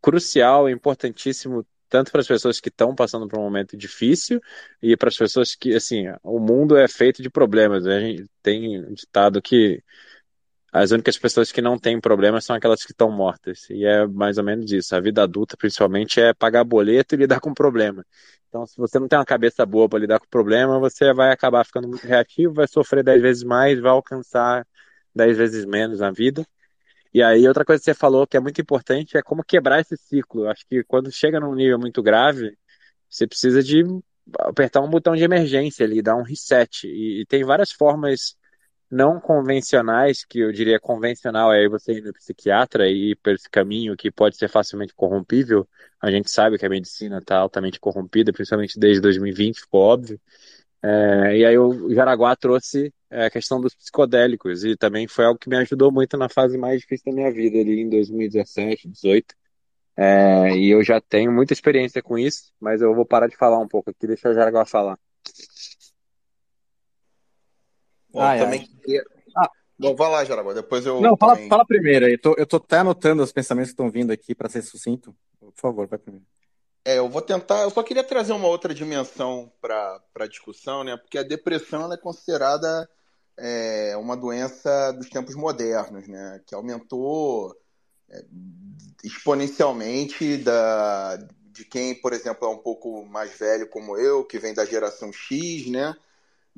crucial, importantíssimo tanto para as pessoas que estão passando por um momento difícil e para as pessoas que, assim, o mundo é feito de problemas. A gente tem um ditado que as únicas pessoas que não têm problemas são aquelas que estão mortas. E é mais ou menos isso. A vida adulta, principalmente, é pagar boleto e lidar com problema. Então, se você não tem uma cabeça boa para lidar com problema, você vai acabar ficando muito reativo, vai sofrer dez vezes mais, vai alcançar dez vezes menos na vida. E aí, outra coisa que você falou que é muito importante é como quebrar esse ciclo. Eu acho que quando chega num nível muito grave, você precisa de apertar um botão de emergência ali, dar um reset. E, e tem várias formas não convencionais, que eu diria convencional é você ir no psiquiatra e ir por esse caminho que pode ser facilmente corrompível. A gente sabe que a medicina está altamente corrompida, principalmente desde 2020, ficou óbvio. É, e aí o Jaraguá trouxe é, a questão dos psicodélicos e também foi algo que me ajudou muito na fase mais difícil da minha vida, ali em 2017, 2018. É, e eu já tenho muita experiência com isso, mas eu vou parar de falar um pouco aqui, deixa o Jaraguá falar. Bom, ai, também ai. queria. Ah. Bom, vai lá, Jaraguá, depois eu. Não, também... fala, fala primeiro. Eu tô, eu tô até anotando os pensamentos que estão vindo aqui para ser sucinto. Por favor, vai primeiro. É, eu vou tentar. Eu só queria trazer uma outra dimensão para a discussão, né? Porque a depressão é considerada é, uma doença dos tempos modernos, né? Que aumentou é, exponencialmente da, de quem, por exemplo, é um pouco mais velho como eu, que vem da geração X, né?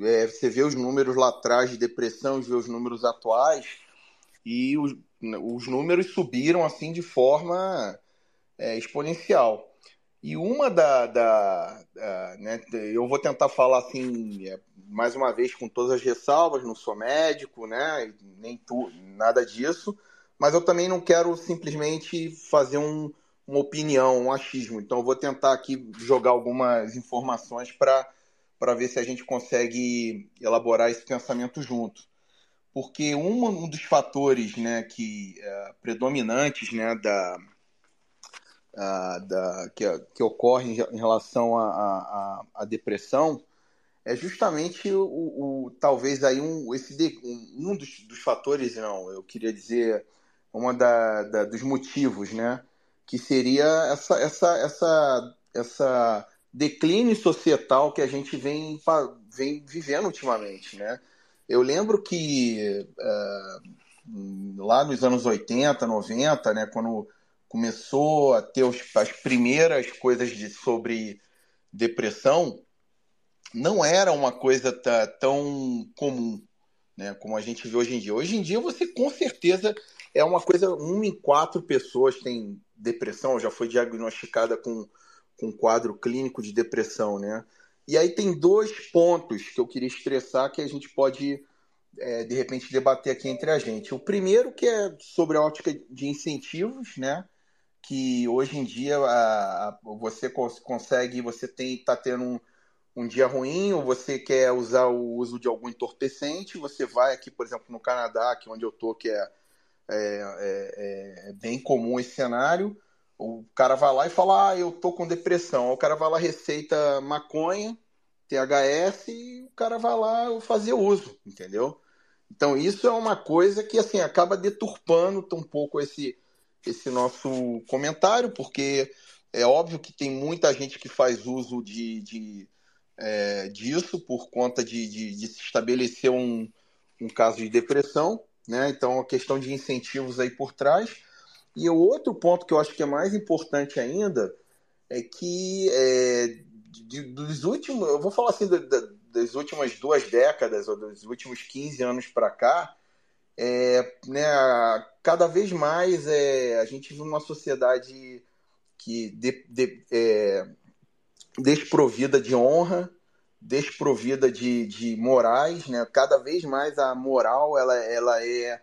É, você vê os números lá atrás de depressão, vê os números atuais, e os, os números subiram assim de forma é, exponencial. E uma da. da, da né, eu vou tentar falar assim, é, mais uma vez, com todas as ressalvas, não sou médico, né? Nem tu, nada disso, mas eu também não quero simplesmente fazer um, uma opinião, um achismo. Então, eu vou tentar aqui jogar algumas informações para ver se a gente consegue elaborar esse pensamento junto. Porque um, um dos fatores né, que, é, predominantes né, da, da, que, que ocorre em relação à depressão é justamente o, o, talvez aí um esse um, um dos, dos, fatores não eu queria dizer uma da, da, dos motivos né que seria essa essa essa essa declínio societal que a gente vem vem vivendo ultimamente né eu lembro que uh, lá nos anos 80 90 né quando começou a ter os, as primeiras coisas de, sobre depressão, não era uma coisa tão comum né, como a gente vê hoje em dia. Hoje em dia, você com certeza é uma coisa, uma em quatro pessoas tem depressão, já foi diagnosticada com, com quadro clínico de depressão, né? E aí tem dois pontos que eu queria estressar que a gente pode, é, de repente, debater aqui entre a gente. O primeiro que é sobre a ótica de incentivos, né? que hoje em dia a, a, você cons consegue, você tem está tendo um, um dia ruim, ou você quer usar o uso de algum entorpecente, você vai aqui, por exemplo, no Canadá, que é onde eu tô, que é, é, é, é, bem comum esse cenário, o cara vai lá e fala, ah, eu tô com depressão. O cara vai lá, receita maconha, THS, e o cara vai lá fazer uso, entendeu? Então isso é uma coisa que assim acaba deturpando um pouco esse esse nosso comentário, porque é óbvio que tem muita gente que faz uso de, de é, disso por conta de, de, de, se estabelecer um, um caso de depressão, né? Então, a questão de incentivos aí por trás. E o outro ponto que eu acho que é mais importante ainda é que é, de, dos últimos, eu vou falar assim, da, das últimas duas décadas, ou dos últimos 15 anos para cá, é, né, cada vez mais é, a gente vive uma sociedade que de, de, é, desprovida de honra, desprovida de, de morais, né? Cada vez mais a moral ela, ela é,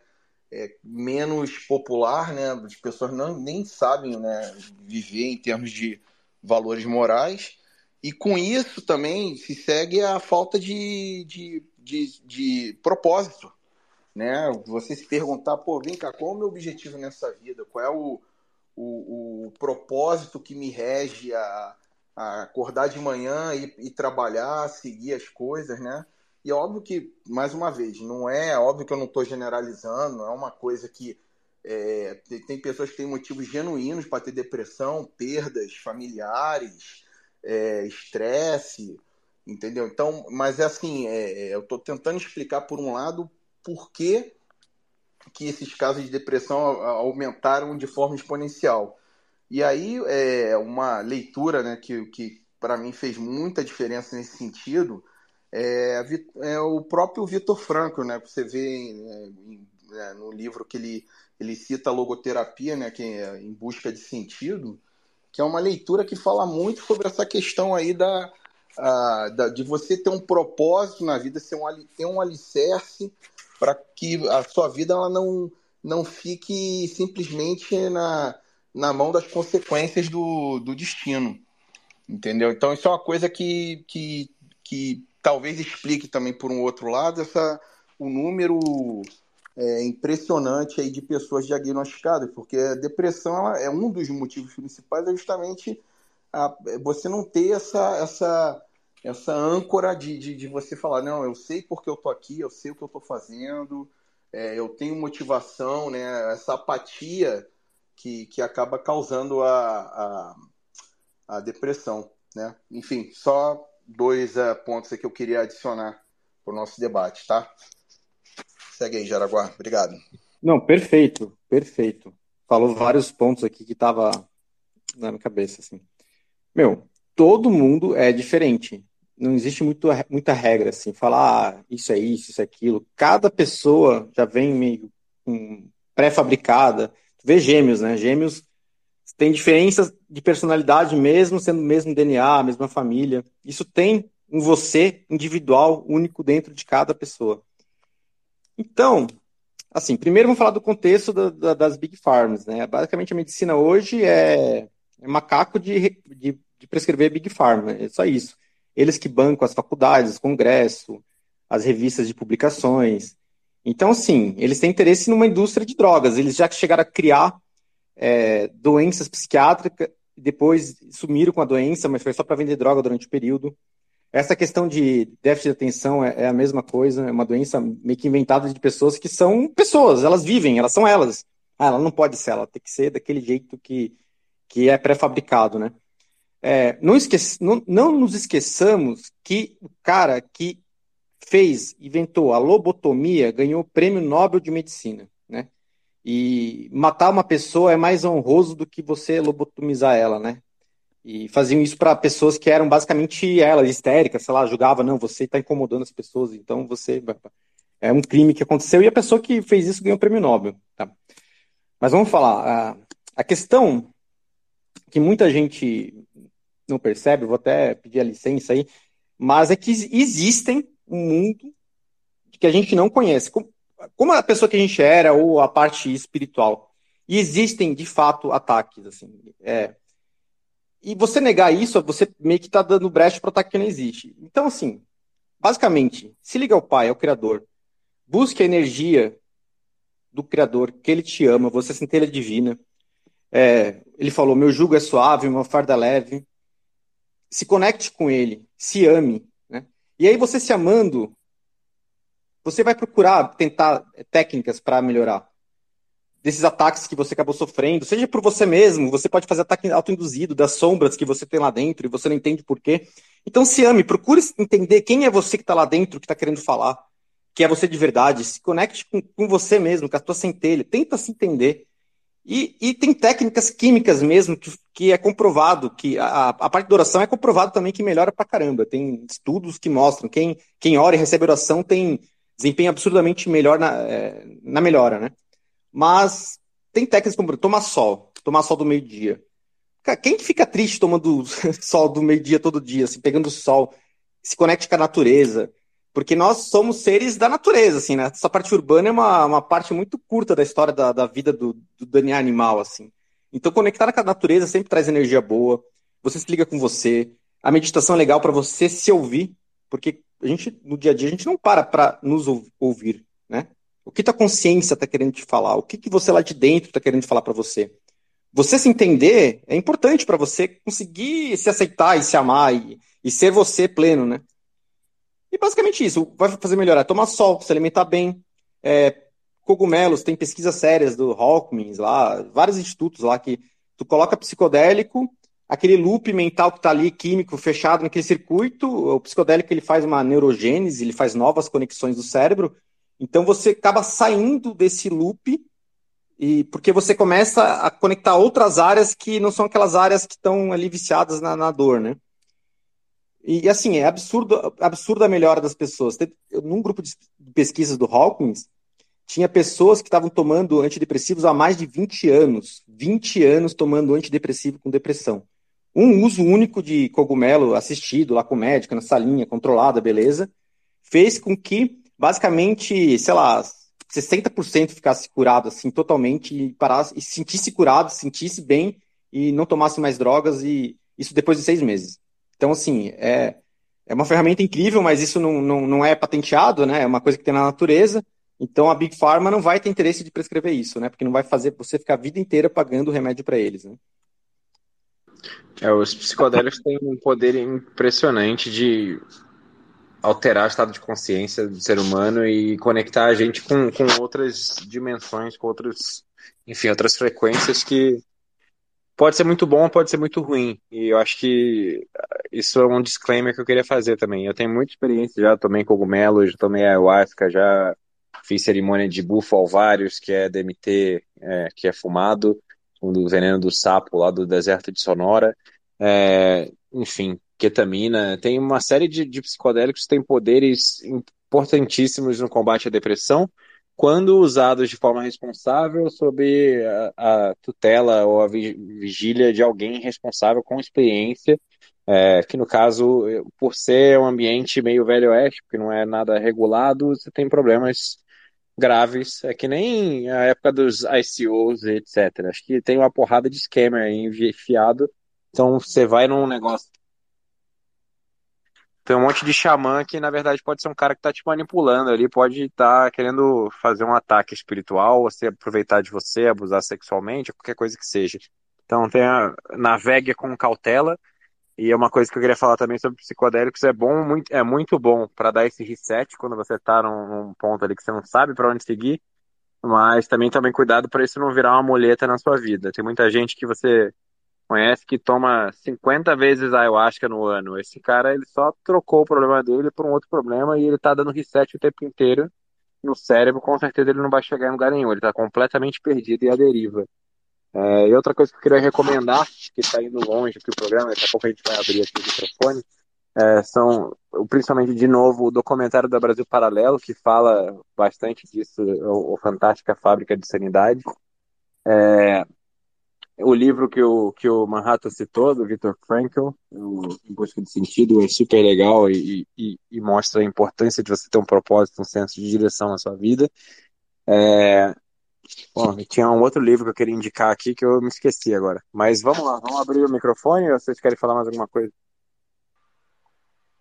é menos popular, né? As pessoas não, nem sabem né, viver em termos de valores morais. E com isso também se segue a falta de, de, de, de propósito né? Você se perguntar, pô, vem cá, qual é o meu objetivo nessa vida? Qual é o, o, o propósito que me rege a, a acordar de manhã e, e, trabalhar, seguir as coisas, né? E óbvio que, mais uma vez, não é, é óbvio que eu não estou generalizando, não é uma coisa que é, tem pessoas que têm motivos genuínos para ter depressão, perdas familiares, é, estresse, entendeu? Então, mas é assim, é, é eu estou tentando explicar por um lado por que, que esses casos de depressão aumentaram de forma exponencial. E aí, é uma leitura né, que, que para mim fez muita diferença nesse sentido é, é o próprio Vitor Franco, né, você vê é, no livro que ele, ele cita a logoterapia, né, que é Em Busca de Sentido, que é uma leitura que fala muito sobre essa questão aí da, a, da de você ter um propósito na vida, ser um, ter um alicerce para que a sua vida ela não, não fique simplesmente na, na mão das consequências do, do destino. Entendeu? Então, isso é uma coisa que, que, que talvez explique também, por um outro lado, essa, o número é, impressionante aí de pessoas diagnosticadas, porque a depressão é um dos motivos principais, é justamente a, você não ter essa, essa essa âncora de, de, de, você falar, não, eu sei porque eu tô aqui, eu sei o que eu tô fazendo, é, eu tenho motivação, né? Essa apatia que, que acaba causando a, a, a depressão, né? Enfim, só dois uh, pontos que eu queria adicionar para o nosso debate, tá? Segue aí, Jaraguá. Obrigado. Não, perfeito, perfeito. Falou vários pontos aqui que tava na minha cabeça, assim. Meu, todo mundo é diferente não existe muito, muita regra, assim, falar ah, isso é isso, isso é aquilo. Cada pessoa já vem meio um, pré-fabricada. Vê gêmeos, né? Gêmeos tem diferenças de personalidade mesmo, sendo o mesmo DNA, a mesma família. Isso tem um você individual, único dentro de cada pessoa. Então, assim, primeiro vamos falar do contexto da, da, das Big Farms. Né? Basicamente, a medicina hoje é, é macaco de, de, de, prescrever Big Pharma, é só isso. Eles que bancam as faculdades, congresso, as revistas de publicações. Então, sim, eles têm interesse numa indústria de drogas. Eles já chegaram a criar é, doenças psiquiátricas, depois sumiram com a doença, mas foi só para vender droga durante o período. Essa questão de déficit de atenção é, é, a mesma coisa, é uma doença meio que inventada de pessoas que são pessoas, elas vivem, elas são elas. Ah, ela não pode ser, ela tem que ser daquele jeito que, que é pré-fabricado, né? É, não, esquece, não, não nos esqueçamos que o cara que fez, inventou a lobotomia, ganhou o prêmio Nobel de Medicina? E matar uma pessoa é mais honroso do que você lobotomizar ela, né? E faziam isso para pessoas que eram basicamente elas, histéricas, sei lá, julgava, não, você está incomodando as pessoas, então você. É um crime que aconteceu e a pessoa que fez isso ganhou o prêmio Nobel. Tá? Mas vamos falar. A questão que muita gente não percebe, vou até pedir a licença aí, mas é que existem um mundo que a gente não conhece. Como, a pessoa que a gente era ou a parte espiritual. E existem, de fato, ataques. assim. É, e você negar isso, você meio que está dando brecha para ataque que não existe. Então, assim, basicamente, se liga ao Pai, ao Criador, busque a energia do Criador, que Ele te ama, você é centelha divina. É, ele falou: meu jugo é suave, fardo é leve. Se conecte com Ele, se ame. Né? E aí, você se amando, você vai procurar tentar técnicas para melhorar desses ataques que você acabou sofrendo, seja por você mesmo, você pode fazer ataque autoinduzido das sombras que você tem lá dentro e você não entende por quê. Então se ame, procure entender quem é você que está lá dentro, que está querendo falar, que é você de verdade, se conecte com, com você mesmo, com a tua centelha, tenta se entender. E, e tem técnicas químicas mesmo que, que é comprovado, que a, a parte da oração é comprovado também que melhora pra caramba. Tem estudos que mostram quem, quem ora e recebe oração tem desempenho absurdamente melhor na, é, na melhora, né? Mas tem técnicas como tomar sol, tomar sol do meio-dia. Quem fica triste tomando <laughs> sol do meio-dia todo dia, assim, pegando sol, se conecta com a natureza? Porque nós somos seres da natureza, assim, né? Essa parte urbana é uma, uma parte muito curta da história da, da vida do, do DNA animal, assim. Então, conectar com a natureza sempre traz energia boa. Você se liga com você. A meditação é legal para você se ouvir, porque a gente, no dia a dia, a gente não para para nos ouvir, né? O que tua consciência está querendo te falar? O que, que você lá de dentro está querendo falar para você? Você se entender é importante para você conseguir se aceitar e se amar e, e, ser você pleno, né? E basicamente isso. Vai fazer melhorar. Tomar sol, se alimentar bem. É, cogumelos, tem pesquisas sérias do Hawkins lá, vários institutos lá que tu coloca psicodélico, aquele loop mental que está ali, químico, fechado naquele circuito, o psicodélico ele faz uma neurogênese, ele faz novas conexões do cérebro, então você acaba saindo desse loop e porque você começa a conectar outras áreas que não são aquelas áreas que estão ali viciadas na, na dor, né? E assim, é absurdo, absurda a melhora das pessoas. Num grupo de pesquisas do Hawkins, tinha pessoas que estavam tomando antidepressivos há mais de 20 anos. 20 anos tomando antidepressivo com depressão. Um uso único de cogumelo assistido lá com médica, na salinha, controlada, beleza, fez com que basicamente, sei lá, 60% ficasse curado, assim, totalmente, e parasse, e sentisse curado, sentisse bem, e não tomasse mais drogas, e isso depois de seis meses. Então, assim, é, é uma ferramenta incrível, mas isso não, não, não é patenteado, né? É uma coisa que tem na natureza. Então, a Big Pharma não vai ter interesse de prescrever isso, né? Porque não vai fazer você ficar a vida inteira pagando remédio para eles, né? É, os psicodélicos têm um poder impressionante de alterar o estado de consciência do ser humano e conectar a gente com, com outras dimensões, com outros, enfim, outras frequências que pode ser muito bom, pode ser muito ruim. E eu acho que isso é um disclaimer que eu queria fazer também. Eu tenho muita experiência já, tomei cogumelo, já tomei ayahuasca, já fiz cerimônia de bufo alvários, que é DMT, é, que é fumado, do veneno do sapo lá do deserto de Sonora. É, enfim, ketamina, tem uma série de, de psicodélicos que têm poderes importantíssimos no combate à depressão quando usados de forma responsável, sob a, a tutela ou a vigília de alguém responsável com experiência, é, que no caso, por ser um ambiente meio velho oeste, porque não é nada regulado, você tem problemas graves, é que nem a época dos ICOs, etc. Acho que tem uma porrada de scammer aí enfiado, então você vai num negócio tem um monte de xamã que, na verdade, pode ser um cara que tá te manipulando ali, pode estar tá querendo fazer um ataque espiritual, se aproveitar de você, abusar sexualmente, qualquer coisa que seja. Então, tenha, navegue com cautela. E é uma coisa que eu queria falar também sobre psicodélicos, é bom, muito, é muito bom para dar esse reset quando você tá num, num, ponto ali que você não sabe para onde seguir, mas também tome cuidado para isso não virar uma muleta na sua vida. Tem muita gente que você conhece que toma 50 vezes ayahuasca no ano. Esse cara, ele só trocou o problema dele por um outro problema e ele tá dando reset o tempo inteiro no cérebro. Com certeza ele não vai chegar em lugar nenhum. Ele tá completamente perdido e à deriva. É, e outra coisa que eu queria recomendar, que está indo longe aqui o programa, daqui a pouco a gente vai abrir aqui o microfone, é, são, principalmente, de novo, o documentário da Brasil Paralelo, que fala bastante disso, o, o Fantástica Fábrica de Sanidade. É, o livro que o, que o Manhattan citou, do Viktor Frankl, Em Busca de Sentido, é super legal e, e, e, mostra a importância de você ter um propósito, um senso de direção na sua vida. É... Bom, tinha um outro livro que eu queria indicar aqui que eu me esqueci agora. Mas vamos lá, vamos abrir o microfone ou vocês querem falar mais alguma coisa?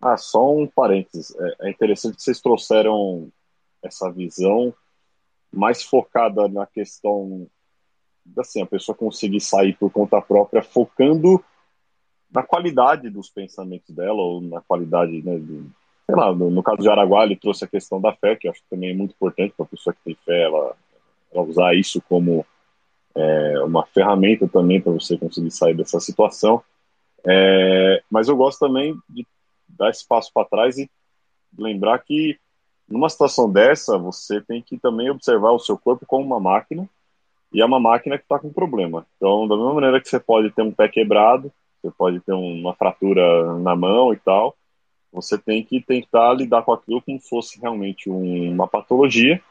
Ah, só um parênteses. É, é interessante que vocês trouxeram essa visão mais focada na questão assim, a pessoa conseguir sair por conta própria, focando na qualidade dos pensamentos dela, ou na qualidade, né, do, sei lá, no, no, caso de Araguá, ele trouxe a questão da fé, que eu acho que também é muito importante para a pessoa que tem fé, ela, ela usar isso como é, uma ferramenta também para você conseguir sair dessa situação. É, mas eu gosto também de dar espaço para trás e lembrar que numa situação dessa, você tem que também observar o seu corpo como uma máquina e é uma máquina que está com problema. Então, da mesma maneira que você pode ter um pé quebrado, você pode ter uma fratura na mão e tal, você tem que tentar lidar com aquilo como se fosse realmente um, uma patologia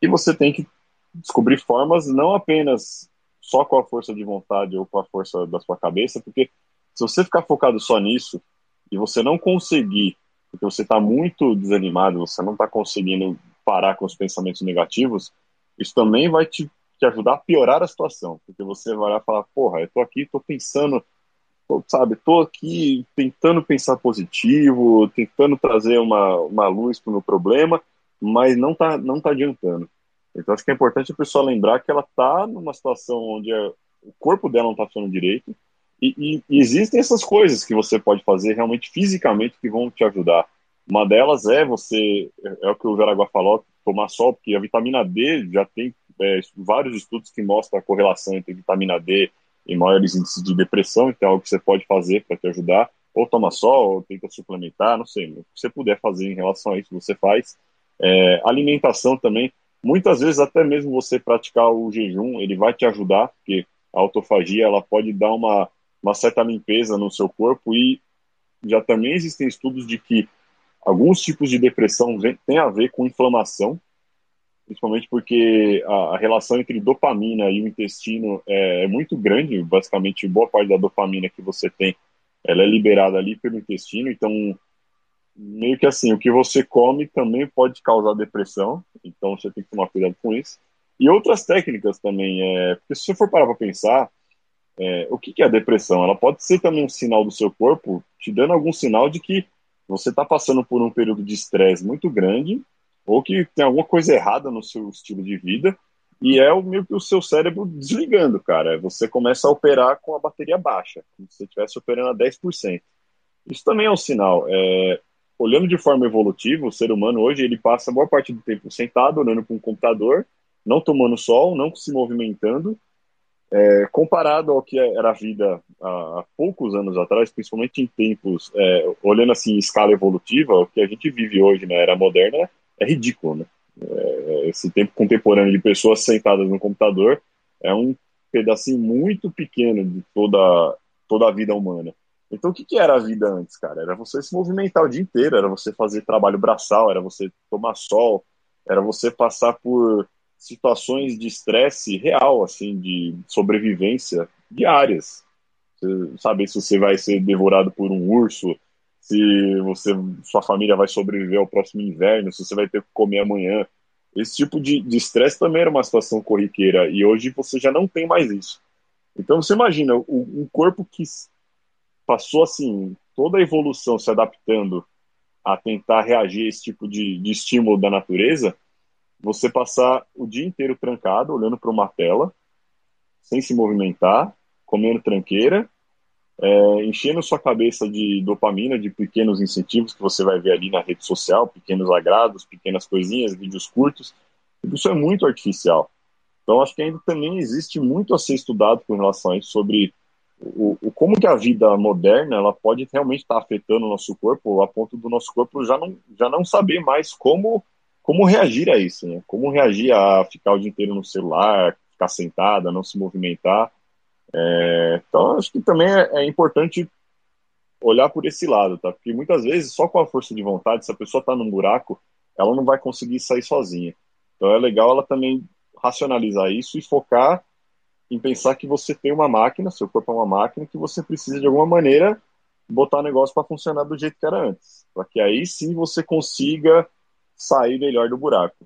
e você tem que descobrir formas não apenas só com a força de vontade ou com a força da sua cabeça, porque se você ficar focado só nisso e você não conseguir, porque você está muito desanimado, você não está conseguindo parar com os pensamentos negativos, isso também vai te te ajudar a piorar a situação, porque você vai lá falar, porra, eu tô aqui, tô pensando, tô, sabe, tô aqui tentando pensar positivo, tentando trazer uma, uma luz para o meu problema, mas não tá, não tá adiantando. Então acho que é importante a pessoa lembrar que ela tá numa situação onde o corpo dela não tá funcionando direito, e, e, existem essas coisas que você pode fazer realmente fisicamente que vão te ajudar. Uma delas é você, é, é o que o Jaraguá falou, tomar sol, porque a vitamina D já tem é, vários estudos que mostram a correlação entre vitamina D e maiores índices de depressão, então é algo que você pode fazer para te ajudar, ou toma sol, ou tenta suplementar, não sei, o que você puder fazer em relação a isso, você faz. É, alimentação também, muitas vezes até mesmo você praticar o jejum, ele vai te ajudar, porque a autofagia ela pode dar uma, uma certa limpeza no seu corpo e já também existem estudos de que alguns tipos de depressão têm a ver com inflamação, principalmente porque a, a, relação entre dopamina e o intestino é, é, muito grande, basicamente boa parte da dopamina que você tem, ela é liberada ali pelo intestino, então meio que assim, o que você come também pode causar depressão, então você tem que tomar cuidado com isso. E outras técnicas também, é, porque se você for parar para pensar, é, o que, que é a depressão? Ela pode ser também um sinal do seu corpo, te dando algum sinal de que você está passando por um período de estresse muito grande ou que tem alguma coisa errada no seu estilo de vida e é o meio que o seu cérebro desligando, cara. Você começa a operar com a bateria baixa, como se você estivesse operando a 10%. Isso também é um sinal. É, olhando de forma evolutiva, o ser humano hoje ele passa a boa parte do tempo sentado, olhando para um computador, não tomando sol, não se movimentando, é, comparado ao que era a vida há, há, poucos anos atrás, principalmente em tempos, é, olhando assim em escala evolutiva, o que a gente vive hoje na era moderna é ridículo, né? É, esse tempo contemporâneo de pessoas sentadas no computador é um pedacinho muito pequeno de toda, toda a vida humana. Então, o que, que era a vida antes, cara? Era você se movimentar o dia inteiro, era você fazer trabalho braçal, era você tomar sol, era você passar por situações de estresse real, assim, de sobrevivência diárias. Você saber se você vai ser devorado por um urso, se você, sua família vai sobreviver ao próximo inverno, se você vai ter que comer amanhã. Esse tipo de estresse também era uma situação corriqueira e hoje você já não tem mais isso. Então você imagina um corpo que passou assim toda a evolução se adaptando a tentar reagir a esse tipo de, de estímulo da natureza, você passar o dia inteiro trancado, olhando para uma tela, sem se movimentar, comendo tranqueira, é, enchendo sua cabeça de dopamina, de pequenos incentivos que você vai ver ali na rede social, pequenos agrados, pequenas coisinhas, vídeos curtos. Isso é muito artificial. Então, acho que ainda também existe muito a ser estudado com relação a isso, sobre o, o como que a vida moderna ela pode realmente estar afetando o nosso corpo, a ponto do nosso corpo já não, já não saber mais como, como reagir a isso, né? Como reagir a ficar o dia inteiro no celular, ficar sentada, não se movimentar. É, então, acho que também é, é, importante olhar por esse lado, tá? Porque muitas vezes, só com a força de vontade, se a pessoa está num buraco, ela não vai conseguir sair sozinha. Então, é legal ela também racionalizar isso e focar em pensar que você tem uma máquina, seu corpo é uma máquina, que você precisa de alguma maneira botar o negócio para funcionar do jeito que era antes, para que aí sim você consiga sair melhor do buraco.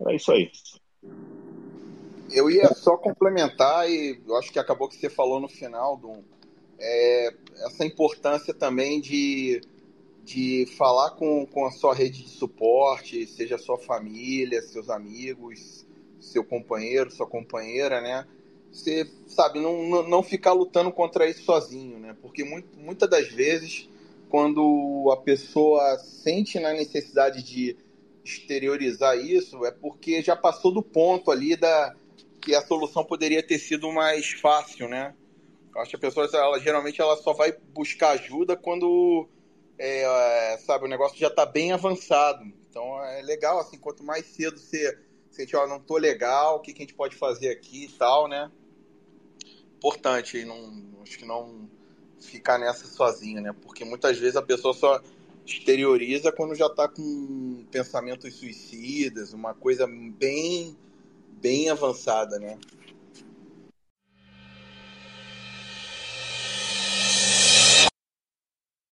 Era isso aí. Eu ia só complementar, e acho que acabou que você falou no final, Dum, é, essa importância também de, de falar com, com a sua rede de suporte, seja sua família, seus amigos, seu companheiro, sua companheira, né? Você, sabe, não, não ficar lutando contra isso sozinho, né? Porque muito, muitas das vezes, quando a pessoa sente na necessidade de exteriorizar isso, é porque já passou do ponto ali da, que a solução poderia ter sido mais fácil, né? Eu acho que a pessoa, ela, geralmente, ela só vai buscar ajuda quando, é, sabe, o negócio já está bem avançado. Então, é legal, assim, quanto mais cedo você sente, ó, não tô legal, o que, que a gente pode fazer aqui e tal, né? Importante, não, acho que não ficar nessa sozinha, né? Porque muitas vezes a pessoa só exterioriza quando já está com pensamentos suicidas, uma coisa bem bem avançada, né?